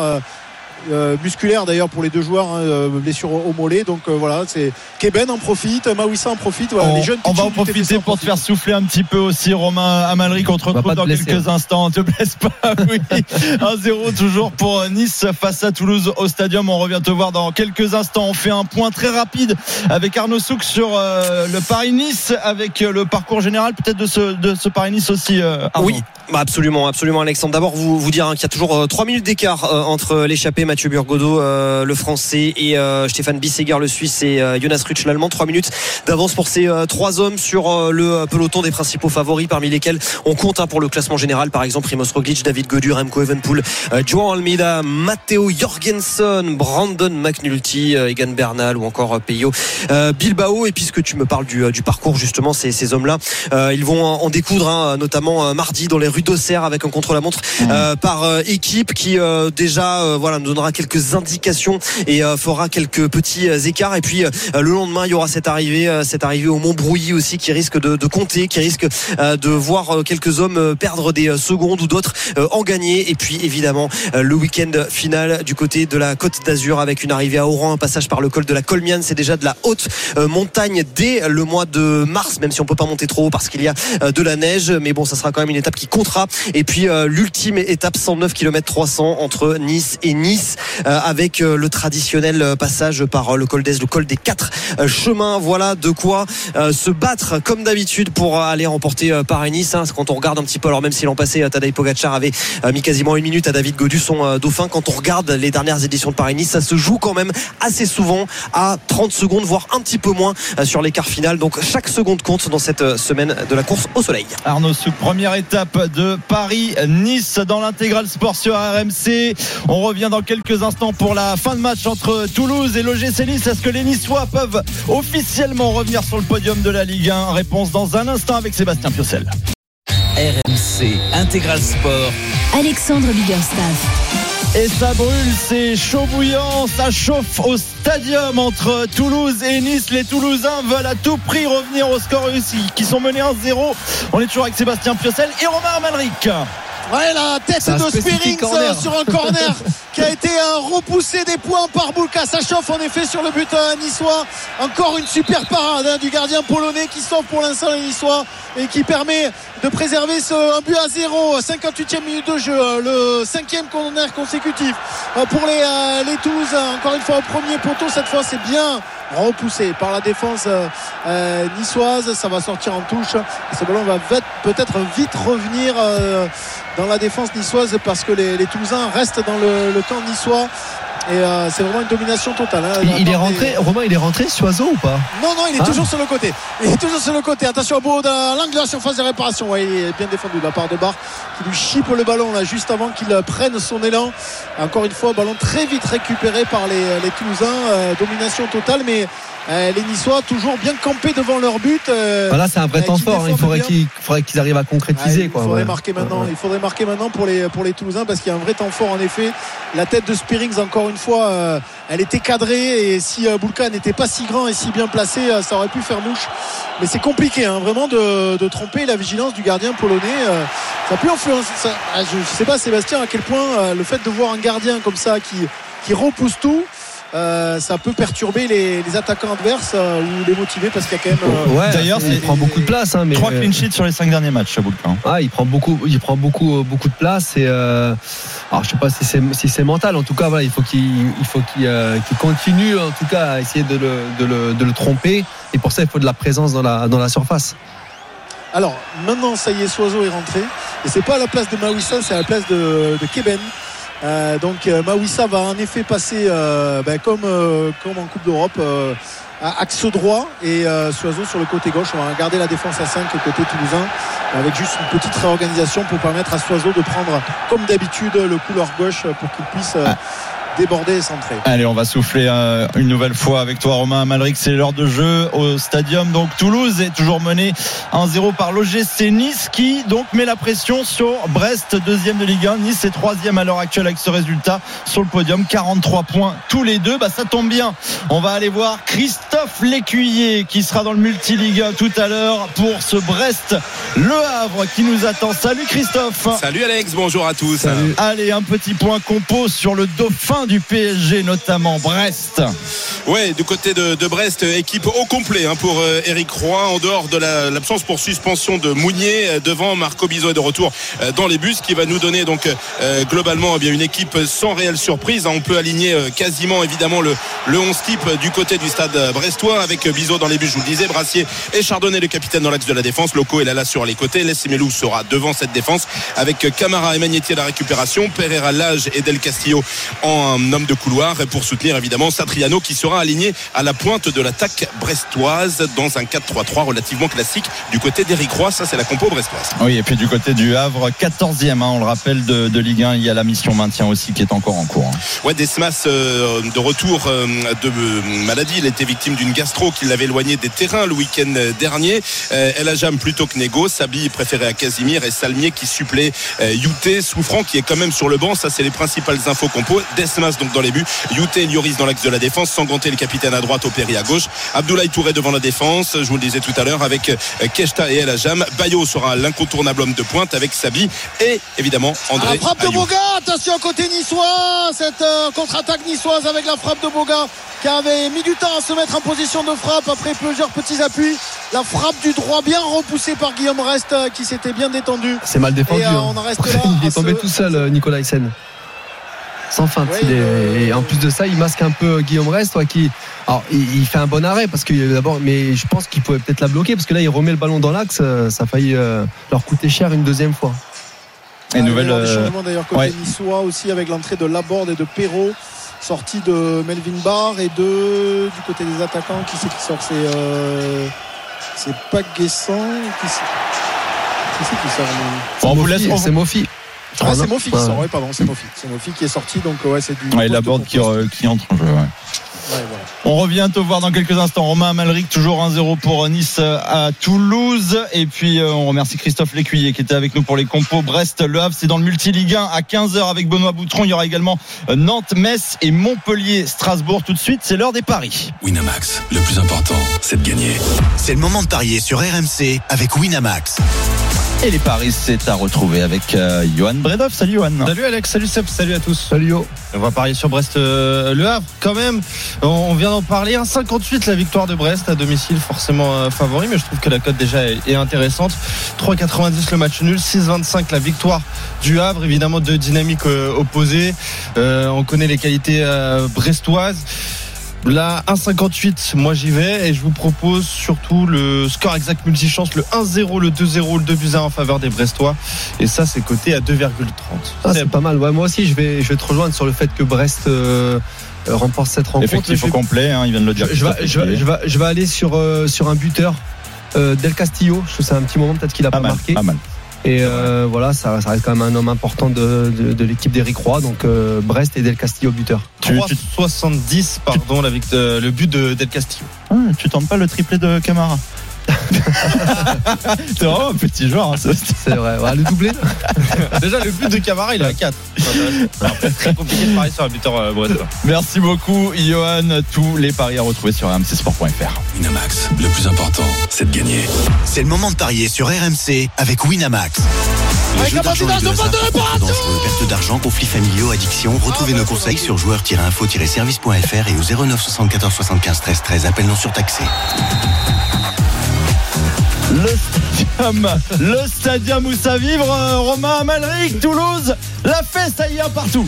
F: Euh, musculaire d'ailleurs pour les deux joueurs, hein, euh, blessure au mollet. Donc euh, voilà, c'est Keben en profite, Mawissa en profite. Voilà,
D: on,
F: les jeunes
D: on va en profiter
F: en
D: pour te faire souffler un petit peu aussi Romain Amalric on te retrouve dans
E: blesser.
D: quelques instants te blesse pas oui 1-0 toujours pour Nice face à Toulouse au stadium on revient te voir dans quelques instants on fait un point très rapide avec Arnaud Souk sur euh, le Paris-Nice avec euh, le parcours général peut-être de ce, de ce Paris-Nice aussi euh, Arnaud.
H: Oui, bah absolument, absolument, Alexandre. D'abord, vous vous dire hein, qu'il y a toujours euh, 3 minutes d'écart euh, entre l'échappé Mathieu Burgodeau, euh, le Français, et euh, Stéphane Bisseguer, le Suisse, et euh, Jonas Rutsch, l'Allemand. 3 minutes d'avance pour ces euh, trois hommes sur euh, le peloton des principaux favoris, parmi lesquels on compte hein, pour le classement général, par exemple, Primoz Roglic, David Godu, Remco Evenpool, euh, Joan Almeida, Matteo Jorgensen, Brandon McNulty, euh, Egan Bernal ou encore euh, Peyo euh, Bilbao. Et puisque tu me parles du, du parcours, justement, ces, ces hommes-là, euh, ils vont en découdre, hein, notamment euh, mardi dans les rues d'Auxerre avec un contre-la-montre euh, par euh, équipe qui euh, déjà voilà nous donnera quelques indications et euh, fera quelques petits euh, écarts. Et puis euh, le lendemain, il y aura cette arrivée, cette arrivée au Montbrouilly aussi qui risque de, de compter, qui risque de voir quelques hommes perdre des secondes ou d'autres en gagner. Et puis évidemment le week-end final du côté de la Côte d'Azur avec une arrivée à Oran, un passage par le col de la Colmiane. C'est déjà de la haute montagne dès le mois de mars, même si on peut pas monter trop haut parce qu'il y a de la neige. Mais bon, ça sera quand même une étape qui comptera. Et puis l'ultime étape 109 km 300 entre Nice et Nice euh, avec euh, le traditionnel euh, passage par le col d'Ez, le col des quatre chemins. Voilà de quoi se battre comme d'habitude pour aller remporter Paris-Nice. hein. Quand on regarde un petit peu, alors même si l'an passé Tadej Pogacar avait mis quasiment une minute à David Godu, son dauphin, quand on regarde les dernières éditions de Paris-Nice, ça se joue quand même assez souvent à 30 secondes, voire un petit peu moins sur l'écart final. Donc chaque seconde compte dans cette semaine de la course au soleil.
D: Arnaud Souk, première étape de Paris-Nice dans l'intégral sport sur RMC. On revient dans quelques instants pour la fin de match entre Toulouse et l'OGC Nice. Est-ce que les Niçois peuvent officiellement revenir sur le podium de la Ligue 1 Réponse dans un instant avec Sébastien Piocel.
C: RMC Intégral Sport.
B: Alexandre Biggerstaff.
D: Et ça brûle, c'est chaud bouillant, ça chauffe au stadium entre Toulouse et Nice. Les Toulousains veulent à tout prix revenir au score réussi, qui sont menés 1-0. On est toujours avec Sébastien Piocel et Romain Amalric.
F: Ouais, la tête de Spearings euh, sur un corner qui a été euh, repoussé des points par Boulka. Ça chauffe en effet sur le but euh, niçois. Encore une super parade hein, du gardien polonais qui sauve pour l'instant les niçois et qui permet de préserver ce, un but à 0 58e minute de jeu euh, le cinquième corner consécutif pour les, les Toulousains encore une fois au premier poteau cette fois c'est bien repoussé par la défense euh, euh, niçoise. Ça va sortir en touche. Ce ballon va peut-être vite revenir euh, dans la défense niçoise parce que les, Toulousains restent dans le camp niçois et euh, c'est vraiment une domination totale hein,
E: Il, il est
F: des-
E: rentré, Romain, il est rentré, Soiseau ou pas?
F: Non, non, il est
E: Ah.
F: toujours sur le côté. Il est toujours sur le côté. Attention au dans l'angle de la surface de réparation. Ouais, il est bien défendu de la part de Barre qui lui chipe le ballon là juste avant qu'il euh, prenne son élan. Encore une fois, ballon très vite récupéré par les, les Toulousains. Euh, domination totale, mais Euh, les Niçois toujours bien campés devant leur but. euh,
E: Voilà, c'est un vrai
F: euh,
E: temps fort. hein. Il faudrait qu'ils arrivent à concrétiser.
F: il
E: quoi,
F: faudrait
E: ouais.
F: marquer maintenant. Il faudrait marquer maintenant pour les pour les Toulousains parce qu'il y a un vrai temps fort en effet. La tête de Spearings encore une fois, elle était cadrée et si Boulka n'était pas si grand et si bien placé, ça aurait pu faire mouche. Mais c'est compliqué hein, vraiment de, de tromper la vigilance du gardien polonais. ça peut influencer. ça- ah, je, je sais pas Sébastien à quel point le fait de voir un gardien comme ça qui qui repousse tout. Euh, ça peut perturber les, les attaquants adverses euh, ou les motiver parce qu'il y a quand même euh,
E: Ouais,
D: D'ailleurs,
E: il prend beaucoup de place. Hein, mais
D: 3 clean sheets sur les 5 derniers matchs, Chaboulka. hein.
E: Ah, il prend beaucoup, il prend beaucoup, beaucoup de place. Et euh, alors, je sais pas si c'est si c'est mental. En tout cas, voilà, il faut qu'il, il faut qu'il, euh, continue, en tout cas, à essayer de le, de le, de le tromper. Et pour ça, il faut de la présence dans la, dans la surface.
F: Alors maintenant, ça y est, Soiseau est rentré. Et c'est pas à la place de Mawissa, c'est à la place de, de Keben. Euh, donc euh, Mawissa va en effet passer euh, ben, comme, euh, comme en Coupe d'Europe à axe droit et euh, Soiseau sur le côté gauche. On va garder la défense à 5 côté toulousain avec juste une petite réorganisation pour permettre à Soiseau de prendre comme d'habitude le couloir gauche pour qu'il puisse déborder et centrer.
D: Allez, on va souffler euh, une nouvelle fois avec toi, Romain Malric. C'est l'heure de jeu au stadium. Donc, Toulouse est toujours mené 1-0 par l'OGC Nice qui donc met la pression sur Brest, deuxième de Ligue 1. Nice est troisième à l'heure actuelle avec ce résultat sur le podium. 43 points tous les deux. Bah, ça tombe bien. On va aller voir Christophe Lécuyer qui sera dans le multi-Ligue 1 tout à l'heure pour ce Brest Le Havre qui nous attend. Salut Christophe.
Q: Salut Alex, bonjour à tous.
D: Allez, un petit point compo sur le dauphin du PSG, notamment Brest.
Q: Ouais, du côté de, Brest, euh, équipe au complet hein, pour euh, Eric Roy, en dehors de la- l'absence pour suspension de Mounier, euh, devant Marco Bizot est de retour euh, dans les bus, qui va nous donner donc euh, globalement eh bien une équipe sans réelle surprise. hein. On peut aligner euh, quasiment évidemment le, le 11 type du côté du stade brestois avec euh, Bizot dans les bus, je vous le disais, Brassier et Chardonnay le capitaine dans l'axe de la défense. Loco est là, là sur les côtés. Lessimelu sera devant cette défense avec euh, Camara et Magnetti à la récupération, Pereira Lage et Del Castillo en un homme de couloir et pour soutenir évidemment Satriano qui sera aligné à la pointe de l'attaque brestoise dans un 4-3-3 relativement classique du côté d'Eric Roy. Ça, c'est la compo brestoise.
D: Oui, et puis du côté du Havre, 14e, hein, on le rappelle, de, de Ligue 1, il y a la mission maintien aussi qui est encore en cours. hein.
Q: Ouais, Desmas euh, de retour euh, de euh, maladie. Il était victime d'une gastro qui l'avait éloigné des terrains le week-end dernier. Euh, El Ajam plutôt que Nego. Sabi préféré à Casimir et Salmier qui supplée Youté, souffrant qui est quand même sur le banc. Ça, c'est les principales infos compo. Desmas donc dans les buts. Youté et Lloris dans l'axe de la défense. Sanganté le capitaine à droite, Opéry à gauche. Abdoulaye Touré devant la défense. Je vous le disais tout à l'heure avec euh, Keshta et El Ajam. Bayo sera l'incontournable homme de pointe avec Sabi et évidemment André.
F: La frappe de. Boga, attention côté niçois, cette euh, contre-attaque niçoise avec la frappe de Boga qui avait mis du temps à se mettre en position de frappe après plusieurs petits appuis. La frappe du droit bien repoussée par Guillaume Rest euh, qui s'était bien détendu.
E: C'est mal défendu.
F: Et, euh,
E: hein.
F: on en reste là
E: il est tombé
F: ce-
E: tout seul, Nicolas Hyssen. Sans feinte.
F: Oui,
E: il est-
F: euh,
E: Et en plus de ça, il masque un peu Guillaume Rest, qui. Alors, il, il fait un bon arrêt parce que euh, d'abord, mais je pense qu'il pouvait peut-être la bloquer parce que là, il remet le ballon dans l'axe. euh, Ça a failli euh, leur coûter cher une deuxième fois.
D: Et nouvelle.
F: Il y a des
D: euh,
F: changements d'ailleurs côté
D: ouais.
F: niçois aussi avec l'entrée de Laborde et de Perrault. Sortie de Melvin Barr et de du côté des attaquants qui c'est qui sort? C'est euh, c'est pas Guessant qui c'est qui, sort
D: on vous
E: Mofi,
D: laisse-
E: C'est Mofi.
F: Ah, c'est Mofi qui
E: Ouais.
F: sort, ouais, pardon, c'est Mofi. C'est Mofi qui est sorti, donc ouais, c'est du.
D: Ouais, la board qui, euh, entre en jeu. ouais.
F: Ouais, voilà.
D: On revient te voir dans quelques instants. Romain Malric, toujours 1-0 pour Nice à Toulouse. Et puis, euh, on remercie Christophe Lécuyer qui était avec nous pour les compos. Brest, Le Havre, c'est dans le multi-Ligue 1 à 15h avec Benoît Boutron. Il y aura également euh, Nantes, Metz et Montpellier, Strasbourg. Tout de suite, c'est l'heure des paris.
C: Winamax, le plus important, c'est de gagner.
R: C'est le moment de parier sur RMC avec Winamax.
D: Et les paris, c'est à retrouver avec euh, Johan Bredov. Salut Johan.
S: Salut Alex, salut Seb, salut à tous.
E: Salut Yo.
S: On va parier sur Brest euh, Le Havre quand même. On- On vient d'en parler. 1,58 la victoire de Brest à domicile, forcément euh, favori, mais je trouve que la cote déjà est, est intéressante. 3,90 le match nul, 6,25 la victoire du Havre, évidemment deux dynamiques euh, opposées. Euh, on connaît les qualités euh, brestoises. Là, 1,58, moi j'y vais et je vous propose surtout le score exact multichance, le 1-0, le 2-0, le 2 buts à 1 en faveur des Brestois. Et ça, c'est coté à 2,30.
E: Ah, c'est pas mal. Ouais, moi aussi, je vais, je vais te rejoindre sur le fait que Brest euh, euh, remporte cette rencontre.
D: Effectif au complet, hein, il vient de le dire.
E: je, je vais,
D: Christophe
E: je, je vais- je vais aller sur, euh, sur un buteur. euh, Del Castillo, je c'est un petit moment peut-être qu'il a pas,
D: Pas mal,
E: marqué.
D: pas mal.
E: Et euh, voilà, ça, ça reste quand même un homme important de, de, de l'équipe d'Eric Roy. Donc euh, Brest et Del Castillo buteur.
S: 3,70 pardon la le but de Del Castillo.
D: Ah, tu tentes pas le triplé de Camara C'est vraiment un petit joueur. hein, ça.
E: C'est vrai. Ouais, le doublé.
S: Déjà le but de Camara il est à 4. Après, très compliqué de parier sur un buteur euh, brestois.
D: Merci beaucoup, Johan. Tous les paris à retrouver sur rmcsport.fr.
R: Winamax, le plus important, c'est de gagner. C'est le moment de parier sur RMC avec Winamax. Les
F: Avec
R: jeux
F: la.
R: Perte d'argent, conflits familiaux, addiction. Retrouvez nos conseils sur joueurs-info-service.fr et au 09 74 75 13 13. Appel non surtaxé.
D: Le stadium, le stadium où ça vibre, euh, Romain Amalric, Toulouse, la fête, est partout.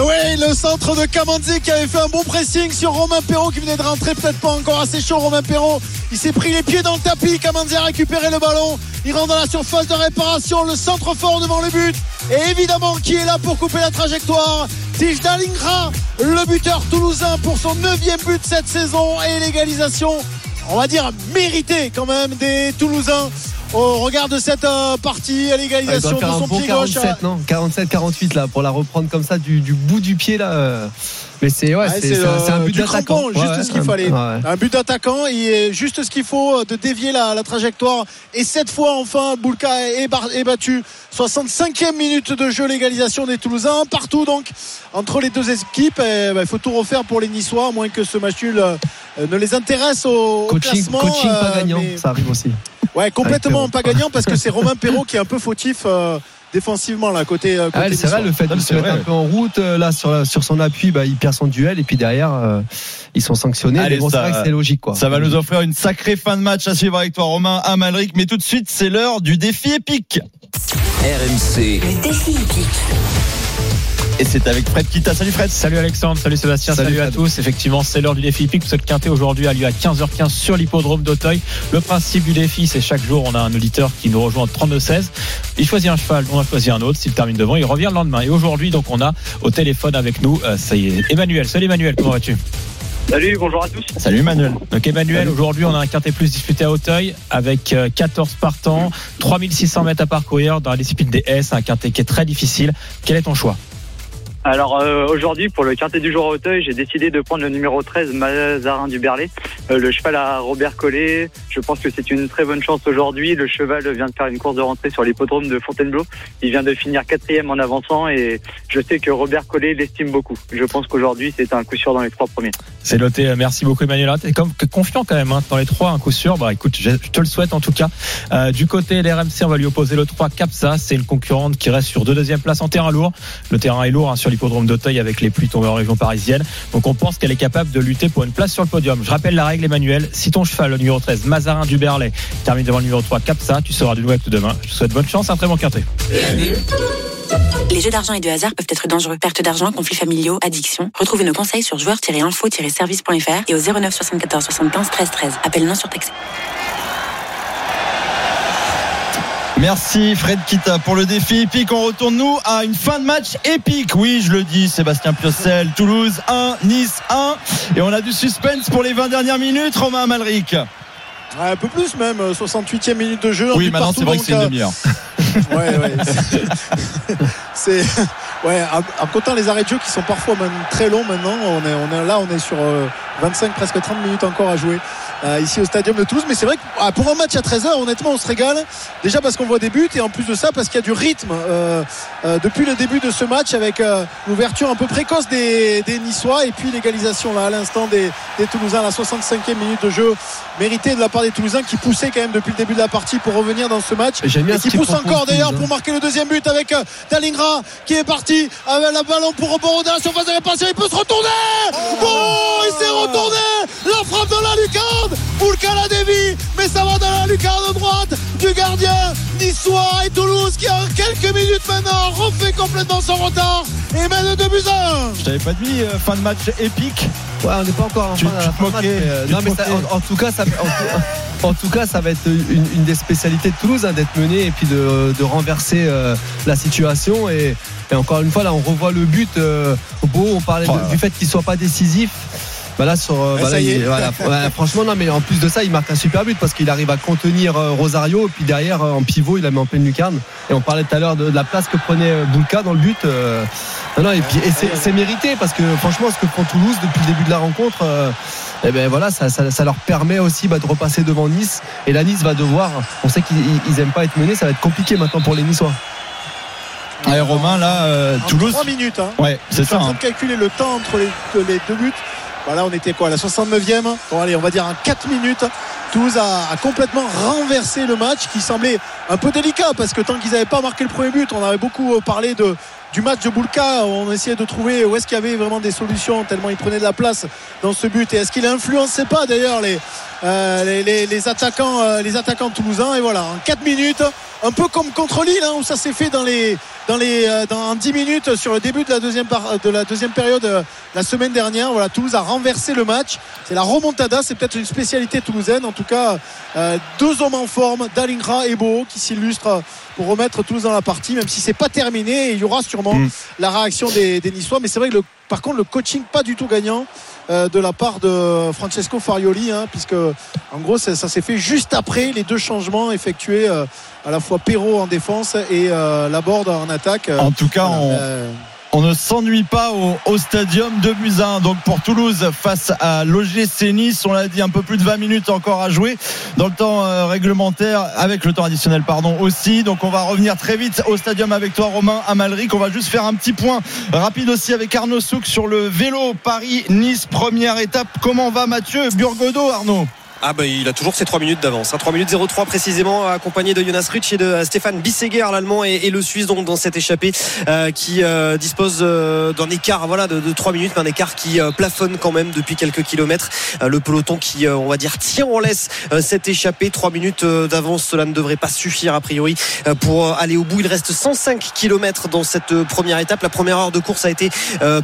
F: Oui, le centre de Kamanzi qui avait fait un bon pressing sur Romain Perrault qui venait de rentrer, peut-être pas encore assez chaud. Romain Perrault, il s'est pris les pieds dans le tapis. Kamanzi a récupéré le ballon. Il rentre dans la surface de réparation. Le centre fort devant le but. Et évidemment, qui est là pour couper la trajectoire? Tige Dalingra, le buteur toulousain pour son neuvième but cette saison et l'égalisation, on va dire méritée quand même des Toulousains. Au regard de cette euh, partie à
E: Ah,
F: l'égalisation de
E: faire un
F: son
E: bon
F: pied gauche.
E: 47, non 47-48 là pour la reprendre comme ça du, du bout du pied là. euh. Mais c'est ouais,
F: Ouais,
E: c'est c'est un,
F: euh,
E: but d'attaquant.
F: juste
E: Ouais,
F: ce qu'il
E: ouais,
F: fallait.
E: ouais.
F: Un but d'attaquant, il est juste ce qu'il faut euh, de dévier la, la trajectoire. Et cette fois, enfin, Boulka est, battu. 65e minute de jeu, l'égalisation des Toulousains. Partout donc entre les deux équipes. Et, bah, il faut tout refaire pour les Niçois, à moins que ce match nul euh, ne les intéresse au, au
E: Coaching,
F: classement.
E: coaching pas
F: euh,
E: gagnant,
F: mais-
E: ça arrive aussi.
F: Ouais, complètement pas gagnant parce que c'est Romain Perrault qui est un peu fautif euh, défensivement là côté. euh,
E: Ah,
F: côté
E: c'est vrai le fait de se mettre un peu en route euh, là sur, sur son appui, bah, il perd son duel et puis derrière euh, ils sont sanctionnés.
D: Allez,
E: mais bon, c'est
D: ça-
E: vrai que c'est logique quoi.
D: Ça va nous offrir une sacrée fin de match à suivre avec toi, Romain Amalric. Mais tout de suite, c'est l'heure du défi épique.
C: RMC,
B: Le défi épique.
D: Et c'est avec Fred Kita. Salut Fred.
T: Salut Alexandre, salut Sébastien,
E: Salut
T: salut, à tous. Effectivement, c'est l'heure du défi hippique. Ce quintet aujourd'hui a lieu à 15h15 sur l'hippodrome d'Auteuil. Le principe du défi, c'est chaque jour, on a un auditeur qui nous rejoint au 32-16. Il choisit un cheval, on a choisi un autre. S'il termine devant, il revient le lendemain. Et aujourd'hui, donc, on a au téléphone avec nous, euh, ça y est, Emmanuel. Salut Emmanuel, comment vas-tu?
U: Salut, bonjour à tous.
D: Salut Emmanuel.
T: Donc Emmanuel, aujourd'hui, on a un quintet plus disputé à Auteuil avec euh, 14 partants, 3600 mètres à parcourir dans la discipline des S, un quintet qui est très difficile. Quel est ton choix?
U: Alors euh, aujourd'hui, pour le quintet du jour à Auteuil, j'ai décidé de prendre le numéro 13, Mazarin du Berlay. Euh, le cheval à Robert Collet. Je pense que c'est une très bonne chance aujourd'hui. Le cheval vient de faire une course de rentrée sur l'hippodrome de Fontainebleau. Il vient de finir quatrième en avançant et je sais que Robert Collet l'estime beaucoup. Je pense qu'aujourd'hui, c'est un coup sûr dans les trois premiers.
T: C'est noté. Euh, Merci beaucoup, Emmanuel. T'es confiant quand même hein, dans les trois, un coup sûr. Bah écoute, je, te le souhaite en tout cas. Euh, du côté l'RMC, on va lui opposer le 3 Capsa. C'est une concurrente qui reste sur deux deuxième place en terrain lourd. Le terrain est lourd hein, sur l'hippodrome d'Auteuil avec les pluies tombées en région parisienne. Donc on pense qu'elle est capable de lutter pour une place sur le podium. Je rappelle la règle, Emmanuel. Si ton cheval, le numéro 13, Mazarin du Berlay, termine devant le numéro 3 Capsa, tu seras du tout demain. Je te souhaite bonne chance, un très bon quintet.
B: Les jeux d'argent et de hasard peuvent être dangereux. Perte d'argent, conflits familiaux, addiction. Retrouvez nos conseils sur joueurs-info-service.fr et au 09 74 75 13 13. Appel non surtaxé.
D: Merci Fred Kita pour le défi épique. On retourne nous à une fin de match épique. Oui, je le dis, Sébastien Piocel, Toulouse 1, Nice 1. Et on a du suspense pour les 20 dernières minutes. Romain Amalric.
F: Ouais, un peu plus même, euh, 68e minute de jeu.
D: Oui, maintenant c'est vrai que c'est une
F: euh,
D: demi-heure.
F: Ouais, ouais. c'est- ouais, en, comptant les arrêts de jeu qui sont parfois même très longs maintenant. On est, on est là, on est sur euh, 25 presque 30 minutes encore à jouer euh, ici au stadium de Toulouse. Mais c'est vrai que ah, pour un match à 13h, honnêtement, on se régale. Déjà parce qu'on voit des buts et en plus de ça parce qu'il y a du rythme euh, euh, depuis le début de ce match avec euh, l'ouverture un peu précoce des, des Niçois et puis l'égalisation là à l'instant des, des Toulousains, la 65e minute de jeu méritée de la part des Toulousains qui poussaient quand même depuis le début de la partie pour revenir dans ce match et qui poussent encore d'ailleurs pour marquer le deuxième but avec euh, Dalingra qui est parti avec le ballon pour rebondir dans la surface de réparation il peut se retourner oh il s'est retourné la frappe dans la lucarne Boulka la dévie mais ça va dans la lucarne droite du gardien niçois et Toulouse qui en quelques minutes maintenant refait complètement son retard et mène 2 buts à 1
D: Je t'avais pas dit euh, fin de match épique.
E: Ouais, on n'est pas encore en
D: Tu-
E: fin, à
D: tu
E: la
D: te
E: fin de match, mais, euh, non, mais ça- en, en tout cas, ça, en, tout- en tout cas, ça va être une, une des spécialités de Toulouse hein, d'être mené et puis de, de renverser euh, la situation. Et, et encore une fois, là, on revoit le but. euh, beau, on parlait
D: Oh
E: du fait qu'il soit pas décisif. Bah là, sur, bah là, il- voilà. Franchement, non, mais en plus de ça, il marque un super but parce qu'il arrive à contenir euh, Rosario. Et puis derrière, euh, en pivot, il la met en pleine lucarne. Et on parlait tout à l'heure de, de la place que prenait euh, Boulka dans le but. euh, non, non, et puis et c'est c'est mérité parce que franchement, ce que font Toulouse depuis le début de la rencontre, euh, eh ben voilà, ça, ça, ça leur permet aussi bah, de repasser devant Nice. Et la Nice va devoir. On sait qu'ils ils aiment pas être menés. Ça va être compliqué maintenant pour les Niçois.
D: Allez, Romain, là, euh,
F: En
D: Toulouse.
F: 3 minutes. Hein.
D: Ouais, c'est ça.
F: en train
D: hein.
F: de calculer le temps entre les, les deux buts. Voilà, on était quoi La 69e Bon, allez, on va dire en 4 minutes. Toulouse a, complètement renversé le match qui semblait un peu délicat parce que tant qu'ils n'avaient pas marqué le premier but, on avait beaucoup euh, parlé du match de Boulka. On essayait de trouver où est-ce qu'il y avait vraiment des solutions tellement il prenait de la place dans ce but. Et est-ce qu'il influençait pas d'ailleurs les, euh, les, les- les attaquants, euh, les attaquants toulousains Et voilà, en 4 minutes, un peu comme contre Lille hein, où ça s'est fait dans les dans les euh, dans 10 minutes sur le début de la deuxième par- de la deuxième période euh, la semaine dernière. Voilà Toulouse a renversé le match. C'est la remontada c'est peut-être une spécialité toulousaine. En tout cas euh, deux hommes en forme Dalingra et Beau qui s'illustrent pour remettre Toulouse dans la partie même si c'est pas terminé et il y aura sûrement
D: Mm.
F: la réaction des, des Niçois. Mais c'est vrai que le, par contre le coaching pas du tout gagnant. euh, de la part de Francesco Farioli hein, puisque en gros ça, ça s'est fait juste après les deux changements effectués euh, à la fois Perrault en défense et euh, Laborde en attaque.
D: En tout cas, on,
F: euh,
D: on ne s'ennuie pas au, au stadium de Buzyn. Donc pour Toulouse face à l'OGC Nice, on l'a dit un peu plus de 20 minutes encore à jouer dans le temps euh, réglementaire avec le temps additionnel pardon aussi. Donc on va revenir très vite au stadium avec toi Romain Amalric. On va juste faire un petit point rapide aussi avec Arnaud Souk sur le vélo Paris-Nice première étape. Comment va Mathieu Burgodo Arnaud?
H: Ah bah il a toujours ses 3 minutes d'avance. hein. 3 minutes 03 précisément, accompagné de Jonas Rutsch et de euh, Stéphane Bisseguer, l'allemand et, le Suisse donc dans cette échappée euh, qui euh, dispose d'un écart voilà de, de 3 minutes, mais un écart qui plafonne quand même depuis quelques kilomètres. Le peloton qui on va dire tient en laisse cette échappée. 3 minutes d'avance, cela ne devrait pas suffire a priori pour aller au bout. Il reste 105 kilomètres dans cette première étape. La première heure de course a été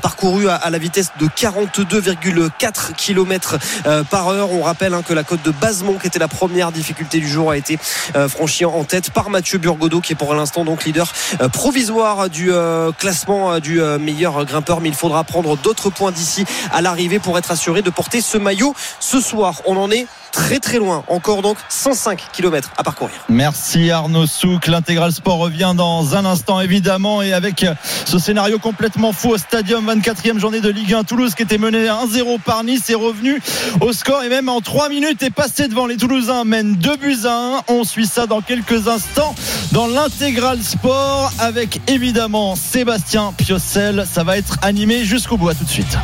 H: parcourue à, la vitesse de 42,4 km par heure. On rappelle hein, que la côte de Basemont, qui était la première difficulté du jour, a été euh, franchie en tête par Mathieu Burgodeau, qui est pour l'instant donc leader euh, provisoire du euh, classement du meilleur grimpeur. Mais il faudra prendre d'autres points d'ici à l'arrivée pour être assuré de porter ce maillot ce soir. On en est très très loin. Encore donc 105 km à parcourir.
D: Merci Arnaud Souk. L'intégral sport revient dans un instant évidemment et avec ce scénario complètement fou au stadium 24e journée de Ligue 1 Toulouse qui était mené 1-0 par Nice est revenu au score et même en 3 minutes est passé devant les Toulousains mènent 2 buts à 1. On suit ça dans quelques instants dans l'intégral sport avec évidemment Sébastien Piocel. Ça va être animé jusqu'au bout. À tout de suite.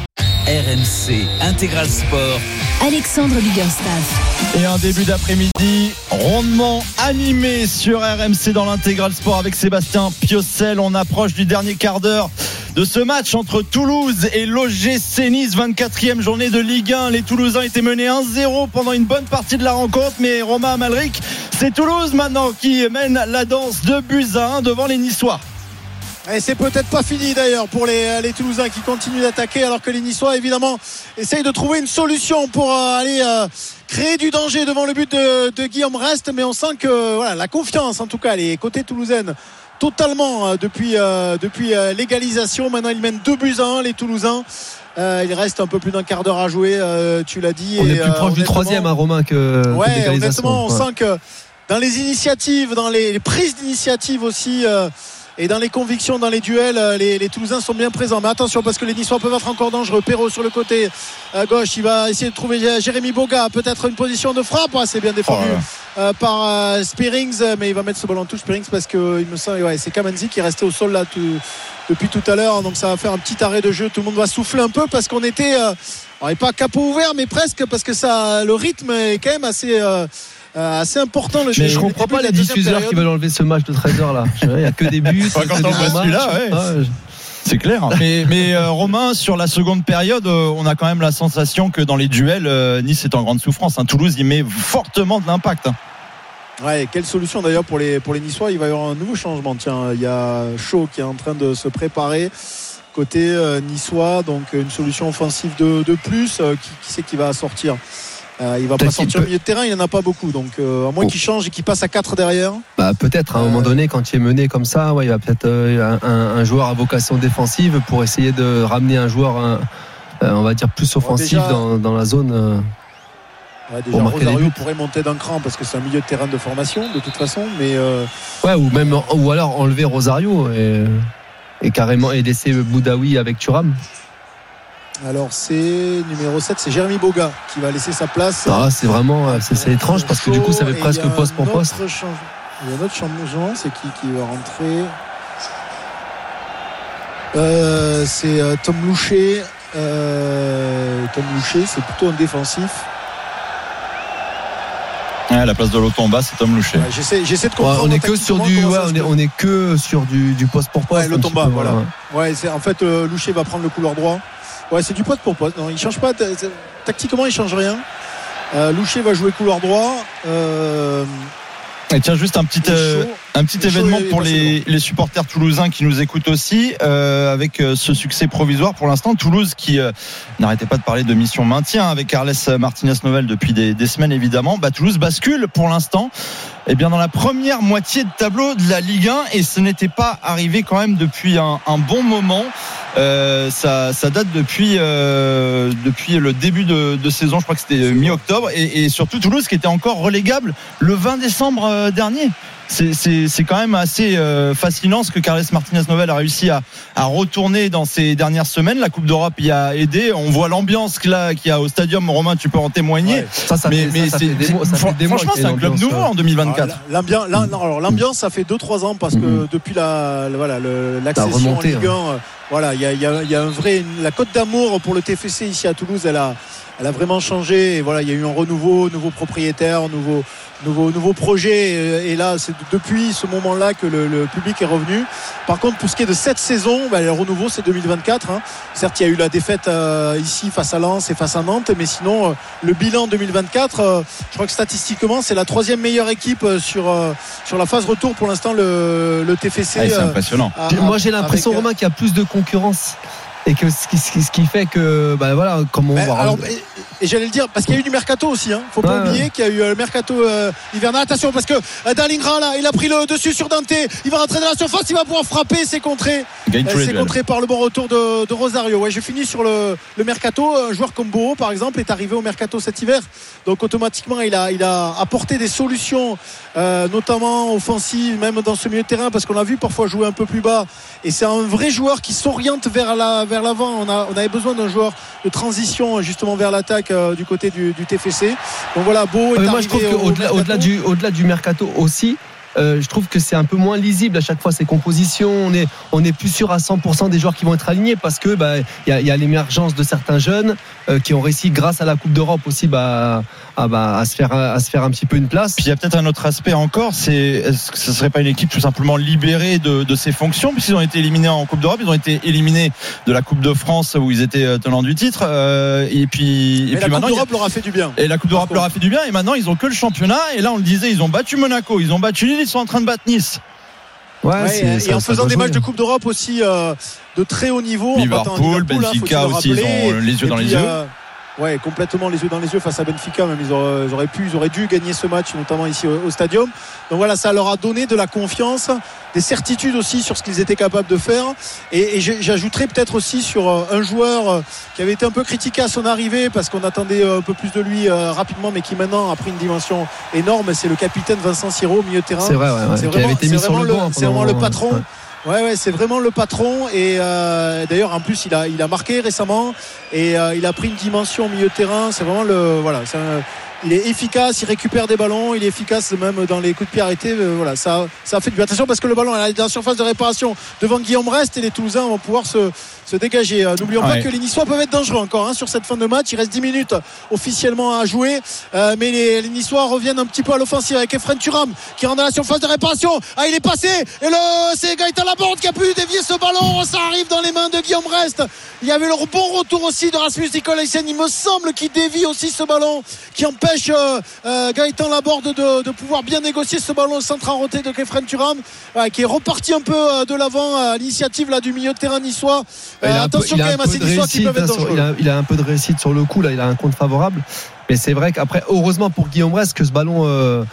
C: RMC Intégral Sport.
V: Alexandre Biggerstaff.
D: Et un début d'après-midi rondement animé sur RMC dans l'intégral sport avec Sébastien Piocel. On approche du dernier quart d'heure de ce match entre Toulouse et l'OGC Nice, 24e journée de Ligue 1. Les Toulousains étaient menés 1-0 pendant une bonne partie de la rencontre, mais Romain Amalric, c'est Toulouse maintenant qui mène la danse de buts à 1 devant les Niçois.
F: Et c'est peut-être pas fini d'ailleurs pour les, les Toulousains qui continuent d'attaquer alors que les Niçois évidemment essayent de trouver une solution pour euh, aller euh, créer du danger devant le but de, de Guillaume Reste mais on sent que voilà, la confiance en tout cas les côtés toulousaines totalement euh, depuis, euh, depuis euh, l'égalisation maintenant ils mènent deux buts à 1 les Toulousains Euh, il reste un peu plus d'un quart d'heure à jouer euh, tu l'as dit
E: On
F: et,
E: est plus
F: euh,
E: proche du troisième, hein, Romain, que, que
F: Ouais,
E: d'égalisation.
F: honnêtement, on
E: Ouais.
F: sent que dans les initiatives, dans les, les prises d'initiative aussi, euh, et dans les convictions, dans les duels, euh, les, les Toulousains sont bien présents. Mais attention, parce que les Niçois peuvent être encore dangereux. Perrault sur le côté euh, gauche, il va essayer de trouver Jérémy Boga, peut-être une position de frappe. Ah, c'est bien défendu euh, par euh, Spearings, euh, mais il va mettre ce ballon en touche Spearings parce que il me semble, ouais, c'est Kamenzi qui est resté au sol là tout- depuis tout à l'heure. Donc ça va faire un petit arrêt de jeu. Tout le monde va souffler un peu parce qu'on était, euh, on n'est pas capot ouvert, mais presque parce que ça, le rythme est quand même assez. Euh, assez important le
E: Mais je comprends
F: début
E: pas les diffuseurs qui veulent enlever ce match de 13h là. Il n'y a que des buts.
D: Quand on voit celui-là, ouais. C'est clair. Mais, mais euh, Romain, sur la seconde période, euh, on a quand même la sensation que dans les duels, euh, Nice est en grande souffrance. hein. Toulouse y met fortement de l'impact. hein.
F: Ouais, quelle solution d'ailleurs pour les, pour les Niçois Il va y avoir un nouveau changement. Tiens, il y a Shaw qui est en train de se préparer côté euh, niçois. Donc une solution offensive de, de plus. Euh, qui, qui c'est qui va sortir? Euh, Il va pas sortir au milieu de terrain, il n'en a pas beaucoup. Donc euh, à moins
E: Oh.
F: qu'il change et qu'il passe à 4 derrière.
E: Bah, peut-être à un moment donné, quand il est mené comme ça, ouais, il y a peut-être euh, un, joueur à vocation défensive pour essayer de ramener un joueur un, euh, on va dire plus offensif
F: déjà-
E: dans, dans la zone. euh.
F: Ouais, déjà,
E: Pour
F: Rosario pourrait monter d'un cran parce que c'est un milieu de terrain de formation de toute façon, mais euh,
E: Ouais, ou même ou alors enlever Rosario et, et carrément et laisser Boudaoui avec Thuram.
F: Alors c'est numéro 7, c'est Jérémy Boga qui va laisser sa place.
E: Ah, c'est vraiment euh, c'est étrange parce que du coup ça fait presque poste pour
F: un
E: poste.
F: Il y a un autre changement, c'est qui qui va rentrer Euh, C'est euh, Tom Loucher. Euh, Tom Loucher, c'est plutôt un défensif.
D: Ouais, à la place de bas, c'est Tom Loucher.
F: Ouais, J'essaie, j'essaie de
E: Ouais,
F: comprendre.
E: on est que sur du on est, on est que sur du, du poste pour poste.
F: Ouais, le
E: un petit
F: tomba,
E: peu,
F: voilà.
E: ouais.
F: Ouais, c'est en fait euh, Loucher va prendre le couloir droit. Ouais, c'est du poste pour poste. Non, il change pas. Tactiquement, il change rien. Euh, Loucher va jouer couloir droit. Euh,
D: Et tiens, juste un petit, euh, un petit événement pour les, les supporters toulousains qui nous écoutent aussi, euh, avec ce succès provisoire pour l'instant. Toulouse qui euh, n'arrêtait pas de parler de mission maintien avec Carles Martinez-Novel depuis des, des semaines évidemment. Bah, Toulouse bascule pour l'instant eh bien, dans la première moitié de tableau de la Ligue 1 et ce n'était pas arrivé quand même depuis un, un bon moment. Euh, ça, date depuis, euh, depuis le début de, saison, je crois que c'était mi-octobre, et, et surtout Toulouse qui était encore relégable le 20 décembre euh, dernier. C'est- C'est c'est quand même assez euh, fascinant ce que Carles Martinez-Novel a réussi à, à retourner dans ces dernières semaines. La Coupe d'Europe y a aidé. On voit l'ambiance qu'il y a- qu'il y a au stadium. Romain, tu peux en témoigner.
F: Ouais.
E: Ça, ça
D: mais
E: fait-
D: mais
E: ça, ça
D: c'est-
E: fait des
D: c'est-
E: mois- ça fait des mois
D: franchement, c'est un club nouveau en 2024.
F: Ah, L'ambiance, là, non, alors l'ambiance, ça fait 2-3 ans parce que
E: Mhm.
F: depuis la, la- voilà, l'accession en Ligue 1, euh, voilà, il y a, il y a- il y a un vrai, la cote d'amour pour le TFC ici à Toulouse, elle a, elle a vraiment changé. Et voilà, il y a eu un renouveau, nouveau propriétaire, nouveau, nouveau, nouveau projet. Et, là, c'est depuis ce moment-là que le, le public est revenu. Par contre, pour ce qui est de cette saison, bah, le renouveau, c'est 2024. hein. Certes, il y a eu la défaite euh, ici face à Lens et face à Nantes, mais sinon, euh, le bilan 2024, euh, je crois que statistiquement, c'est la troisième meilleure équipe sur, euh, sur la phase retour pour l'instant, le, le TFC.
D: Ah, c'est impressionnant.
E: Moi, j'ai l'impression,
F: avec,
E: Romain, qu'il y a plus de concurrence. Et que ce qui, ce qui- ce qui fait que, bah voilà, comme on
F: Ben,
E: va.
F: alors, et, et j'allais le dire parce qu'il y a eu du mercato aussi. Hein. Faut pas
E: Ouais,
F: oublier qu'il y a eu euh, le mercato euh, hivernal. Attention parce que euh, Dalingra là, il a pris le dessus sur Dante. Il va rentrer dans la surface, il va pouvoir frapper. C'est contré. Euh, C'est contré par le bon retour de, de Rosario. Ouais, je finis sur le, le mercato. Un joueur comme Boho, par exemple, est arrivé au mercato cet hiver. Donc automatiquement, il a, il a apporté des solutions, euh, notamment offensives, même dans ce milieu de terrain, parce qu'on l'a vu parfois jouer un peu plus bas. Et c'est un vrai joueur qui s'oriente vers la, vers l'avant. On, a, on avait besoin d'un joueur de transition justement vers l'attaque euh, du côté du, du TFC. Donc voilà, Beau est
E: Mais moi,
F: arrivé
E: je trouve qu'au-delà au-delà du, mercato aussi, euh, je trouve que c'est un peu moins lisible à chaque fois ces compositions. On est, on est plus sûr à 100% des joueurs qui vont être alignés parce que bah, il y a, il y a l'émergence de certains jeunes euh, qui ont réussi grâce à la Coupe d'Europe aussi bah, à, bah, à se faire à se faire un petit peu une place.
D: Puis il y a peut-être un autre aspect encore, c'est est-ce que ce serait pas une équipe tout simplement libérée de, de ses fonctions puisqu'ils ont été éliminés en Coupe d'Europe, ils ont été éliminés de la Coupe de France où ils étaient euh, tenants du titre euh, et puis et
F: Mais
D: puis
F: la
D: maintenant
F: Coupe d'Europe leur a fait du bien.
D: et la Coupe d'Europe leur a fait du bien et maintenant ils ont que le championnat et là on le disait ils ont battu Monaco, ils ont battu Lille, ils sont en train de battre Nice.
E: Ouais,
F: Ouais,
E: c'est-
F: et
E: ça-
F: en
E: ça
F: faisant des matchs de Coupe d'Europe aussi euh, de très haut niveau. en battant
D: Liverpool,
F: Liverpool, hein,
D: Benfica
F: le
D: aussi, ils ont les yeux
F: Et
D: dans les
F: puis,
D: yeux.
F: Ouais, complètement les yeux dans les yeux face à Benfica. Même ils auraient, ils auraient pu, ils auraient dû gagner ce match, notamment ici au, au stadium. Donc voilà, ça leur a donné de la confiance, des certitudes aussi sur ce qu'ils étaient capables de faire. Et, et j'ajouterais peut-être aussi sur euh, un joueur euh, qui avait été un peu critiqué à son arrivée parce qu'on attendait euh, un peu plus de lui rapidement, mais qui maintenant a pris une dimension énorme. C'est le capitaine Vincent Siro au milieu de terrain.
E: C'est vrai, ouais, ouais,
F: C'est
E: qui avait été
F: c'est
E: mis sur
F: vraiment
E: le banc
F: c'est vraiment
E: pendant-
F: le patron.
E: ouais.
F: Ouais, c'est vraiment le patron. Et euh, d'ailleurs, en plus, il a, il a marqué récemment et euh, il a pris une dimension au milieu de terrain. C'est vraiment le, voilà, il est efficace, il récupère des ballons, il est efficace même dans les coups de pied arrêtés. Euh, voilà, ça, ça a fait du bien. Attention parce que le ballon est dans la surface de réparation devant Guillaume Rest et les Toulousains vont pouvoir se, se dégager. Euh, N'oublions pas que les Niçois peuvent être dangereux encore hein, sur cette fin de match. Il reste 10 minutes officiellement à jouer, Euh, mais les, les Niçois reviennent un petit peu à l'offensive avec Efren Turam qui rentre dans la surface de réparation. Ah, il est passé et le c'est Gaëtan Laborde qui a pu dévier ce ballon. Ça arrive dans les mains de Guillaume Rest. Il y avait le bon retour aussi de Rasmus Nicolaisen. Il me semble qu'il dévie aussi ce ballon qui empêche euh, euh, Gaëtan Laborde de, de pouvoir bien négocier ce ballon centre en roté de Kefren Turam qui est reparti un peu de l'avant à l'initiative là du milieu de terrain niçois.
E: Il a un peu-
F: attention
E: il a
F: quand
E: un
F: même à
E: peu
F: ces
E: de
F: qui
E: réussite,
F: peuvent être
E: sur-
F: dangereux.
E: il, a, il a un peu de réussite sur le coup, là, il a un compte favorable. Mais c'est vrai qu'après, heureusement pour Guillaume Brest que ce ballon euh,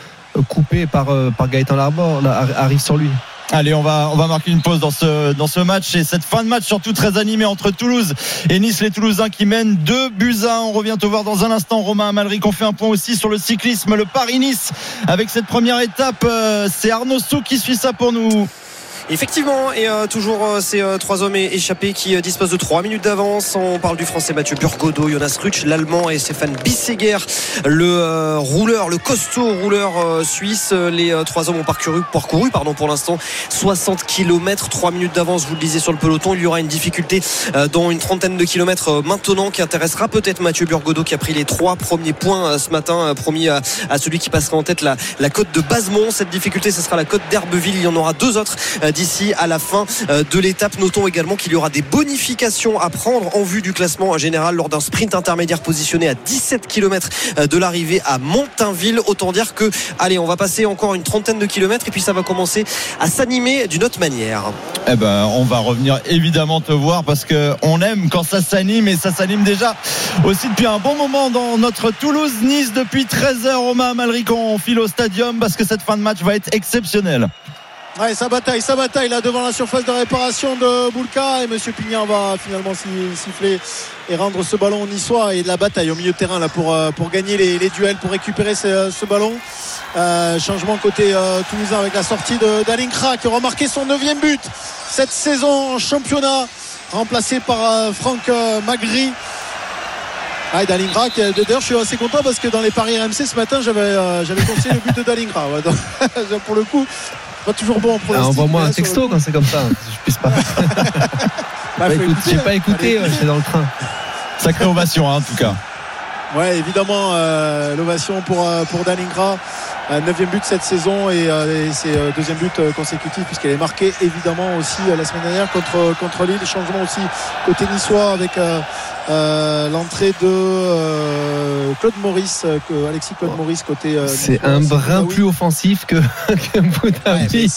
E: coupé par, euh, par Gaëtan Larbord là, arri- arrive sur lui.
D: Allez, on va, on va marquer une pause dans ce, dans ce match et cette fin de match surtout très animée entre Toulouse et Nice. Les Toulousains qui mènent 2 buts à 1. On revient te voir dans un instant, Romain Amalric. On fait un point aussi sur le cyclisme, le Paris-Nice. Avec cette première étape, euh, c'est Arnaud Sou qui suit ça pour nous.
H: Effectivement, et euh, toujours euh, ces euh, trois hommes échappés qui euh, disposent de trois minutes d'avance. On parle du français Mathieu Burgodo, Jonas Rutsch, l'allemand et Stéphane Bisseguer, le euh, rouleur, le costaud rouleur euh, suisse. Les trois hommes ont parcouru, parcouru pardon, pour l'instant 60 km, trois minutes d'avance, vous le disiez sur le peloton. Il y aura une difficulté dans une trentaine de kilomètres maintenant qui intéressera peut-être Mathieu Burgodo qui a pris les trois premiers points ce matin, promis à, à celui qui passera en tête la, la côte de Basemont. Cette difficulté, ce sera la côte d'Herbeville. Il y en aura deux autres d'ici à la fin euh, de l'étape. Notons également qu'il y aura des bonifications à prendre en vue du classement général lors d'un sprint intermédiaire positionné à 17 km de l'arrivée à Montainville. Autant dire que, allez, on va passer encore une trentaine de kilomètres et puis ça va commencer à s'animer d'une autre manière.
D: Eh ben, on va revenir évidemment te voir parce que on aime quand ça s'anime et ça s'anime déjà aussi depuis un bon moment dans notre Toulouse-Nice depuis 13h. Romain Amalric, on file au stadium parce que cette fin de match va être exceptionnelle.
F: Ouais, ça bataille, ça bataille là devant la surface de réparation de Boulka et Monsieur Pignard va finalement siffler et rendre ce ballon niçois et de la bataille au milieu de terrain là pour, euh, pour gagner les, duels, pour récupérer ce, ballon. Euh, changement côté euh, toulousain avec la sortie d'Alinkra qui aura marqué son neuvième but cette saison en championnat, remplacé par euh, Franck Magri. Ah, Dalingra, d'ailleurs je suis assez content parce que dans les paris RMC ce matin j'avais j'avais conseillé le but de Dalingra. Pour le coup, pas toujours bon en
E: Ah,
F: pronostic.
E: Envoie-moi
F: mais
E: un texto quand c'est comme ça. Je puisse pas.
F: Bah,
E: écouter,
F: écouter,
E: J'ai pas
F: hein.
E: écouté, j'étais dans le train.
D: Sacrée ovation hein, en tout cas.
F: Ouais, évidemment, euh, l'ovation pour, euh, pour Dalingra. Neuvième but cette saison et, euh, et c'est euh, deuxième but euh, consécutif puisqu'elle est marquée évidemment aussi la semaine dernière contre, contre Lille. Changement aussi côté niçois avec euh, l'entrée de euh, Claude Maurice, euh, que- Alexis Claude Maurice côté.
E: C'est un brin plus offensif que, que Boudaoui.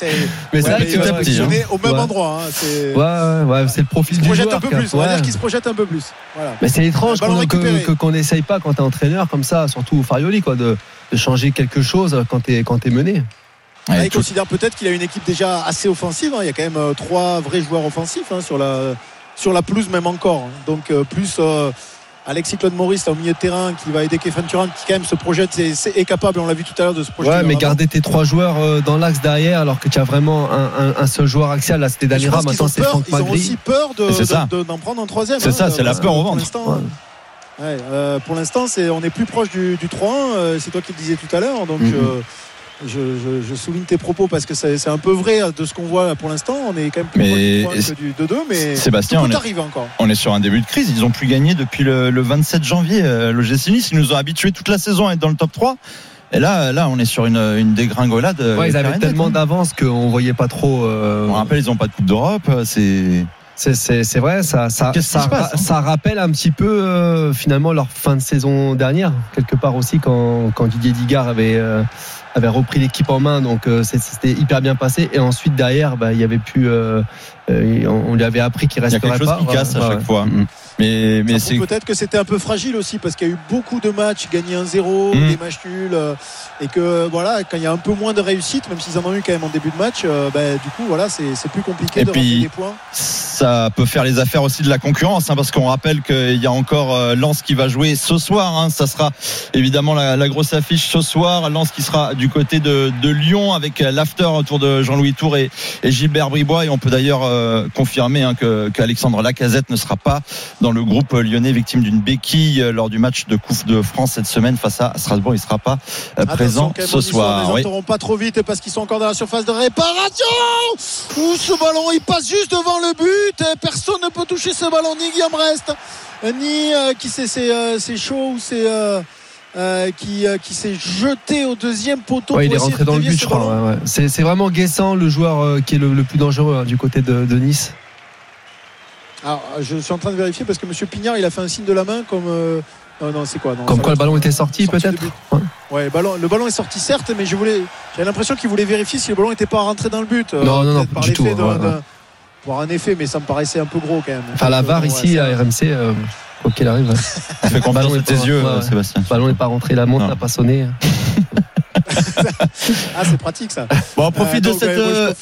E: mais
F: Ouais,
E: ça,
F: mais
E: tu
F: il va
E: vois,
F: positionner au même
E: ouais.
F: endroit. hein, c'est-
E: Ouais, ouais, ouais, c'est le profil du joueur.
F: un peu plus. On va
E: Ouais.
F: dire qu'il se projette un peu plus. Voilà.
E: Mais c'est étrange qu'on n'essaye pas quand t'es entraîneur comme ça, surtout au Farioli, quoi, de, de changer quelque chose quand t'es quand t'es mené.
F: Ah, il considère peut-être qu'il a une équipe déjà assez offensive. hein. Il y a quand même euh, trois vrais joueurs offensifs hein, sur, la, sur la pelouse, même encore. hein. Donc, euh, plus euh, Alexis Claude Maurice là, au milieu de terrain qui va aider Kefren Turan qui, quand même, se projette c'est- est capable, on l'a vu tout à l'heure, de se projeter.
E: Ouais, mais garder tes trois joueurs euh, dans l'axe derrière alors que tu as vraiment un, un- un seul joueur axial. Là, c'était
F: qu'ils
E: maintenant c'est Franck
F: Ils ont aussi peur de-
D: C'est ça.
F: de- de- d'en prendre un troisième.
D: C'est
F: hein,
D: ça, c'est la peur au ventre.
F: Ouais, euh, pour l'instant, c'est on est plus proche du, du 3-1. euh, c'est toi qui le disais tout à l'heure. Donc,
D: Mhm.
F: euh, je, je- je souligne tes propos parce que c'est c'est un peu vrai de ce qu'on voit là pour l'instant. On est quand même plus
D: Mais
F: proche du 3-1 que du 2-2. Mais
D: Sébastien,
F: tout
D: on est-
F: arrive encore.
D: On est sur un début de crise. Ils ont plus gagné depuis le, le 27 janvier. Euh, Le GC Nice, ils nous ont habitués toute la saison à être dans le top 3. Et là, là, on est sur une, une dégringolade.
E: Ouais, ils avaient tellement d'avance qu'on voyait pas trop. euh,
D: On rappelle, ils n'ont pas de Coupe d'Europe. C'est.
E: C'est, vrai, ça, ça,
D: passe, hein
E: ça rappelle un petit peu euh, finalement leur fin de saison dernière, quelque part aussi quand, quand Didier Digard avait, euh, avait repris l'équipe en main, donc euh, c'était hyper bien passé. Et ensuite derrière, bah, il y avait plus, euh, euh, on, on lui avait appris qu'il
D: Il y a
E: resterait
D: quelque chose
E: pas.
D: qui casse à
E: ouais,
D: chaque
E: ouais.
D: fois.
E: Mm.
D: Mais, mais c'est.
F: peut-être que c'était un peu fragile aussi parce qu'il y a eu beaucoup de matchs gagnés 1-0,
D: Mm.
F: des matchs nuls euh, et que voilà quand il y a un peu moins de réussite, même s'ils en ont eu quand même en début de match, euh, bah, du coup voilà c'est c'est plus compliqué
D: Et
F: de
D: puis,
F: des points.
D: Ça peut faire les affaires aussi de la concurrence, hein, parce qu'on rappelle qu'il y a encore euh, Lens qui va jouer ce soir. hein. ça sera évidemment la, la grosse affiche ce soir. Lens qui sera du côté de, de Lyon avec l'after autour de Jean-Louis Tour et, et Gilbert Bribois. Et on peut d'ailleurs euh, confirmer hein, que qu'Alexandre Lacazette ne sera pas dans le groupe lyonnais victime d'une béquille euh, lors du match de Coupe de France cette semaine face à Strasbourg. Il ne sera pas euh, présent ce soir.
F: Ne
D: Oui.
F: pas trop vite parce qu'ils sont encore dans la surface de réparation. Ouh, ce ballon, il passe juste devant le but. Et Personne ne peut toucher ce ballon, ni Guillaume Rest, ni euh, qui c'est c'est euh, c'est chaud ou c'est euh, euh, qui euh, qui s'est jeté au deuxième poteau.
E: Ouais, il est rentré dans le but, je crois.
F: ballon.
E: ouais, ouais. C'est, c'est vraiment Guessant, le joueur euh, qui est le, le plus dangereux hein, du côté de, de Nice.
F: Alors, je suis en train de vérifier parce que Monsieur Pignard, il a fait un signe de la main comme. euh, non, non, c'est quoi? Non,
E: Comme quoi le ballon était sorti, peut-être? Ouais.
F: Le ballon, le ballon est sorti certes, mais je voulais, j'avais l'impression qu'il voulait vérifier si le ballon n'était pas rentré dans le but. euh,
E: Non, non, non, du tout,
F: d'un- d'un- Voir un effet, mais ça me paraissait un peu gros quand même.
E: Enfin, la
F: Donc,
E: VAR ici à
F: ça-
E: RMC, euh, quoi qu'il arrive. ouais.
D: On fait
E: Le
D: confiance
E: ballon
D: à
E: est
D: tes
E: pas-
D: yeux,
E: ouais.
D: Sébastien.
E: Le ballon n'est pas rentré, la montre n'a pas sonné.
F: Ah, c'est pratique ça.
D: Bon, on profite
F: Euh,
D: de
F: donc,
D: cette.
F: ouais, moi,
D: euh.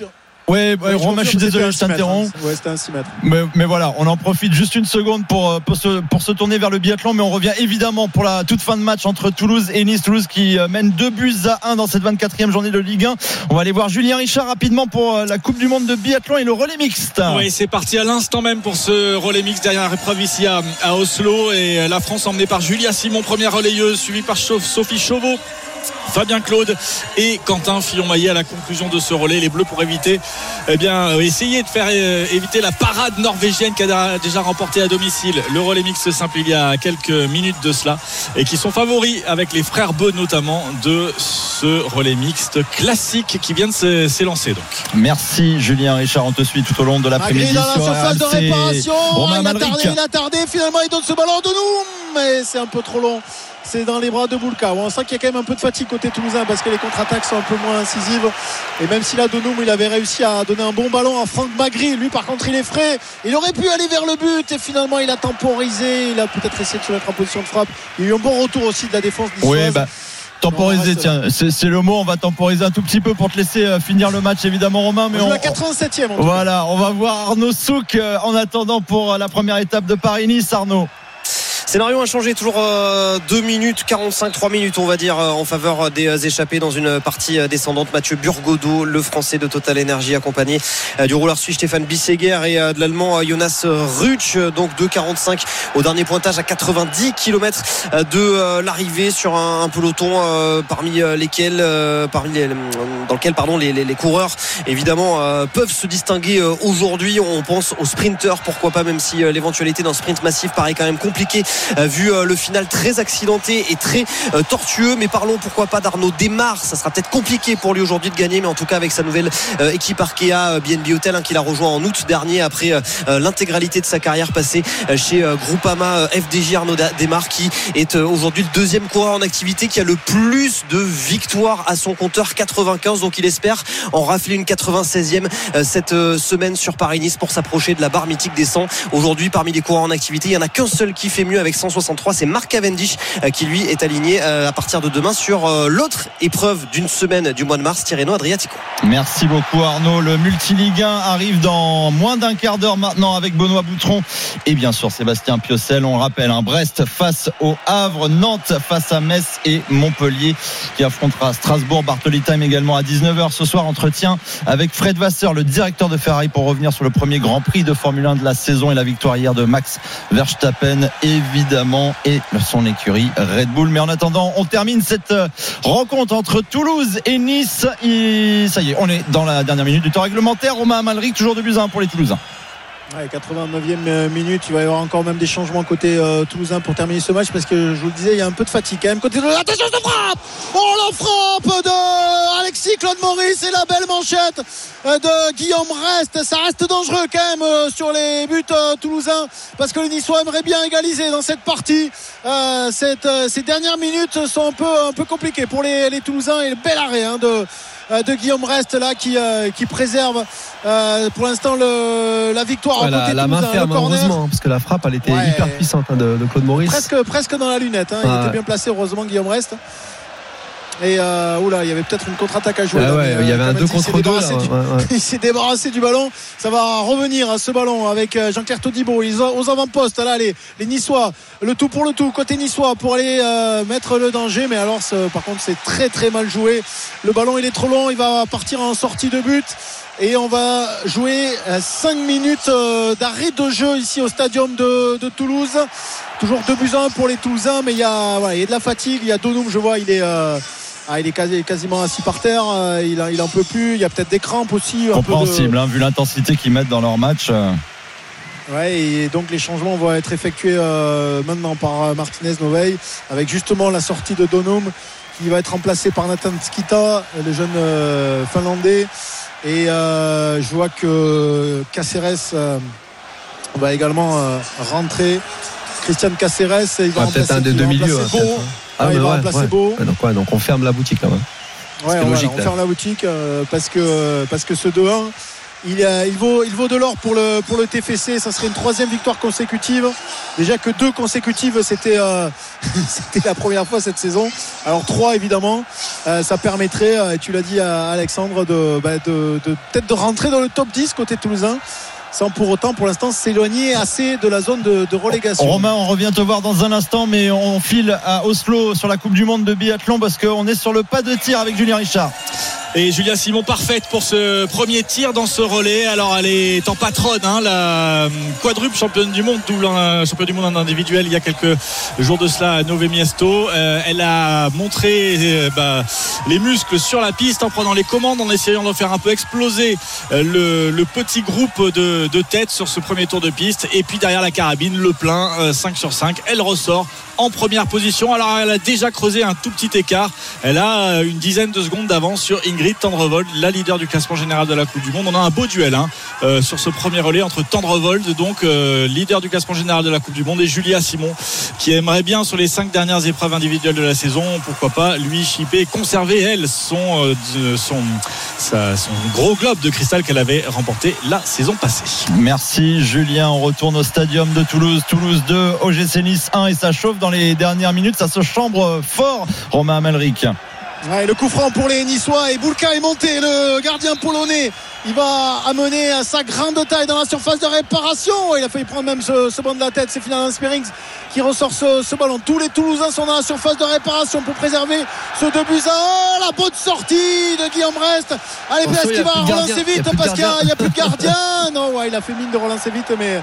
D: Ouais, ouais, Romain, je suis désolé, je t'interromps.
F: Ouais, c'était un 6 mètres.
D: Mais, mais voilà, on en profite juste une seconde pour, euh, pour, se, pour se tourner vers le biathlon, mais on revient évidemment pour la toute fin de match entre Toulouse et Nice. Toulouse qui euh, mène 2 buts à 1 dans cette 24e journée de Ligue 1. On va aller voir Julien Richard rapidement pour euh, la Coupe du Monde de biathlon et le relais mixte.
G: Oui, c'est parti à l'instant même pour ce relais mixte derrière l'épreuve ici à, à Oslo et la France emmenée par Julia Simon, première relayeuse, suivie par Sophie Chauveau. Fabien Claude et Quentin Fillon-Maillet à la conclusion de ce relais. Les Bleus pour éviter, eh bien, euh, essayer de faire euh, éviter la parade norvégienne qui a déjà remporté à domicile le relais mixte simple il y a quelques minutes de cela et qui sont favoris avec les frères Beu notamment de ce relais mixte classique qui vient de s'élancer donc.
D: Merci Julien Richard, on te suit tout au long de l'après-midi.
F: dans la surface de réparation, il a, tardé, il a tardé, finalement il donne ce ballon de nous, mais c'est un peu trop long c'est dans les bras de Boulka. On sent qu'il y a quand même un peu de fatigue côté toulousain parce que les contre-attaques sont un peu moins incisives. Et même si là, Donoum, il avait réussi à donner un bon ballon à Franck Magri, lui par contre, il est frais. Il aurait pu aller vers le but et finalement, il a temporisé. Il a peut-être essayé de se mettre en position de frappe. Il y a eu un bon retour aussi de la défense.
D: Oui, bah. Temporiser, tiens, c'est le mot. On va temporiser un tout petit peu pour te laisser euh, finir le match, évidemment, Romain. Mais
F: on,
D: on
F: la 87e.
D: Voilà, on va voir Arnaud Souk euh, en attendant pour la première étape de Paris-Nice. Arnaud.
H: Scénario changé toujours 2 euh, minutes 45 3 minutes on va dire euh, en faveur des euh, échappés dans une partie descendante. Mathieu Burgodeau le français de Total Energy accompagné du rouleur suisse Stéphane Bisseguer et de l'allemand Jonas Rutsch. Donc 2,45 au dernier pointage à 90 km de l'arrivée sur un, peloton parmi lesquels parmi les, dans lequel pardon les, les, coureurs évidemment peuvent se distinguer aujourd'hui. On pense aux sprinteurs pourquoi pas même si l'éventualité d'un sprint massif paraît quand même compliquée vu euh, le final très accidenté et très euh, tortueux. Mais parlons pourquoi pas d'Arnaud Desmar. Ça sera peut-être compliqué pour lui aujourd'hui de gagner, mais en tout cas avec sa nouvelle euh, équipe Arkea BNB Hotel hein, qu'il a rejoint en août dernier après l'intégralité de sa carrière passée chez Groupama FDJ Arnaud Desmar qui est aujourd'hui le deuxième coureur en activité qui a le plus de victoires à son compteur 95 donc il espère en rafler une 96e cette semaine sur Paris-Nice pour s'approcher de la barre mythique des 100 aujourd'hui parmi les coureurs en activité il n'y en a qu'un seul qui fait mieux avec 163. C'est Marc Cavendish euh, qui lui est aligné euh, à partir de demain sur euh, l'autre épreuve d'une semaine du mois de mars, Tirreno Adriatico.
D: Merci beaucoup Arnaud. Le multiligue 1 arrive dans moins d'un quart d'heure maintenant avec Benoît Boutron et bien sûr Sébastien Piocel. On rappelle un Brest face au Havre, Nantes face à Metz et Montpellier qui affrontera Strasbourg. Bartoli Time également à 19h ce soir. Entretien avec Fred Vasseur, le directeur de Ferrari pour revenir sur le premier Grand Prix de Formule 1 de la saison et la victoire hier de Max Verstappen et son écurie Red Bull. Mais en attendant, on termine cette euh, rencontre entre Toulouse et Nice. ça y est, on est dans la dernière minute du temps réglementaire. Romain Amalric, toujours de buts pour les Toulousains.
F: 89e euh, minute, il va y avoir encore même des changements côté euh, toulousain pour terminer ce match parce que je vous le disais, il y a un peu de fatigue quand même côté de attention de frappe. Oh la frappe de Alexis Claude Maurice et la belle manchette euh, de Guillaume Reste. Ça reste dangereux quand même sur les buts toulousains parce que les Niçois aimeraient bien égaliser dans cette partie. Ces dernières minutes sont un peu un peu compliquées pour les, Toulousains et le bel arrêt hein, de euh, de Guillaume Reste là qui, euh, qui préserve euh, pour l'instant la victoire
E: la, la main ferme heureusement parce que la frappe elle était hyper puissante hein, de, Claude Maurice.
F: Presque, presque dans la lunette hein. il était bien placé heureusement Guillaume Reste et euh, oula, il y avait peut-être une contre-attaque à jouer.
E: Ah ouais, il y avait un 2 contre 2.
F: Il s'est débarrassé du ballon. Ça va revenir à ce ballon avec euh, Jean-Claire Todibo. Ils aux avant-postes. Là, les, les Niçois, le tout pour le tout, côté Niçois pour aller euh, mettre le danger. Mais alors, par contre, c'est très très mal joué. Le ballon, il est trop long. Il va partir en sortie de but et on va jouer 5 minutes d'arrêt de jeu ici au stadium de, de Toulouse. Toujours 2 buts 1 pour les Toulousains, mais il y a, voilà, il y a de la fatigue. Il y a Donoum, je vois, il est, ah, il est quasiment assis par terre, euh, il, il en peut plus, il y a peut-être des crampes aussi.
D: Compréhensible, hein, vu l'intensité qu'ils mettent dans leur match. Euh.
F: Ouais, et donc les changements vont être effectués euh, maintenant par Martinez Novey, avec justement la sortie de Donum qui va être remplacé par Nathan Skita, le jeune finlandais. Et je vois que Caceres va également rentrer. Christian Caceres, il va
E: peut-être un des deux milieux.
F: Ah, il va remplacer Beau.
E: Donc, donc, on ferme la boutique là.
F: Ouais, on ferme la boutique euh, parce que parce que ce 2-1 il, euh, il vaut, il vaut de l'or pour le, pour le TFC. Ça serait une troisième victoire consécutive. Déjà que deux consécutives, c'était euh, c'était la première fois cette saison. Alors trois évidemment, Euh, ça permettrait, euh, et tu l'as dit à Alexandre, de, bah, de, de peut-être de rentrer dans le top 10 côté toulousain. Sans pour autant, pour l'instant, s'éloigner assez de la zone de, relégation.
D: Romain, on revient te voir dans un instant, mais on file à Oslo sur la Coupe du Monde de biathlon parce qu'on est sur le pas de tir avec Julien Richard.
G: Et Julia Simon parfaite pour ce premier tir dans ce relais. Alors elle est en patronne, hein, la quadruple championne du monde, double euh, championne du monde en individuel il y a quelques jours de cela à Nové Miesto. Euh, elle a montré euh, bah, les muscles sur la piste en prenant les commandes, en essayant de faire un peu exploser euh, le, petit groupe de, tête sur ce premier tour de piste. Et puis derrière la carabine, le plein, euh, 5 sur 5. Elle ressort en première position. Alors elle a déjà creusé un tout petit écart. Elle a euh, une dizaine de secondes d'avance sur Ingrid Tendrevold, la leader du classement général de la Coupe du Monde. On a un beau duel hein, euh, sur ce premier relais entre Tendrevold, donc euh, leader du classement général de la Coupe du Monde, et Julia Simon, qui aimerait bien sur les cinq dernières épreuves individuelles de la saison, pourquoi pas lui chipper, conserver elle son, son gros globe de cristal qu'elle avait remporté la saison passée.
D: Merci Julien. On retourne au stadium de Toulouse. Toulouse 2, OGC Nice 1 et ça chauffe dans les dernières minutes. Ça se chambre fort, Romain Amalric.
F: Ouais, le coup franc pour les Niçois et Boulka est monté, le gardien polonais. Il va amener à sa grande taille dans la surface de réparation. Il a failli prendre même ce, ce banc de la tête. C'est finalement Sperings qui ressort ce, ce ballon. Tous les Toulousains sont dans la surface de réparation pour préserver ce 2 buts à un. La bonne sortie de Guillaume Rest. Allez,
E: y
F: qu'il
E: a
F: va relancer
E: a
F: vite parce qu'il n'y a plus de gardien Non, ouais, il a fait mine de relancer vite, mais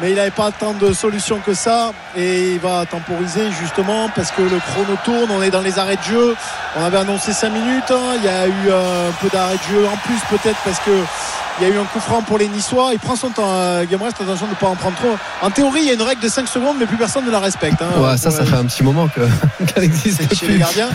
F: mais il n'avait pas tant de solutions que ça et il va temporiser justement parce que le chrono tourne on est dans les arrêts de jeu on avait annoncé 5 minutes hein. il y a eu euh, un peu d'arrêt de jeu en plus peut-être parce que il y a eu un coup franc pour les Niçois il prend son temps euh, Guillaume Rest attention de ne pas en prendre trop en théorie il y a une règle de 5 secondes mais plus personne ne la respecte hein.
E: Ouais, ça, ça fait un petit moment que- qu'elle existe
F: chez les
E: plus.
F: gardiens.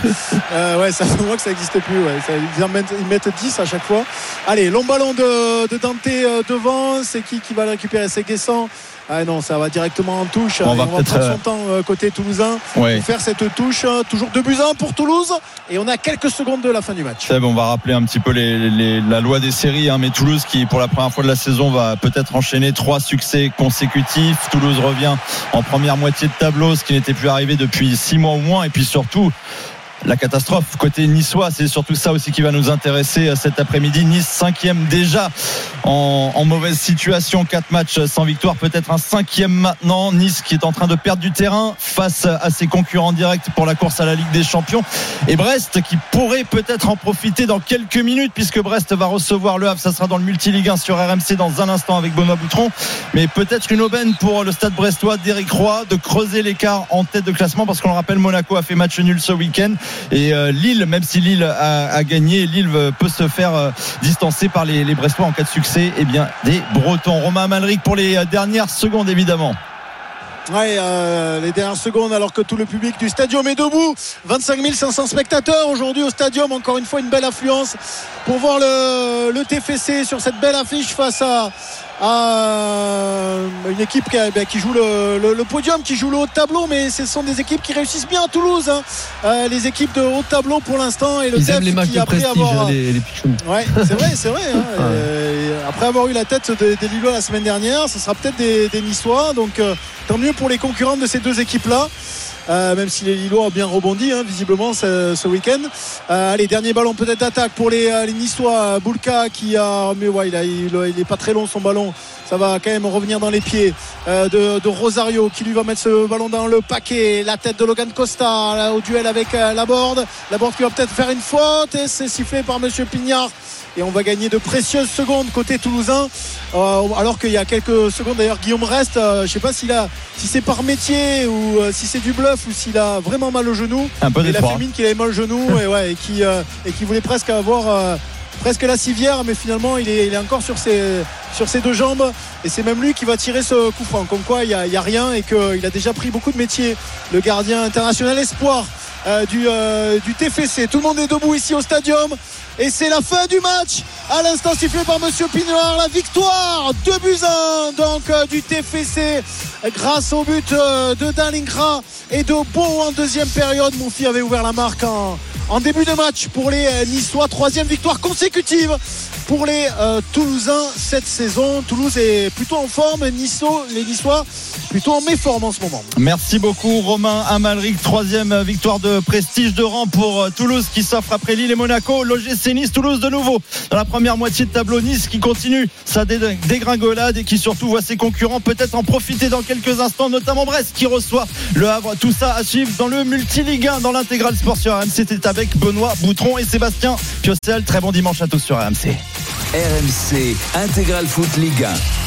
F: Euh, ouais, ça fait un mois que ça n'existe plus. Ouais. Ça- ils, en mettent, ils mettent 10 à chaque fois. Allez, long ballon de, de Dante euh, devant. C'est qui qui va le récupérer? C'est Guessant. Ah non, ça va directement en touche.
D: On
F: Et
D: va
F: on va prendre
D: euh,
F: son temps euh, côté toulousain pour faire cette touche. Euh, Toujours 2 buts à 1 pour Toulouse. Et on a quelques secondes de la fin du match.
D: Seb, on va rappeler un petit peu les- les- la loi des séries, hein, mais Toulouse qui, pour la première fois de la saison, va peut-être enchaîner trois succès consécutifs. Toulouse revient en première moitié de tableau, ce qui n'était plus arrivé depuis six mois ou moins, et puis surtout. La catastrophe côté niçois, c'est surtout ça aussi qui va nous intéresser euh, cet après-midi. Nice cinquième déjà en, mauvaise situation, quatre matchs sans victoire, peut-être un cinquième maintenant. Nice qui est en train de perdre du terrain face à ses concurrents directs pour la course à la Ligue des Champions. Et Brest qui pourrait peut-être en profiter dans quelques minutes puisque Brest va recevoir le Havre. Ça sera dans le multi-ligue 1 sur RMC dans un instant avec Benoît Boutron. Mais peut-être une aubaine pour le stade brestois d'Éric Roy de creuser l'écart en tête de classement parce qu'on le rappelle, Monaco a fait match nul ce week-end. Et euh, Lille, même si Lille a, gagné, Lille peut se faire euh, distancer par les, Brestois en cas de succès eh bien, des Bretons. Romain Malric pour les euh, dernières secondes évidemment.
F: Ouais, euh, les dernières secondes alors que tout le public du stadium est debout. 25 500 spectateurs aujourd'hui au stadium. Encore une fois, une belle affluence pour voir le TFC sur cette belle affiche face à, à une équipe qui, ben, qui joue le, le- le podium, qui joue le haut de tableau. Mais ce sont des équipes qui réussissent bien à Toulouse. hein. Euh, les équipes de haut de tableau pour l'instant. Et le
E: Ils aiment les matchs
F: qui,
E: de
F: après
E: prestige,
F: avoir-
E: hein, les, les pichounes.
F: Ouais, c'est vrai, c'est vrai. hein. Euh, après avoir eu la tête des, des Lillois la semaine dernière, ce sera peut-être des, des Niçois. Donc euh, tant mieux pour les concurrents de ces deux équipes-là. Euh, même si les Lillois ont bien rebondi hein, visiblement ce, week-end. Euh, allez, dernier ballon peut-être d'attaque pour les, euh, les. Boulka qui a, mais ouais, il, a, est pas très long son ballon. Ça va quand même revenir dans les pieds euh, de, Rosario qui lui va mettre ce ballon dans le paquet. La tête de Logan Costa au duel avec la board. La qui va peut-être faire une faute et c'est sifflé par Monsieur Pignard et on va gagner de précieuses secondes côté toulousain. Euh, alors qu'il y a quelques secondes d'ailleurs Guillaume reste euh, je sais pas s'il a si c'est par métier ou euh, si c'est du bluff ou s'il a vraiment mal au genou.
D: Un peu
F: il a
D: des
F: fait
D: trois.
F: mine qu'il avait mal au genou et, ouais, et qui euh, et qui voulait presque avoir euh, presque la civière mais finalement il est, il est encore sur ses, sur ses deux jambes. Et c'est même lui qui va tirer ce coup franc. Comme quoi il n'y a, a rien et qu'il a déjà pris beaucoup de métiers le gardien international espoir euh, du, euh, du TFC tout le monde est debout ici au stadium et c'est la fin du match. À l'instant sifflé par Monsieur Pinoir la victoire 2 buts à 1 donc euh, du TFC grâce au but euh, de Dalingra et de Beau en deuxième période Moufi avait ouvert la marque en, début de match pour les euh, Niçois troisième victoire consécutive pour les euh, Toulousains cette saison. Toulouse est plutôt en forme. Nisso, les Niçois plutôt en méforme en ce moment.
D: Merci beaucoup Romain Amalric. Troisième victoire de prestige de rang pour Toulouse qui s'offre après Lille et Monaco. L'OGC Nice, Toulouse de nouveau dans la première moitié de tableau. Nice qui continue sa dé- dégringolade et qui surtout voit ses concurrents peut-être en profiter dans quelques instants, notamment Brest qui reçoit le Havre. Tout ça à suivre dans le Multiligue 1 dans l'intégral sport sur RMC. C'était avec Benoît Boutron et Sébastien Piocel. Très bon dimanche à tous sur RMC.
C: RMC Intégral Foot Ligue 1.